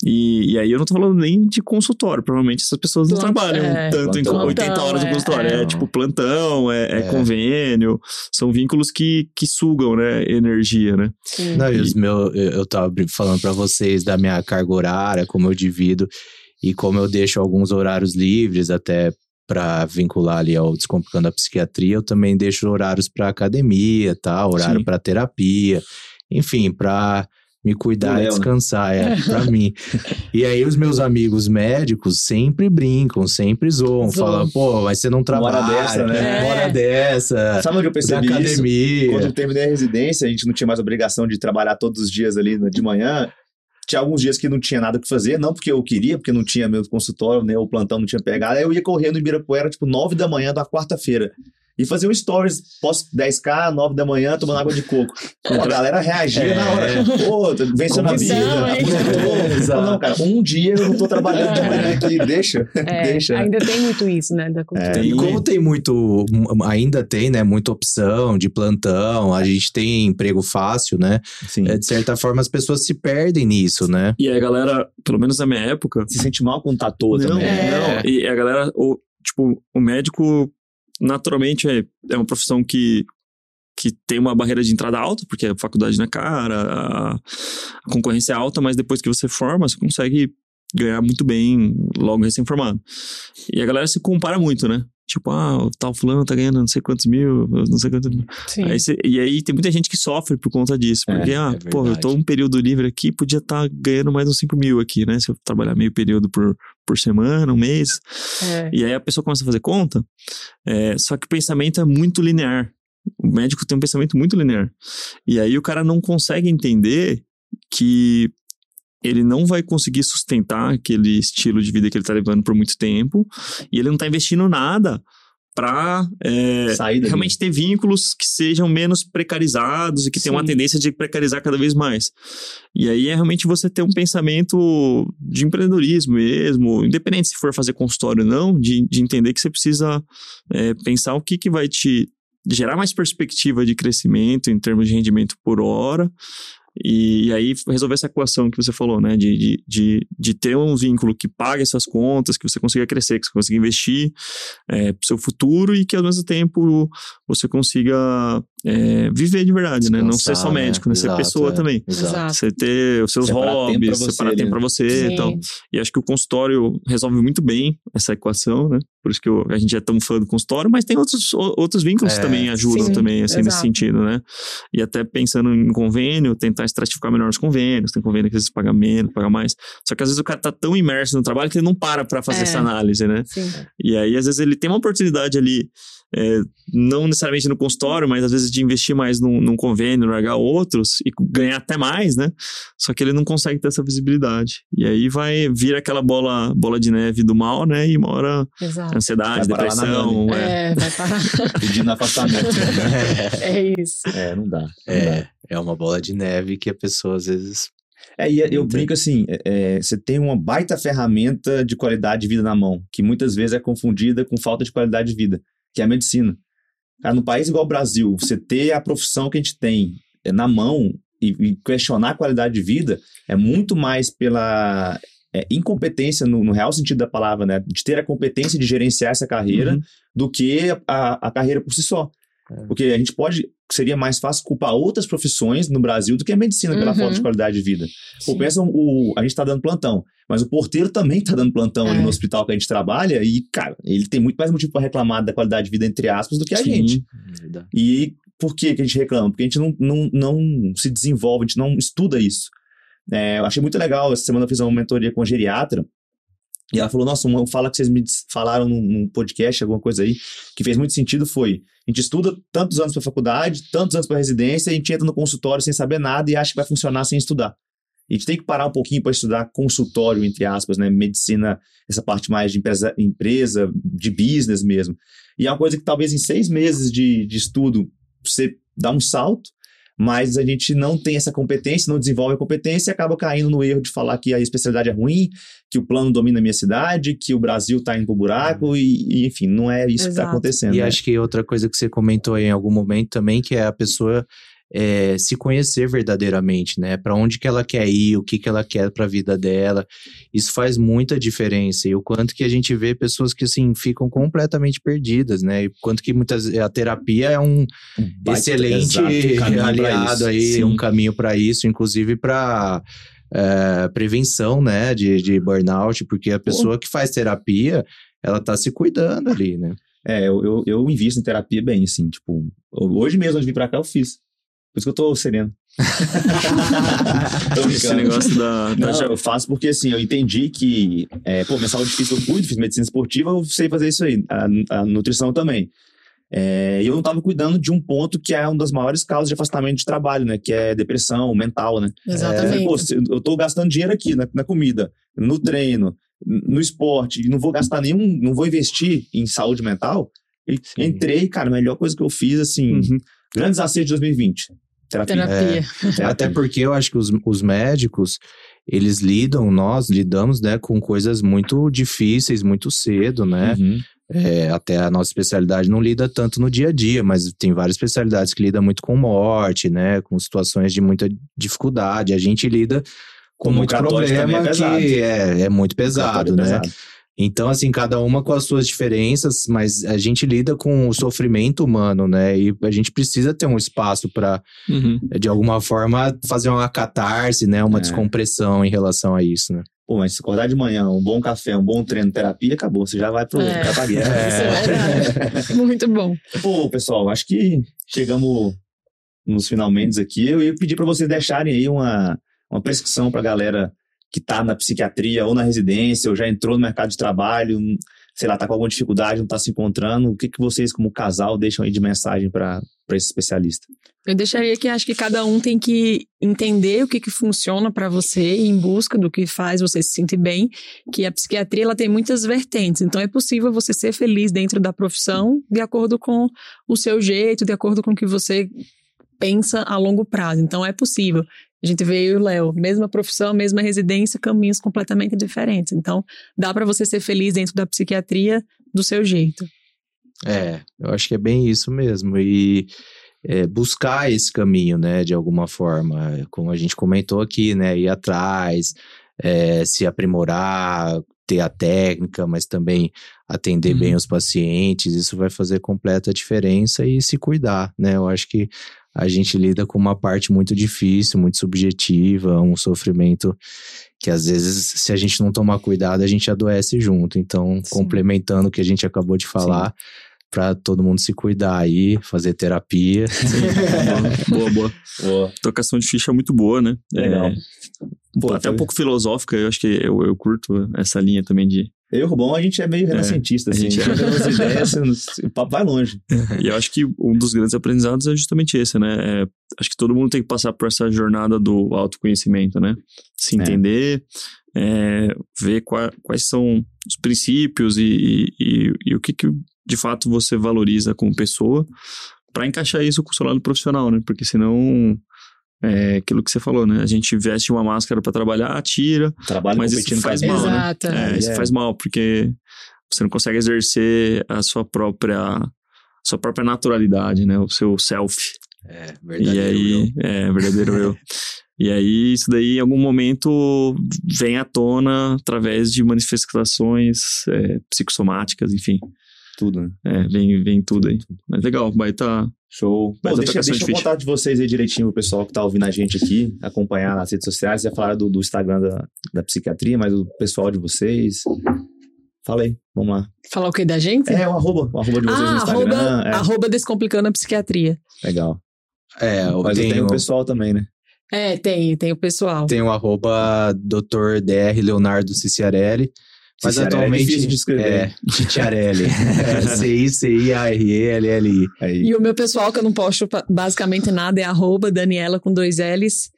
E, e aí eu não tô falando nem de consultório, provavelmente essas pessoas não trabalham é, tanto em plantão. 80 horas no é, consultório. É, é. tipo plantão, é, é É. convênio, são vínculos que, que sugam, né, energia, né? Sim. Não, e os meus, eu, eu tava falando pra vocês da minha carga horária, como eu divido e como eu deixo alguns horários livres até pra vincular ali ao Descomplicando a Psiquiatria, eu também deixo horários pra academia, tá? Horário pra terapia, enfim, pra me cuidar Léo, e né? descansar, é, [LAUGHS] pra mim. E aí os meus amigos médicos sempre brincam, sempre zoam, falam, pô, mas você não trabalha, hora dessa, né? Hora É. dessa, Sabe onde eu da percebi isso? academia. Quando eu terminei a residência, a gente não tinha mais obrigação de trabalhar todos os dias ali de manhã. Tinha alguns dias que não tinha nada que fazer, não porque eu queria, porque não tinha meu consultório, nem o plantão não tinha pegado. Aí eu ia correndo em Ibirapuera, tipo, 9 da manhã da quarta-feira. E fazia um stories, pós 10k, 9 da manhã, tomando água de coco. Pô, a galera reagia É. na hora. Pô, tô vencendo a vida. Exato. Não, cara, um dia eu não tô trabalhando de manhã aqui, deixa. É, deixa. ainda tem muito isso, né? Da cultura. Tem- E como tem muito, ainda tem, né, muita opção de plantão, a gente tem emprego fácil, né? Sim. É, de certa forma as pessoas se perdem nisso, né? E aí a galera, pelo menos na minha época, Se sente mal com o tatu não, também. É. não. E a galera, o, tipo, o médico naturalmente é, é uma profissão que, que tem uma barreira de entrada alta, porque a faculdade não é cara, a, a concorrência é alta, mas depois que você forma, você consegue ganhar muito bem logo recém-formado. E a galera se compara muito, né? Tipo, ah, o tal fulano tá ganhando não sei quantos mil, não sei quantos mil. Sim. Aí cê- e aí tem muita gente que sofre por conta disso. É, Porque, ah, é pô, eu tô um período livre aqui, podia estar ganhando mais uns 5 mil aqui, né? Se eu trabalhar meio período por, por semana, um mês. É. E aí a pessoa começa a fazer conta, é, só que o pensamento é muito linear. O médico tem um pensamento muito linear. E aí o cara não consegue entender que ele não vai conseguir sustentar aquele estilo de vida que ele tá levando por muito tempo e ele não tá investindo nada para dali. realmente ter vínculos que sejam menos precarizados e que tenham uma tendência de precarizar cada vez mais. E aí é realmente você ter um pensamento de empreendedorismo mesmo, independente se for fazer consultório ou não, de, de entender que você precisa é, pensar o que, que vai te gerar mais perspectiva de crescimento em termos de rendimento por hora. E, e aí resolver essa equação que você falou, né? De, de, de, de ter um vínculo que pague essas contas, que você consiga crescer, que você consiga investir é, pro seu futuro e que ao mesmo tempo você consiga é, viver de verdade, né? Não ser só Descansar, né? médico, né? Ser Exato, pessoa é. também. Exato. Você ter os seus Separar tempo hobbies, pra você separar ali, tempo né? pra você e tal. Sim. E acho que o consultório resolve muito bem essa equação, né? Por isso que eu- a gente é tão fã do consultório, mas tem outros, outros vínculos que É, também ajudam sim, também, assim, nesse exato. sentido, né? E até pensando em convênio, tentar estratificar melhor os convênios. Tem convênio que às vezes paga menos, paga mais. Só que às vezes o cara tá tão imerso no trabalho que ele não para pra fazer É. essa análise, né? Sim. E aí, às vezes, ele tem uma oportunidade ali, é, não necessariamente no consultório, mas às vezes de investir mais num, num convênio, largar outros e ganhar até mais, né? Só que ele não consegue ter essa visibilidade. E aí vai vir aquela bola, bola de neve do mal, né? E uma hora Exato. ansiedade, Vai parar lá na depressão. É. É, vai parar. [LAUGHS] Pedindo afastamento. [LAUGHS] É isso. é, não dá. não dá. É, é uma bola de neve que a pessoa às vezes. É, e eu brinco assim, é, é, você tem uma baita ferramenta de qualidade de vida na mão, que muitas vezes é confundida com falta de qualidade de vida, que é a medicina. Cara, num país igual o Brasil, você ter a profissão que a gente tem é, na mão e, e questionar a qualidade de vida é muito mais pela é, incompetência, no, no real sentido da palavra, né? De ter a competência de gerenciar essa carreira Uhum. do que a, a carreira por si só. É. Porque a gente pode, seria mais fácil culpar outras profissões no Brasil do que a medicina pela Uhum. falta de qualidade de vida. Sim. pensa, o, a gente tá dando plantão, mas o porteiro também tá dando plantão ali É. no hospital que a gente trabalha e, cara, ele tem muito mais motivo para reclamar da qualidade de vida, entre aspas, do que a Sim. gente. E por que, que a gente reclama? Porque a gente não, não, não se desenvolve, a gente não estuda isso. É, eu achei muito legal, essa semana eu fiz uma mentoria com a geriatra, e ela falou, nossa, uma fala que vocês me falaram num, podcast, alguma coisa aí, que fez muito sentido foi, a gente estuda tantos anos para faculdade, tantos anos para residência, a gente entra no consultório sem saber nada e acha que vai funcionar sem estudar. E a gente tem que parar um pouquinho para estudar consultório, entre aspas, né? Medicina, essa parte mais de empresa, empresa, de business mesmo. E é uma coisa que talvez em seis meses de, de estudo você dá um salto, mas a gente não tem essa competência, não desenvolve a competência e acaba caindo no erro de falar que a especialidade é ruim, que o plano domina a minha cidade, que o Brasil tá indo pro buraco e, e, enfim, não é isso que tá Exato. acontecendo. E né? acho que outra coisa que você comentou aí em algum momento também, que é a pessoa é, se conhecer verdadeiramente, né? Para onde que ela quer ir, o que que ela quer para a vida dela. Isso faz muita diferença. E o quanto que a gente vê pessoas que assim ficam completamente perdidas, né? E o quanto que muitas a terapia é um Um excelente exato, pra aliado aí, Sim. um caminho para isso, inclusive para prevenção, né, de, de burnout, porque a pessoa que faz terapia, ela tá se cuidando ali, né? É, eu, eu, eu invisto em terapia bem, assim, tipo, hoje mesmo, antes de vir pra cá, eu fiz. Por isso que eu tô sereno. [LAUGHS] Tô Esse negócio da, da Não, eu faço porque assim, eu entendi que, é, pô, minha saúde física eu cuido, fiz medicina esportiva, eu sei fazer isso aí, a, a nutrição também. É, e eu não estava cuidando de um ponto que é uma das maiores causas de afastamento de trabalho, né? Que é depressão mental, né? Exatamente. É, pô, eu tô gastando dinheiro aqui na, na comida, no treino, no esporte, e não vou gastar nenhum, não vou investir em saúde mental. E entrei, cara, a melhor coisa que eu fiz, assim, Uhum. grandes acertos de 2020. Terapia. Terapia. [LAUGHS] Terapia. Até porque eu acho que os, os médicos, eles lidam, nós lidamos, né, com coisas muito difíceis, muito cedo, né? Uhum. É, até a nossa especialidade não lida tanto no dia a dia, mas tem várias especialidades que lidam muito com morte, né? Com situações de muita dificuldade. A gente lida com muito também problema é pesado. que é, é muito pesado, Cartório né? pesado. Então, assim, cada uma com as suas diferenças, mas a gente lida com o sofrimento humano, né? E a gente precisa ter um espaço para, Uhum. de alguma forma, fazer uma catarse, né? Uma É. descompressão em relação a isso, né? Pô, mas se acordar de manhã, um bom café, um bom treino, terapia, acabou. Você já vai pro É. pra guerra. [LAUGHS] É verdade. Muito bom. Pô, pessoal, acho que chegamos nos finalmente aqui. Eu ia pedir para vocês deixarem aí uma, uma prescrição pra galera que tá na psiquiatria ou na residência, ou já entrou no mercado de trabalho, sei lá, tá com alguma dificuldade, não tá se encontrando. O que, que vocês, como casal, deixam aí de mensagem para esse especialista? Eu deixaria que acho que cada um tem que entender o que, que funciona para você em busca do que faz você se sentir bem, que a psiquiatria ela tem muitas vertentes, então é possível você ser feliz dentro da profissão de acordo com o seu jeito, de acordo com o que você pensa a longo prazo. Então é possível. A gente veio e o Léo, mesma profissão, mesma residência, caminhos completamente diferentes. Então dá para você ser feliz dentro da psiquiatria do seu jeito. É, eu acho que é bem isso mesmo. E é, buscar esse caminho, né, de alguma forma, como a gente comentou aqui, né, ir atrás, é, se aprimorar, ter a técnica, mas também atender bem os pacientes, isso vai fazer completa diferença e se cuidar, né? Eu acho que a gente lida com uma parte muito difícil, muito subjetiva, um sofrimento que às vezes, se a gente não tomar cuidado, a gente adoece junto. Então, Sim. complementando o que a gente acabou de falar, para todo mundo se cuidar aí, fazer terapia. [LAUGHS] boa, boa. Boa. Tocação de ficha é muito boa, né? Legal. É, Pô, até um pouco filosófica, eu acho que eu, eu curto essa linha também de. Eu e o Rubão, a gente é meio renascentista, a assim. A gente é. [LAUGHS] tem umas ideias, o papo vai longe. E eu acho que um dos grandes aprendizados é justamente esse, né? É, acho que todo mundo tem que passar por essa jornada do autoconhecimento, né? Se É. entender, é, ver qua- quais são os princípios e, e, e o que, que de fato você valoriza como pessoa para encaixar isso com o seu lado profissional, né? Porque senão é aquilo que você falou, né? A gente veste uma máscara para trabalhar, tira, Trabalho Mas isso faz mal, né? Exato. É, isso é. faz mal, porque você não consegue exercer a sua própria sua própria naturalidade, né? O seu self. É, e aí, é, verdadeiro eu. E aí, isso daí, em algum momento, vem à tona através de manifestações é, psicossomáticas, enfim. Tudo, né? É, vem, vem tudo aí. Mas legal, vai estar. Show. Pô, a deixa tocação deixa de eu ficha. contar de vocês aí direitinho, o pessoal que tá ouvindo a gente aqui, acompanhar nas redes sociais. Já falaram do, do Instagram da, da psiquiatria, mas o pessoal de vocês. Fala aí, vamos lá. Falar o que da gente? É, o arroba, o arroba de vocês ah, no Instagram. arroba, é, arroba Descomplicando a Psiquiatria. legal. É, eu Mas tenho, tem o pessoal também, né? É, tem, tem o pessoal. tenho o arroba Dr. Dr. Leonardo Ciciarelli. Mas Ciciarelli é atualmente. difícil de escrever. É, Ciciarelli. [LAUGHS] é, C-I-C-I-A-R-E-L-L-I. E o meu pessoal, que eu não posto basicamente nada, é arroba Daniela com dois L's,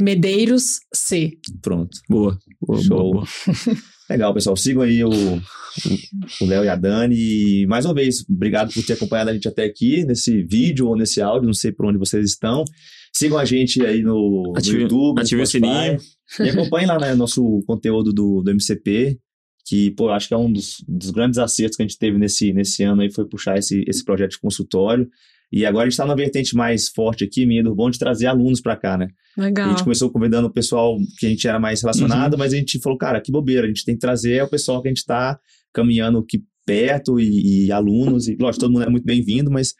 Medeiros C. pronto. Boa. boa, Show. boa, boa. [LAUGHS] Legal, pessoal. Sigam aí o o Léo e a Dani. E mais uma vez, obrigado por ter acompanhado a gente até aqui, nesse vídeo ou nesse áudio, não sei por onde vocês estão. Sigam a gente aí no, Ative- no YouTube, no ative o Spotify. sininho. E acompanhem lá né, nosso conteúdo do, do MCP, que, pô, acho que é um dos, dos grandes acertos que a gente teve nesse, nesse ano aí, foi puxar esse, esse projeto de consultório. E agora a gente está na vertente mais forte aqui, minha do bom de trazer alunos para cá, né? A Legal. gente começou convidando o pessoal que a gente era mais relacionado, Uhum. mas a gente falou, cara, que bobeira, a gente tem que trazer o pessoal que a gente está caminhando aqui perto e, e alunos, e lógico, todo mundo é muito bem-vindo, mas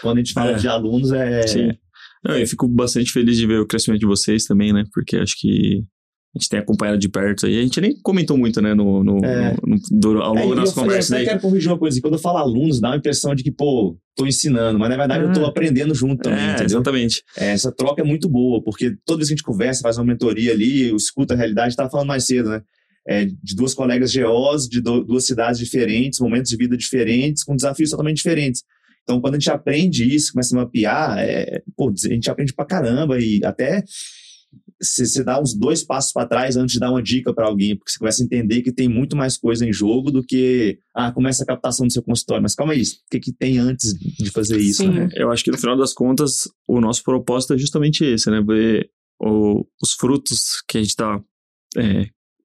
quando a gente fala É. de alunos é... Sim. Não, eu fico bastante feliz de ver o crescimento de vocês também, né? Porque acho que a gente tem acompanhado de perto aí. A gente nem comentou muito, né, no, no, É. no- no- ao É, longo das eu, falei, conversas eu até quero corrigir uma coisa, quando eu falo alunos, dá uma impressão de que, pô, tô ensinando, mas na verdade eu tô Ah. aprendendo junto também, É, exatamente. É, essa troca é muito boa, porque toda vez que a gente conversa, faz uma mentoria ali, eu escuto a realidade, estava falando mais cedo, né? É, de duas colegas GOs, de do- duas cidades diferentes, momentos de vida diferentes, com desafios totalmente diferentes. Então, quando a gente aprende isso, começa a mapear, é, pô, a gente aprende pra caramba e até você você dá uns dois passos para trás antes de dar uma dica para alguém, porque você começa a entender que tem muito mais coisa em jogo do que, ah, começa a captação do seu consultório, mas calma aí, o que, que tem antes de fazer isso, né? Eu acho que no final das contas, o nosso propósito é justamente esse, né? Ver o- os frutos que a gente está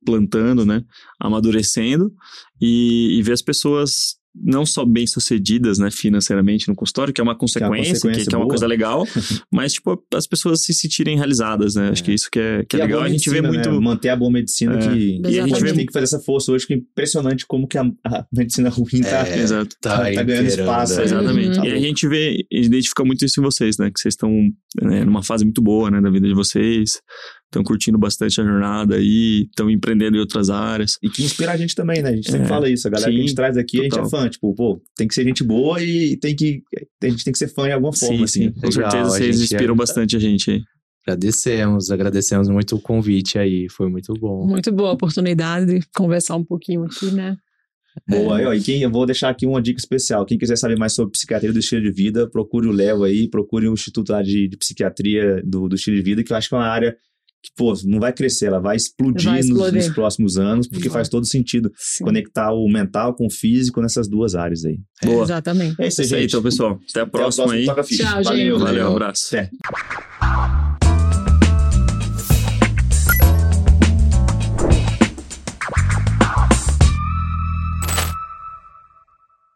plantando, né? Amadurecendo e, e ver as pessoas não só bem-sucedidas, né, financeiramente no consultório, que é uma consequência, que, consequência que é uma coisa legal, [LAUGHS] mas, tipo, as pessoas se sentirem realizadas, né? Acho que isso que é, que é a legal. boa A gente vê medicina, muito... né? Manter a boa medicina É. que. E a gente vê tem que fazer essa força hoje, que é impressionante como que a, a medicina ruim tá. É. Tá, Tá- tá ganhando espaço, é. Exatamente. Uhum. E a gente vê, identifica muito isso em vocês, né? Que vocês estão né, numa fase muito boa, né, da vida de vocês, estão curtindo bastante a jornada aí, estão empreendendo em outras áreas. E que inspira a gente também, né? A gente sempre É. fala isso. A galera que a gente Sim, traz aqui, a gente total. é fã. Tipo, pô, tem que ser gente boa e tem que. A gente tem que ser fã de alguma forma, sim, sim. assim. Com Legal, certeza a vocês inspiram é- bastante a gente aí. Agradecemos, agradecemos muito o convite aí, foi muito bom. Muito boa oportunidade de conversar um pouquinho aqui, né? Boa, ó, e quem, eu vou deixar aqui uma dica especial. Quem quiser saber mais sobre psiquiatria do estilo de vida, procure o Léo aí, procure o Instituto lá de, de Psiquiatria do, do Estilo de Vida, que eu acho que é uma área que, pô, não vai crescer, ela vai explodir, Vai nos- explodir. Nos, próximos anos, porque faz todo sentido Sim. conectar o mental com o físico nessas duas áreas aí. Boa. Exatamente. É isso aí, gente. então, pessoal. Até a Até o próxima aí. Tchau, Valeu, gente. Valeu, valeu. um abraço. Até.